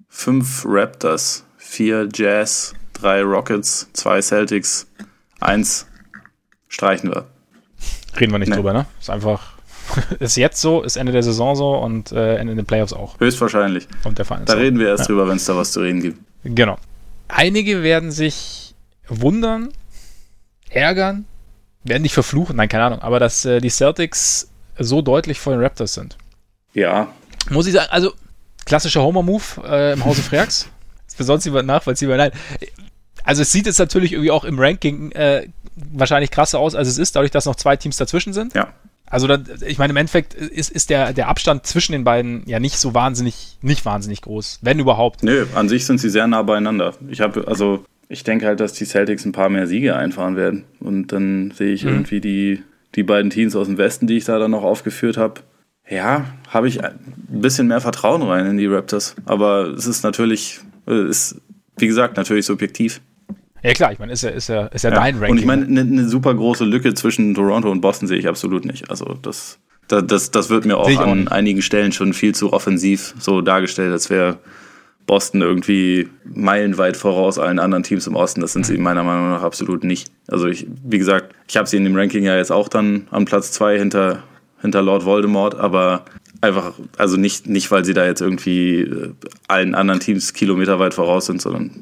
Fünf Raptors, vier Jazz, drei Rockets, zwei Celtics, eins streichen wir.
Reden wir nicht
Nee.
drüber, ne? Ist einfach, [LAUGHS] ist jetzt so, ist Ende der Saison so und äh, Ende der Playoffs auch.
Höchstwahrscheinlich.
Und der Verein ist
Da reden wir erst
Ja.
drüber, wenn es da was zu reden gibt.
Genau. Einige werden sich wundern, ärgern, werden dich verfluchen, nein, keine Ahnung, aber dass äh, die Celtics so deutlich vor den Raptors sind.
Ja,
Muss ich sagen, also klassischer Homer-Move äh, im Hause Freaks. [LAUGHS] ist für sonst jemand nachvollziehbar. Nein. Also es sieht jetzt natürlich irgendwie auch im Ranking äh, wahrscheinlich krasser aus, als es ist, dadurch, dass noch zwei Teams dazwischen sind.
ja.
Also dann, ich meine, im Endeffekt ist, ist der, der Abstand zwischen den beiden ja nicht so wahnsinnig, nicht wahnsinnig groß, wenn überhaupt.
Nö, an sich sind sie sehr nah beieinander. Ich habe, also, ich denke halt, dass die Celtics ein paar mehr Siege einfahren werden. Und dann sehe ich
Mhm.
irgendwie die, die beiden Teams aus dem Westen, die ich da dann noch aufgeführt habe. Ja, habe ich ein bisschen mehr Vertrauen rein in die Raptors. Aber es ist natürlich, äh, ist, wie gesagt, natürlich subjektiv.
Ja klar, ich meine, ist ja, ist ja, ist ja,
Ja.
dein Ranking.
Und ich meine, eine ne super große Lücke zwischen Toronto und Boston sehe ich absolut nicht. Also das, das, das, das wird mir auch an einigen Stellen schon viel zu offensiv so dargestellt, als wäre Boston irgendwie meilenweit voraus allen anderen Teams im Osten. Das sind
Mhm.
sie meiner Meinung nach absolut nicht. Also ich, wie gesagt, ich habe sie in dem Ranking ja jetzt auch dann an Platz zwei hinter, hinter Lord Voldemort, aber einfach, also nicht, nicht, weil sie da jetzt irgendwie äh, allen anderen Teams kilometerweit voraus sind, sondern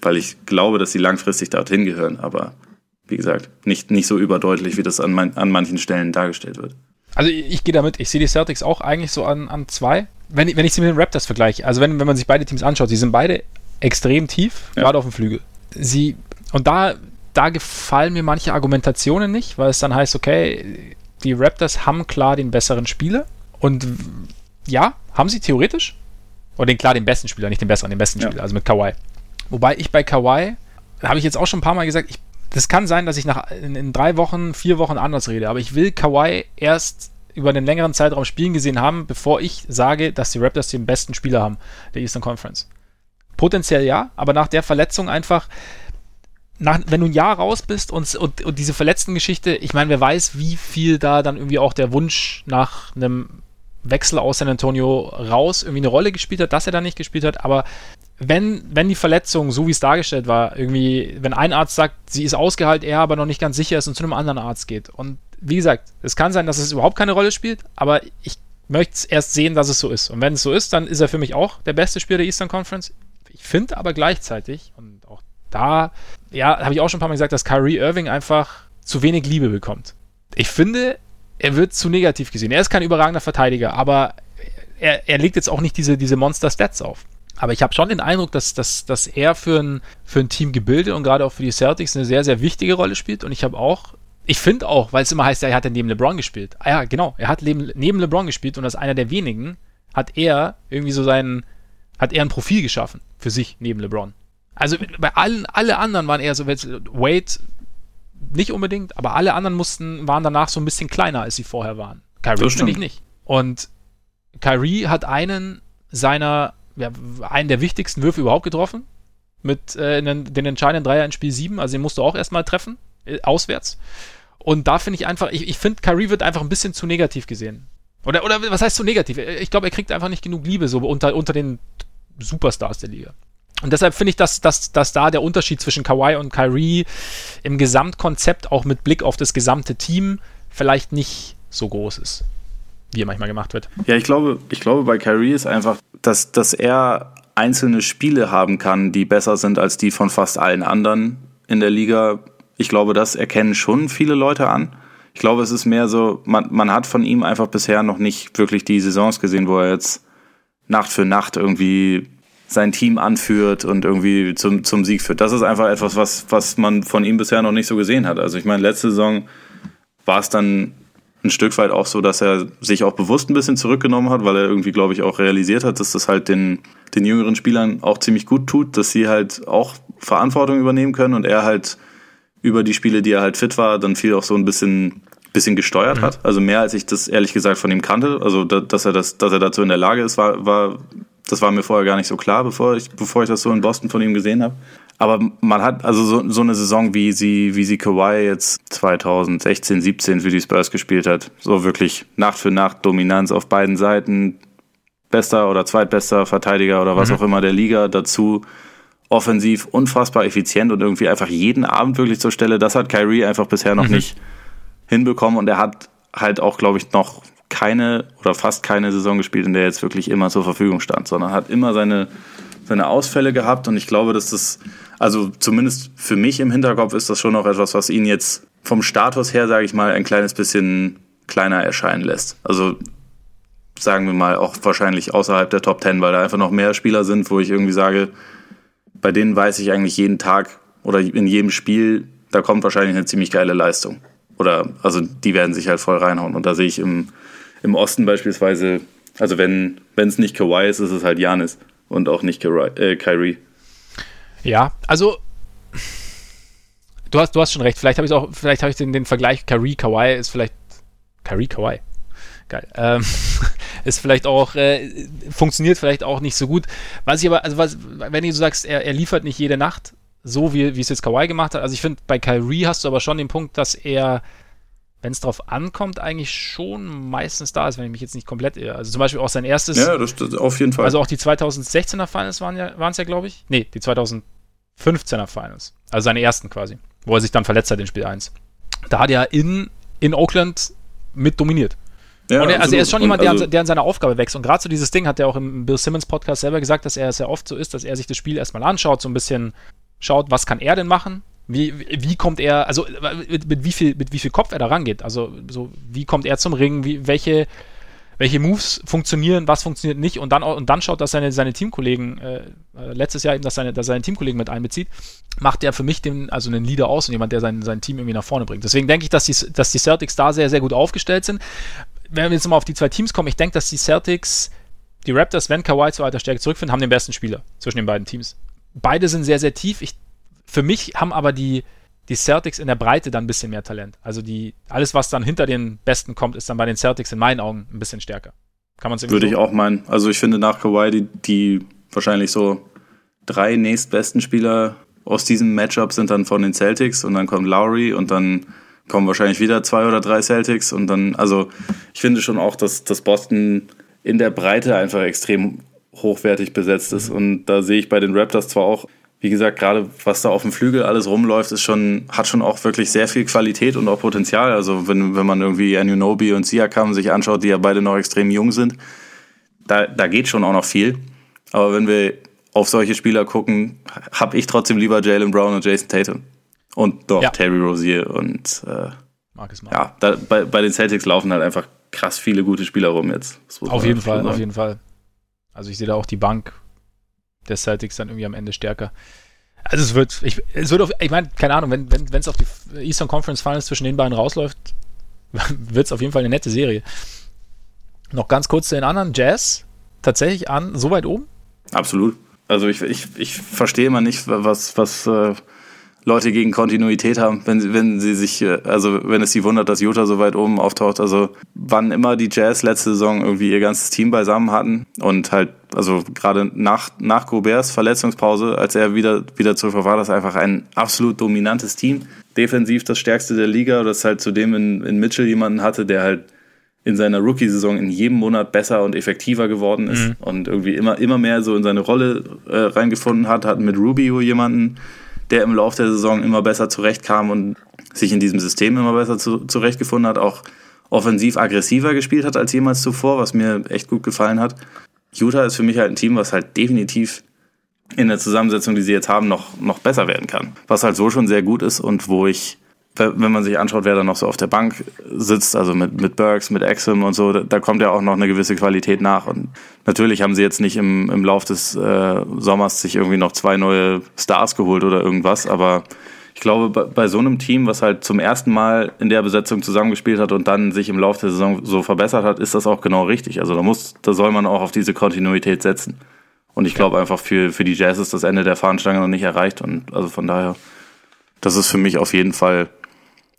weil ich glaube, dass sie langfristig dorthin gehören. Aber wie gesagt, nicht, nicht so überdeutlich, wie das an, man, an manchen Stellen dargestellt wird.
Also ich, ich gehe damit, ich sehe die Celtics auch eigentlich so an, an zwei. Wenn, ich- wenn ich sie mit den Raptors vergleiche, also wenn, wenn man sich beide Teams anschaut, sie sind beide extrem tief,
Ja.
gerade auf dem Flügel. Sie, und da, da gefallen mir manche Argumentationen nicht, weil es dann heißt, okay, die Raptors haben klar den besseren Spieler und ja, haben sie theoretisch. Oder den klar den besten Spieler, nicht den besseren, den besten
Ja.
Spieler, also mit Kawhi. Wobei ich bei Kawhi, habe ich jetzt auch schon ein paar Mal gesagt, ich, das kann sein, dass ich nach in, in drei Wochen, vier Wochen anders rede, aber ich will Kawhi erst über einen längeren Zeitraum spielen gesehen haben, bevor ich sage, dass die Raptors den besten Spieler haben der Eastern Conference. Potenziell ja, aber nach der Verletzung einfach, nach, wenn du ein Jahr raus bist und, und, und diese verletzten Geschichte, ich meine, wer weiß, wie viel da dann irgendwie auch der Wunsch nach einem Wechsel aus San Antonio raus irgendwie eine Rolle gespielt hat, dass er da nicht gespielt hat, aber wenn, wenn die Verletzung, so wie es dargestellt war, irgendwie, wenn ein Arzt sagt, sie ist ausgeheilt, er aber noch nicht ganz sicher ist und zu einem anderen Arzt geht. Und wie gesagt, es kann sein, dass es überhaupt keine Rolle spielt, aber ich möchte es erst sehen, dass es so ist. Und wenn es so ist, dann ist er für mich auch der beste Spieler der Eastern Conference. Ich finde aber gleichzeitig, und auch da, ja, habe ich auch schon ein paar Mal gesagt, dass Kyrie Irving einfach zu wenig Liebe bekommt. Ich finde, er wird zu negativ gesehen. Er ist kein überragender Verteidiger, aber er, er legt jetzt auch nicht diese, diese Monster-Stats auf. Aber ich habe schon den Eindruck, dass, dass, dass er für ein, für ein Team gebildet und gerade auch für die Celtics eine sehr, sehr wichtige Rolle spielt. Und ich habe auch ich finde auch, weil es immer heißt, er hat ja neben LeBron gespielt. Ah ja, genau, er hat neben, neben LeBron gespielt und als einer der wenigen hat er irgendwie so seinen, hat er ein Profil geschaffen für sich neben LeBron. Also bei allen, alle anderen waren eher so, Wade nicht unbedingt, aber alle anderen mussten, waren danach so ein bisschen kleiner, als sie vorher waren. Kyrie finde ich nicht. Und Kyrie hat einen seiner, ja, einen der wichtigsten Würfe überhaupt getroffen. Mit äh, den, den entscheidenden Dreier in Spiel 7. Also den musst du auch erstmal treffen, äh, auswärts. Und da finde ich einfach, ich, ich finde, Kyrie wird einfach ein bisschen zu negativ gesehen. Oder, oder was heißt zu negativ? Ich glaube, er kriegt einfach nicht genug Liebe so unter, unter den Superstars der Liga. Und deshalb finde ich, dass, dass, dass da der Unterschied zwischen Kawhi und Kyrie im Gesamtkonzept, auch mit Blick auf das gesamte Team, vielleicht nicht so groß ist, wie er manchmal gemacht wird.
Ja, ich glaube, ich glaube bei Kyrie ist einfach, dass, dass er einzelne Spiele haben kann, die besser sind als die von fast allen anderen in der Liga. Ich glaube, das erkennen schon viele Leute an. Ich glaube, es ist mehr so, man, man hat von ihm einfach bisher noch nicht wirklich die Saisons gesehen, wo er jetzt Nacht für Nacht irgendwie sein Team anführt und irgendwie zum, zum Sieg führt. Das ist einfach etwas, was, was man von ihm bisher noch nicht so gesehen hat. Also ich meine, letzte Saison war es dann ein Stück weit auch so, dass er sich auch bewusst ein bisschen zurückgenommen hat, weil er irgendwie, glaube ich, auch realisiert hat, dass das halt den, den jüngeren Spielern auch ziemlich gut tut, dass sie halt auch Verantwortung übernehmen können und er halt über die Spiele, die er halt fit war, dann viel auch so ein bisschen bisschen gesteuert mhm. hat. Also mehr als ich das ehrlich gesagt von ihm kannte. Also dass er das, dass er dazu in der Lage ist, war, war das war mir vorher gar nicht so klar, bevor ich, bevor ich das so in Boston von ihm gesehen habe. Aber man hat also so, so eine Saison, wie sie, wie sie Kawhi jetzt 2016, 17 für die Spurs gespielt hat. So wirklich Nacht für Nacht Dominanz auf beiden Seiten. Bester oder zweitbester Verteidiger oder was mhm. auch immer der Liga. Dazu offensiv unfassbar effizient und irgendwie einfach jeden Abend wirklich zur Stelle. Das hat Kyrie einfach bisher noch mhm. nicht hinbekommen und er hat halt auch, glaube ich, noch keine oder fast keine Saison gespielt, in der er jetzt wirklich immer zur Verfügung stand, sondern hat immer seine, seine Ausfälle gehabt und ich glaube, dass das, also zumindest für mich im Hinterkopf ist das schon noch etwas, was ihn jetzt vom Status her, sage ich mal, ein kleines bisschen kleiner erscheinen lässt. Also sagen wir mal auch wahrscheinlich außerhalb der Top Ten, weil da einfach noch mehr Spieler sind, wo ich irgendwie sage, bei denen weiß ich eigentlich jeden Tag oder in jedem Spiel, da kommt wahrscheinlich eine ziemlich geile Leistung. Oder also die werden sich halt voll reinhauen. Und da sehe ich im, im Osten beispielsweise, also wenn es nicht Kawhi ist, ist es halt Janis und auch nicht äh, Kyrie.
Ja, also du hast, du hast schon recht. Vielleicht habe ich auch, vielleicht habe ich den, den Vergleich Kyrie Kawhi ist vielleicht Kyrie Kawhi. Geil. Ähm, [LAUGHS] ist vielleicht auch, äh, funktioniert vielleicht auch nicht so gut. Was ich aber, also was, wenn du sagst, er, er liefert nicht jede Nacht, so wie, wie es jetzt Kawhi gemacht hat. Also ich finde, bei Kyrie hast du aber schon den Punkt, dass er wenn es drauf ankommt, eigentlich schon meistens da ist, wenn ich mich jetzt nicht komplett irre. Also zum Beispiel auch sein erstes.
Ja, das, das auf jeden Fall.
Also auch die 2016er Finals waren ja, waren es ja, glaube ich. Nee, die 2015er Finals. Also seine ersten quasi. Wo er sich dann verletzt hat in Spiel 1. Da hat er in, in Oakland mit dominiert. Ja, er, also er ist schon jemand, der, also, der an seiner Aufgabe wächst. Und gerade so dieses Ding hat er auch im Bill Simmons Podcast selber gesagt, dass er es ja oft so ist, dass er sich das Spiel erstmal anschaut, so ein bisschen schaut, was kann er denn machen, wie, wie kommt er, also mit, mit, wie viel, mit wie viel Kopf er da rangeht? Also, so, wie kommt er zum Ring? Wie, welche, welche Moves funktionieren, was funktioniert nicht? Und dann, und dann schaut, dass seine, seine Teamkollegen, äh, äh letztes Jahr eben, dass seine, dass seine Teamkollegen mit einbezieht, macht er für mich den, also einen Leader aus und jemand, der sein, sein Team irgendwie nach vorne bringt. Deswegen denke ich, dass die, dass die Celtics da sehr, sehr gut aufgestellt sind. Wenn wir jetzt mal auf die zwei Teams kommen, ich denke, dass die Celtics, die Raptors, wenn Kawhi zu alter Stärke zurückfinden, haben den besten Spieler zwischen den beiden Teams. Beide sind sehr, sehr tief. Ich für mich haben aber die, die Celtics in der Breite dann ein bisschen mehr Talent. Also die, alles, was dann hinter den Besten kommt, ist dann bei den Celtics in meinen Augen ein bisschen stärker.
Kann man Würde so? ich auch meinen. Also ich finde nach Kawhi die, die wahrscheinlich so drei nächstbesten Spieler aus diesem Matchup sind dann von den Celtics und dann kommt Lowry und dann kommen wahrscheinlich wieder zwei oder drei Celtics und dann, also ich finde schon auch, dass, dass Boston in der Breite einfach extrem hochwertig besetzt ist und da sehe ich bei den Raptors zwar auch wie gesagt, gerade was da auf dem Flügel alles rumläuft, ist schon, hat schon auch wirklich sehr viel Qualität und auch Potenzial. Also wenn, wenn man irgendwie Anunobi und Siakam sich anschaut, die ja beide noch extrem jung sind, da, da geht schon auch noch viel. Aber wenn wir auf solche Spieler gucken, habe ich trotzdem lieber Jalen Brown und Jason Tatum. Und doch ja. Terry Rozier und äh, Marcus ja, da, bei, bei den Celtics laufen halt einfach krass viele gute Spieler rum jetzt.
Auf jeden Fall, auf jeden Fall. Also ich sehe da auch die Bank der Celtics dann irgendwie am Ende stärker. Also es wird, ich, es wird auf, ich meine, keine Ahnung, wenn wenn es auf die Eastern Conference Finals zwischen den beiden rausläuft, [LAUGHS] wird es auf jeden Fall eine nette Serie. Noch ganz kurz zu den anderen. Jazz tatsächlich an so weit oben?
Absolut. Also ich, ich, ich verstehe immer nicht, was, was äh, Leute gegen Kontinuität haben, wenn, wenn sie sich, äh, also wenn es sie wundert, dass Utah so weit oben auftaucht. Also wann immer die Jazz letzte Saison irgendwie ihr ganzes Team beisammen hatten und halt, also gerade nach, nach Goberts Verletzungspause, als er wieder, wieder zurück war, das einfach ein absolut dominantes Team. Defensiv das stärkste der Liga, das halt zudem in, in Mitchell jemanden hatte, der halt in seiner Rookie-Saison in jedem Monat besser und effektiver geworden ist mhm. und irgendwie immer, immer mehr so in seine Rolle äh, reingefunden hat, hat mit Rubio jemanden, der im Laufe der Saison immer besser zurechtkam und sich in diesem System immer besser zu, zurechtgefunden hat, auch offensiv aggressiver gespielt hat als jemals zuvor, was mir echt gut gefallen hat. Utah ist für mich halt ein Team, was halt definitiv in der Zusammensetzung, die sie jetzt haben, noch, noch besser werden kann. Was halt so schon sehr gut ist und wo ich wenn man sich anschaut, wer da noch so auf der Bank sitzt, also mit, mit Burks, mit Exum und so, da, da kommt ja auch noch eine gewisse Qualität nach. Und natürlich haben sie jetzt nicht im, im Lauf des äh, Sommers sich irgendwie noch zwei neue Stars geholt oder irgendwas, aber ich glaube, bei, bei so einem Team, was halt zum ersten Mal in der Besetzung zusammengespielt hat und dann sich im Lauf der Saison so verbessert hat, ist das auch genau richtig. Also da muss, da soll man auch auf diese Kontinuität setzen. Und ich glaube einfach für, für die Jazz ist das Ende der Fahnenstange noch nicht erreicht und also von daher, das ist für mich auf jeden Fall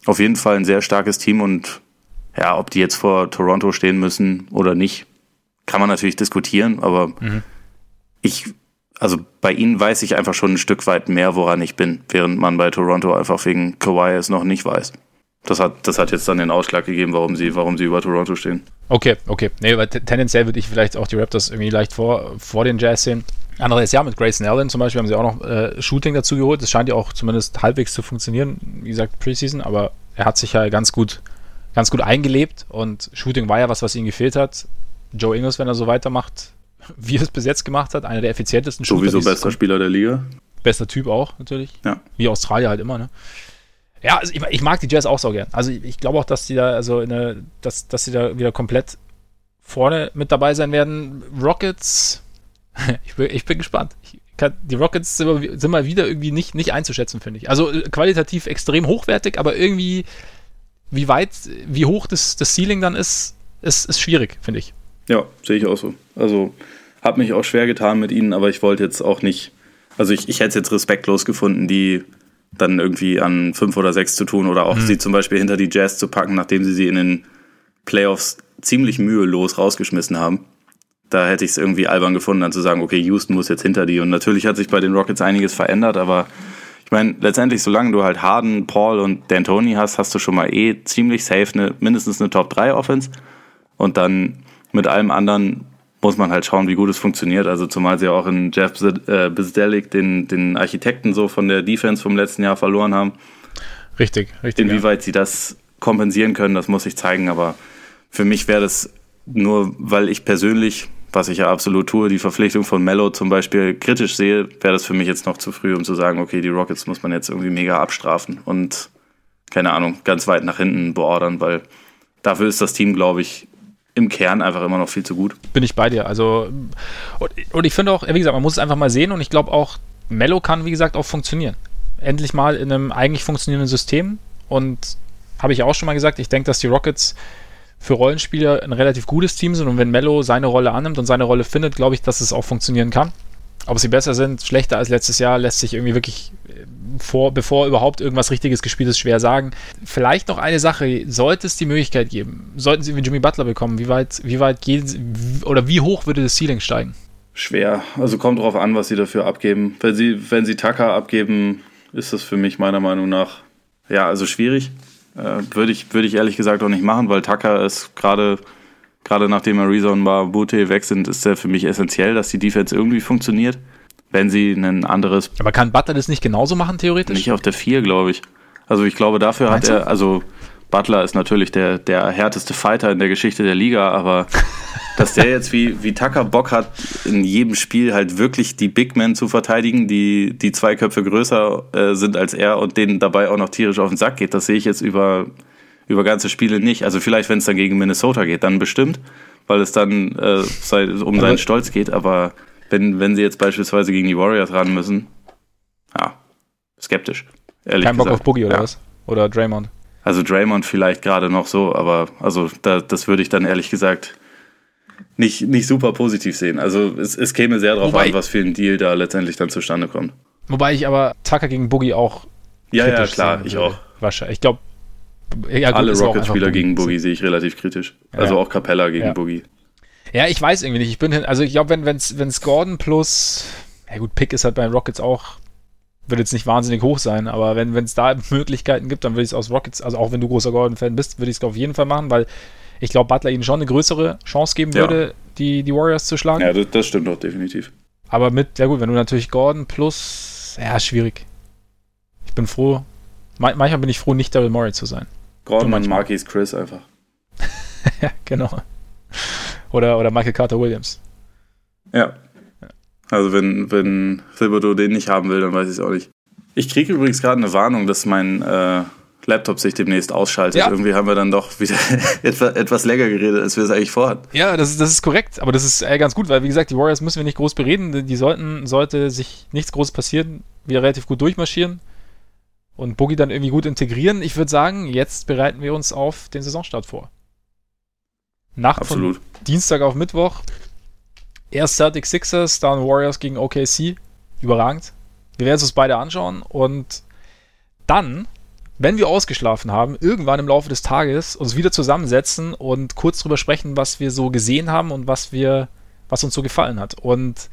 auf jeden Fall ein sehr starkes Team und ja, ob die jetzt vor Toronto stehen müssen oder nicht, kann man natürlich diskutieren, aber mhm. ich, also bei ihnen weiß ich einfach schon ein Stück weit mehr, woran ich bin, während man bei Toronto einfach wegen Kawhi es noch nicht weiß. Das hat, das hat jetzt dann den Ausschlag gegeben, warum sie, warum sie über Toronto stehen.
Okay, okay. Nee, aber tendenziell würde ich vielleicht auch die Raptors irgendwie leicht vor, vor den Jazz sehen. Anderes Jahr mit Grayson Allen zum Beispiel haben sie auch noch äh, Shooting dazu geholt. Das scheint ja auch zumindest halbwegs zu funktionieren. Wie gesagt, Preseason, aber er hat sich ja ganz gut, ganz gut eingelebt und Shooting war ja was, was ihm gefehlt hat. Joe Ingles, wenn er so weitermacht, [LAUGHS] wie er es bis jetzt gemacht hat, einer der effizientesten
Shooter. Sowieso bester Spieler der Liga.
Bester Typ auch, natürlich.
Ja.
Wie Australier halt immer, ne? Ja, also ich, ich, mag die Jazz auch so gern. Also ich, ich glaube auch, dass die da, also eine, dass, dass sie da wieder komplett vorne mit dabei sein werden. Rockets, [LAUGHS] ich bin, ich bin gespannt. Ich kann, die Rockets sind, sind, mal wieder irgendwie nicht, nicht einzuschätzen, finde ich. Also äh, qualitativ extrem hochwertig, aber irgendwie, wie weit, wie hoch das, das Ceiling dann ist, ist, ist schwierig, finde ich.
Ja, sehe ich auch so. Also habe mich auch schwer getan mit ihnen, aber ich wollte jetzt auch nicht, also ich, ich hätte es jetzt respektlos gefunden, die dann irgendwie an fünf oder sechs zu tun oder auch mhm. sie zum Beispiel hinter die Jazz zu packen, nachdem sie sie in den Playoffs ziemlich mühelos rausgeschmissen haben da hätte ich es irgendwie albern gefunden, dann zu sagen, okay, Houston muss jetzt hinter die. Und natürlich hat sich bei den Rockets einiges verändert, aber ich meine, letztendlich, solange du halt Harden, Paul und D'Antoni hast, hast du schon mal eh ziemlich safe eine, mindestens eine Top 3 Offense. Und dann mit allem anderen muss man halt schauen, wie gut es funktioniert. Also zumal sie auch in Jeff äh, Bizdelik, den, den Architekten so von der Defense vom letzten Jahr verloren haben.
Richtig, richtig.
Inwieweit ja. sie das kompensieren können, das muss ich zeigen. Aber für mich wäre das nur, weil ich persönlich was ich ja absolut tue, die Verpflichtung von Mello zum Beispiel kritisch sehe, wäre das für mich jetzt noch zu früh, um zu sagen, okay, die Rockets muss man jetzt irgendwie mega abstrafen und keine Ahnung, ganz weit nach hinten beordern, weil dafür ist das Team, glaube ich, im Kern einfach immer noch viel zu gut.
Bin ich bei dir. Also, und, und ich finde auch, wie gesagt, man muss es einfach mal sehen und ich glaube auch, Mello kann, wie gesagt, auch funktionieren. Endlich mal in einem eigentlich funktionierenden System und habe ich auch schon mal gesagt, ich denke, dass die Rockets für Rollenspieler ein relativ gutes Team sind und wenn Mello seine Rolle annimmt und seine Rolle findet, glaube ich, dass es auch funktionieren kann. Ob sie besser sind, schlechter als letztes Jahr, lässt sich irgendwie wirklich äh, vor, bevor überhaupt irgendwas Richtiges gespielt ist, schwer sagen. Vielleicht noch eine Sache, sollte es die Möglichkeit geben, sollten sie wie Jimmy Butler bekommen, wie weit, wie weit gehen oder wie hoch würde das Ceiling steigen?
Schwer. Also kommt darauf an, was sie dafür abgeben. Wenn sie, wenn sie Tucker abgeben, ist das für mich meiner Meinung nach ja, also schwierig. Äh, würde ich, würde ich ehrlich gesagt auch nicht machen, weil Tucker ist gerade, gerade nachdem Ariza und Bute weg sind, ist er für mich essentiell, dass die Defense irgendwie funktioniert. Wenn sie ein anderes.
Aber kann Butler das nicht genauso machen, theoretisch?
Nicht auf der 4, glaube ich. Also ich glaube, dafür Meinst hat er, also Butler ist natürlich der, der härteste Fighter in der Geschichte der Liga, aber [LAUGHS] dass der jetzt wie, wie Tucker Bock hat, in jedem Spiel halt wirklich die Big Men zu verteidigen, die, die zwei Köpfe größer äh, sind als er und denen dabei auch noch tierisch auf den Sack geht, das sehe ich jetzt über, über ganze Spiele nicht. Also vielleicht, wenn es dann gegen Minnesota geht, dann bestimmt, weil es dann äh, um seinen Stolz geht, aber wenn, wenn sie jetzt beispielsweise gegen die Warriors ran müssen, ja, skeptisch.
Ehrlich Kein Bock auf Boogie oder ja. was? Oder Draymond?
Also Draymond vielleicht gerade noch so, aber also da, das würde ich dann ehrlich gesagt nicht, nicht super positiv sehen. Also es, es käme sehr darauf an, was für ein Deal da letztendlich dann zustande kommt.
Wobei ich aber Tucker gegen Boogie auch.
Ja, ja, klar, ich auch.
Wahrscheinlich. Ich glaube,
ja, Alle Rocket-Spieler gegen Boogie sehe ich relativ kritisch. Also ja. auch Capella gegen ja. Boogie.
Ja, ich weiß irgendwie nicht. Ich bin hin, also ich glaube, wenn wenn's wenn's Gordon plus ja gut, Pick ist halt bei den Rockets auch wird jetzt nicht wahnsinnig hoch sein, aber wenn es da Möglichkeiten gibt, dann würde ich es aus Rockets, also auch wenn du großer Gordon-Fan bist, würde ich es auf jeden Fall machen, weil ich glaube, Butler ihnen schon eine größere Chance geben würde, ja. die, die Warriors zu schlagen.
Ja, das, das stimmt doch definitiv.
Aber mit, ja gut, wenn du natürlich Gordon plus, ja, schwierig. Ich bin froh, manchmal bin ich froh, nicht Daryl Morey zu sein.
Gordon und Marquis Chris einfach. [LAUGHS]
ja, genau. Oder, oder Michael Carter Williams.
Ja. Also wenn, wenn Thibodeau den nicht haben will, dann weiß ich es auch nicht. Ich kriege übrigens gerade eine Warnung, dass mein äh, Laptop sich demnächst ausschaltet. Ja. Irgendwie haben wir dann doch wieder [LAUGHS] etwas, länger geredet, als wir es eigentlich vorhatten.
Ja, das ist, das ist korrekt, aber das ist äh, ganz gut, weil wie gesagt, die Warriors müssen wir nicht groß bereden. Die sollten, sollte sich nichts Großes passieren, wieder relativ gut durchmarschieren und Boogie dann irgendwie gut integrieren. Ich würde sagen, jetzt bereiten wir uns auf den Saisonstart vor. Nacht Absolut. von Dienstag auf Mittwoch. Erst Celtic Sixers, dann Warriors gegen OKC. Überragend. Wir werden es uns beide anschauen und dann, wenn wir ausgeschlafen haben, irgendwann im Laufe des Tages uns wieder zusammensetzen und kurz drüber sprechen, was wir so gesehen haben und was wir, was uns so gefallen hat. Und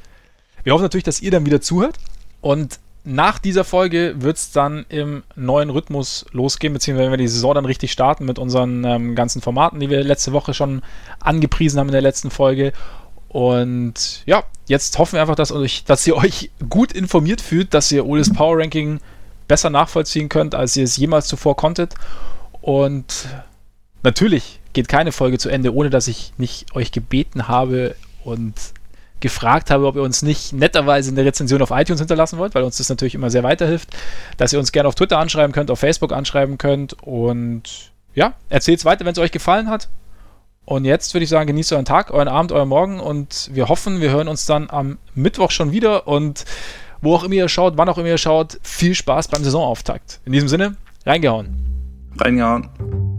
wir hoffen natürlich, dass ihr dann wieder zuhört und nach dieser Folge wird es dann im neuen Rhythmus losgehen, beziehungsweise wenn wir die Saison dann richtig starten mit unseren ähm, ganzen Formaten, die wir letzte Woche schon angepriesen haben in der letzten Folge. Und ja, jetzt hoffen wir einfach, dass, euch, dass ihr euch gut informiert fühlt, dass ihr Oles Power Ranking besser nachvollziehen könnt, als ihr es jemals zuvor konntet. Und natürlich geht keine Folge zu Ende, ohne dass ich nicht euch gebeten habe und gefragt habe, ob ihr uns nicht netterweise eine Rezension auf iTunes hinterlassen wollt, weil uns das natürlich immer sehr weiterhilft, dass ihr uns gerne auf Twitter anschreiben könnt, auf Facebook anschreiben könnt und ja, erzählt es weiter, wenn es euch gefallen hat. Und jetzt würde ich sagen, genießt euren Tag, euren Abend, euren Morgen und wir hoffen, wir hören uns dann am Mittwoch schon wieder und wo auch immer ihr schaut, wann auch immer ihr schaut, viel Spaß beim Saisonauftakt. In diesem Sinne, reingehauen.
Reingehauen.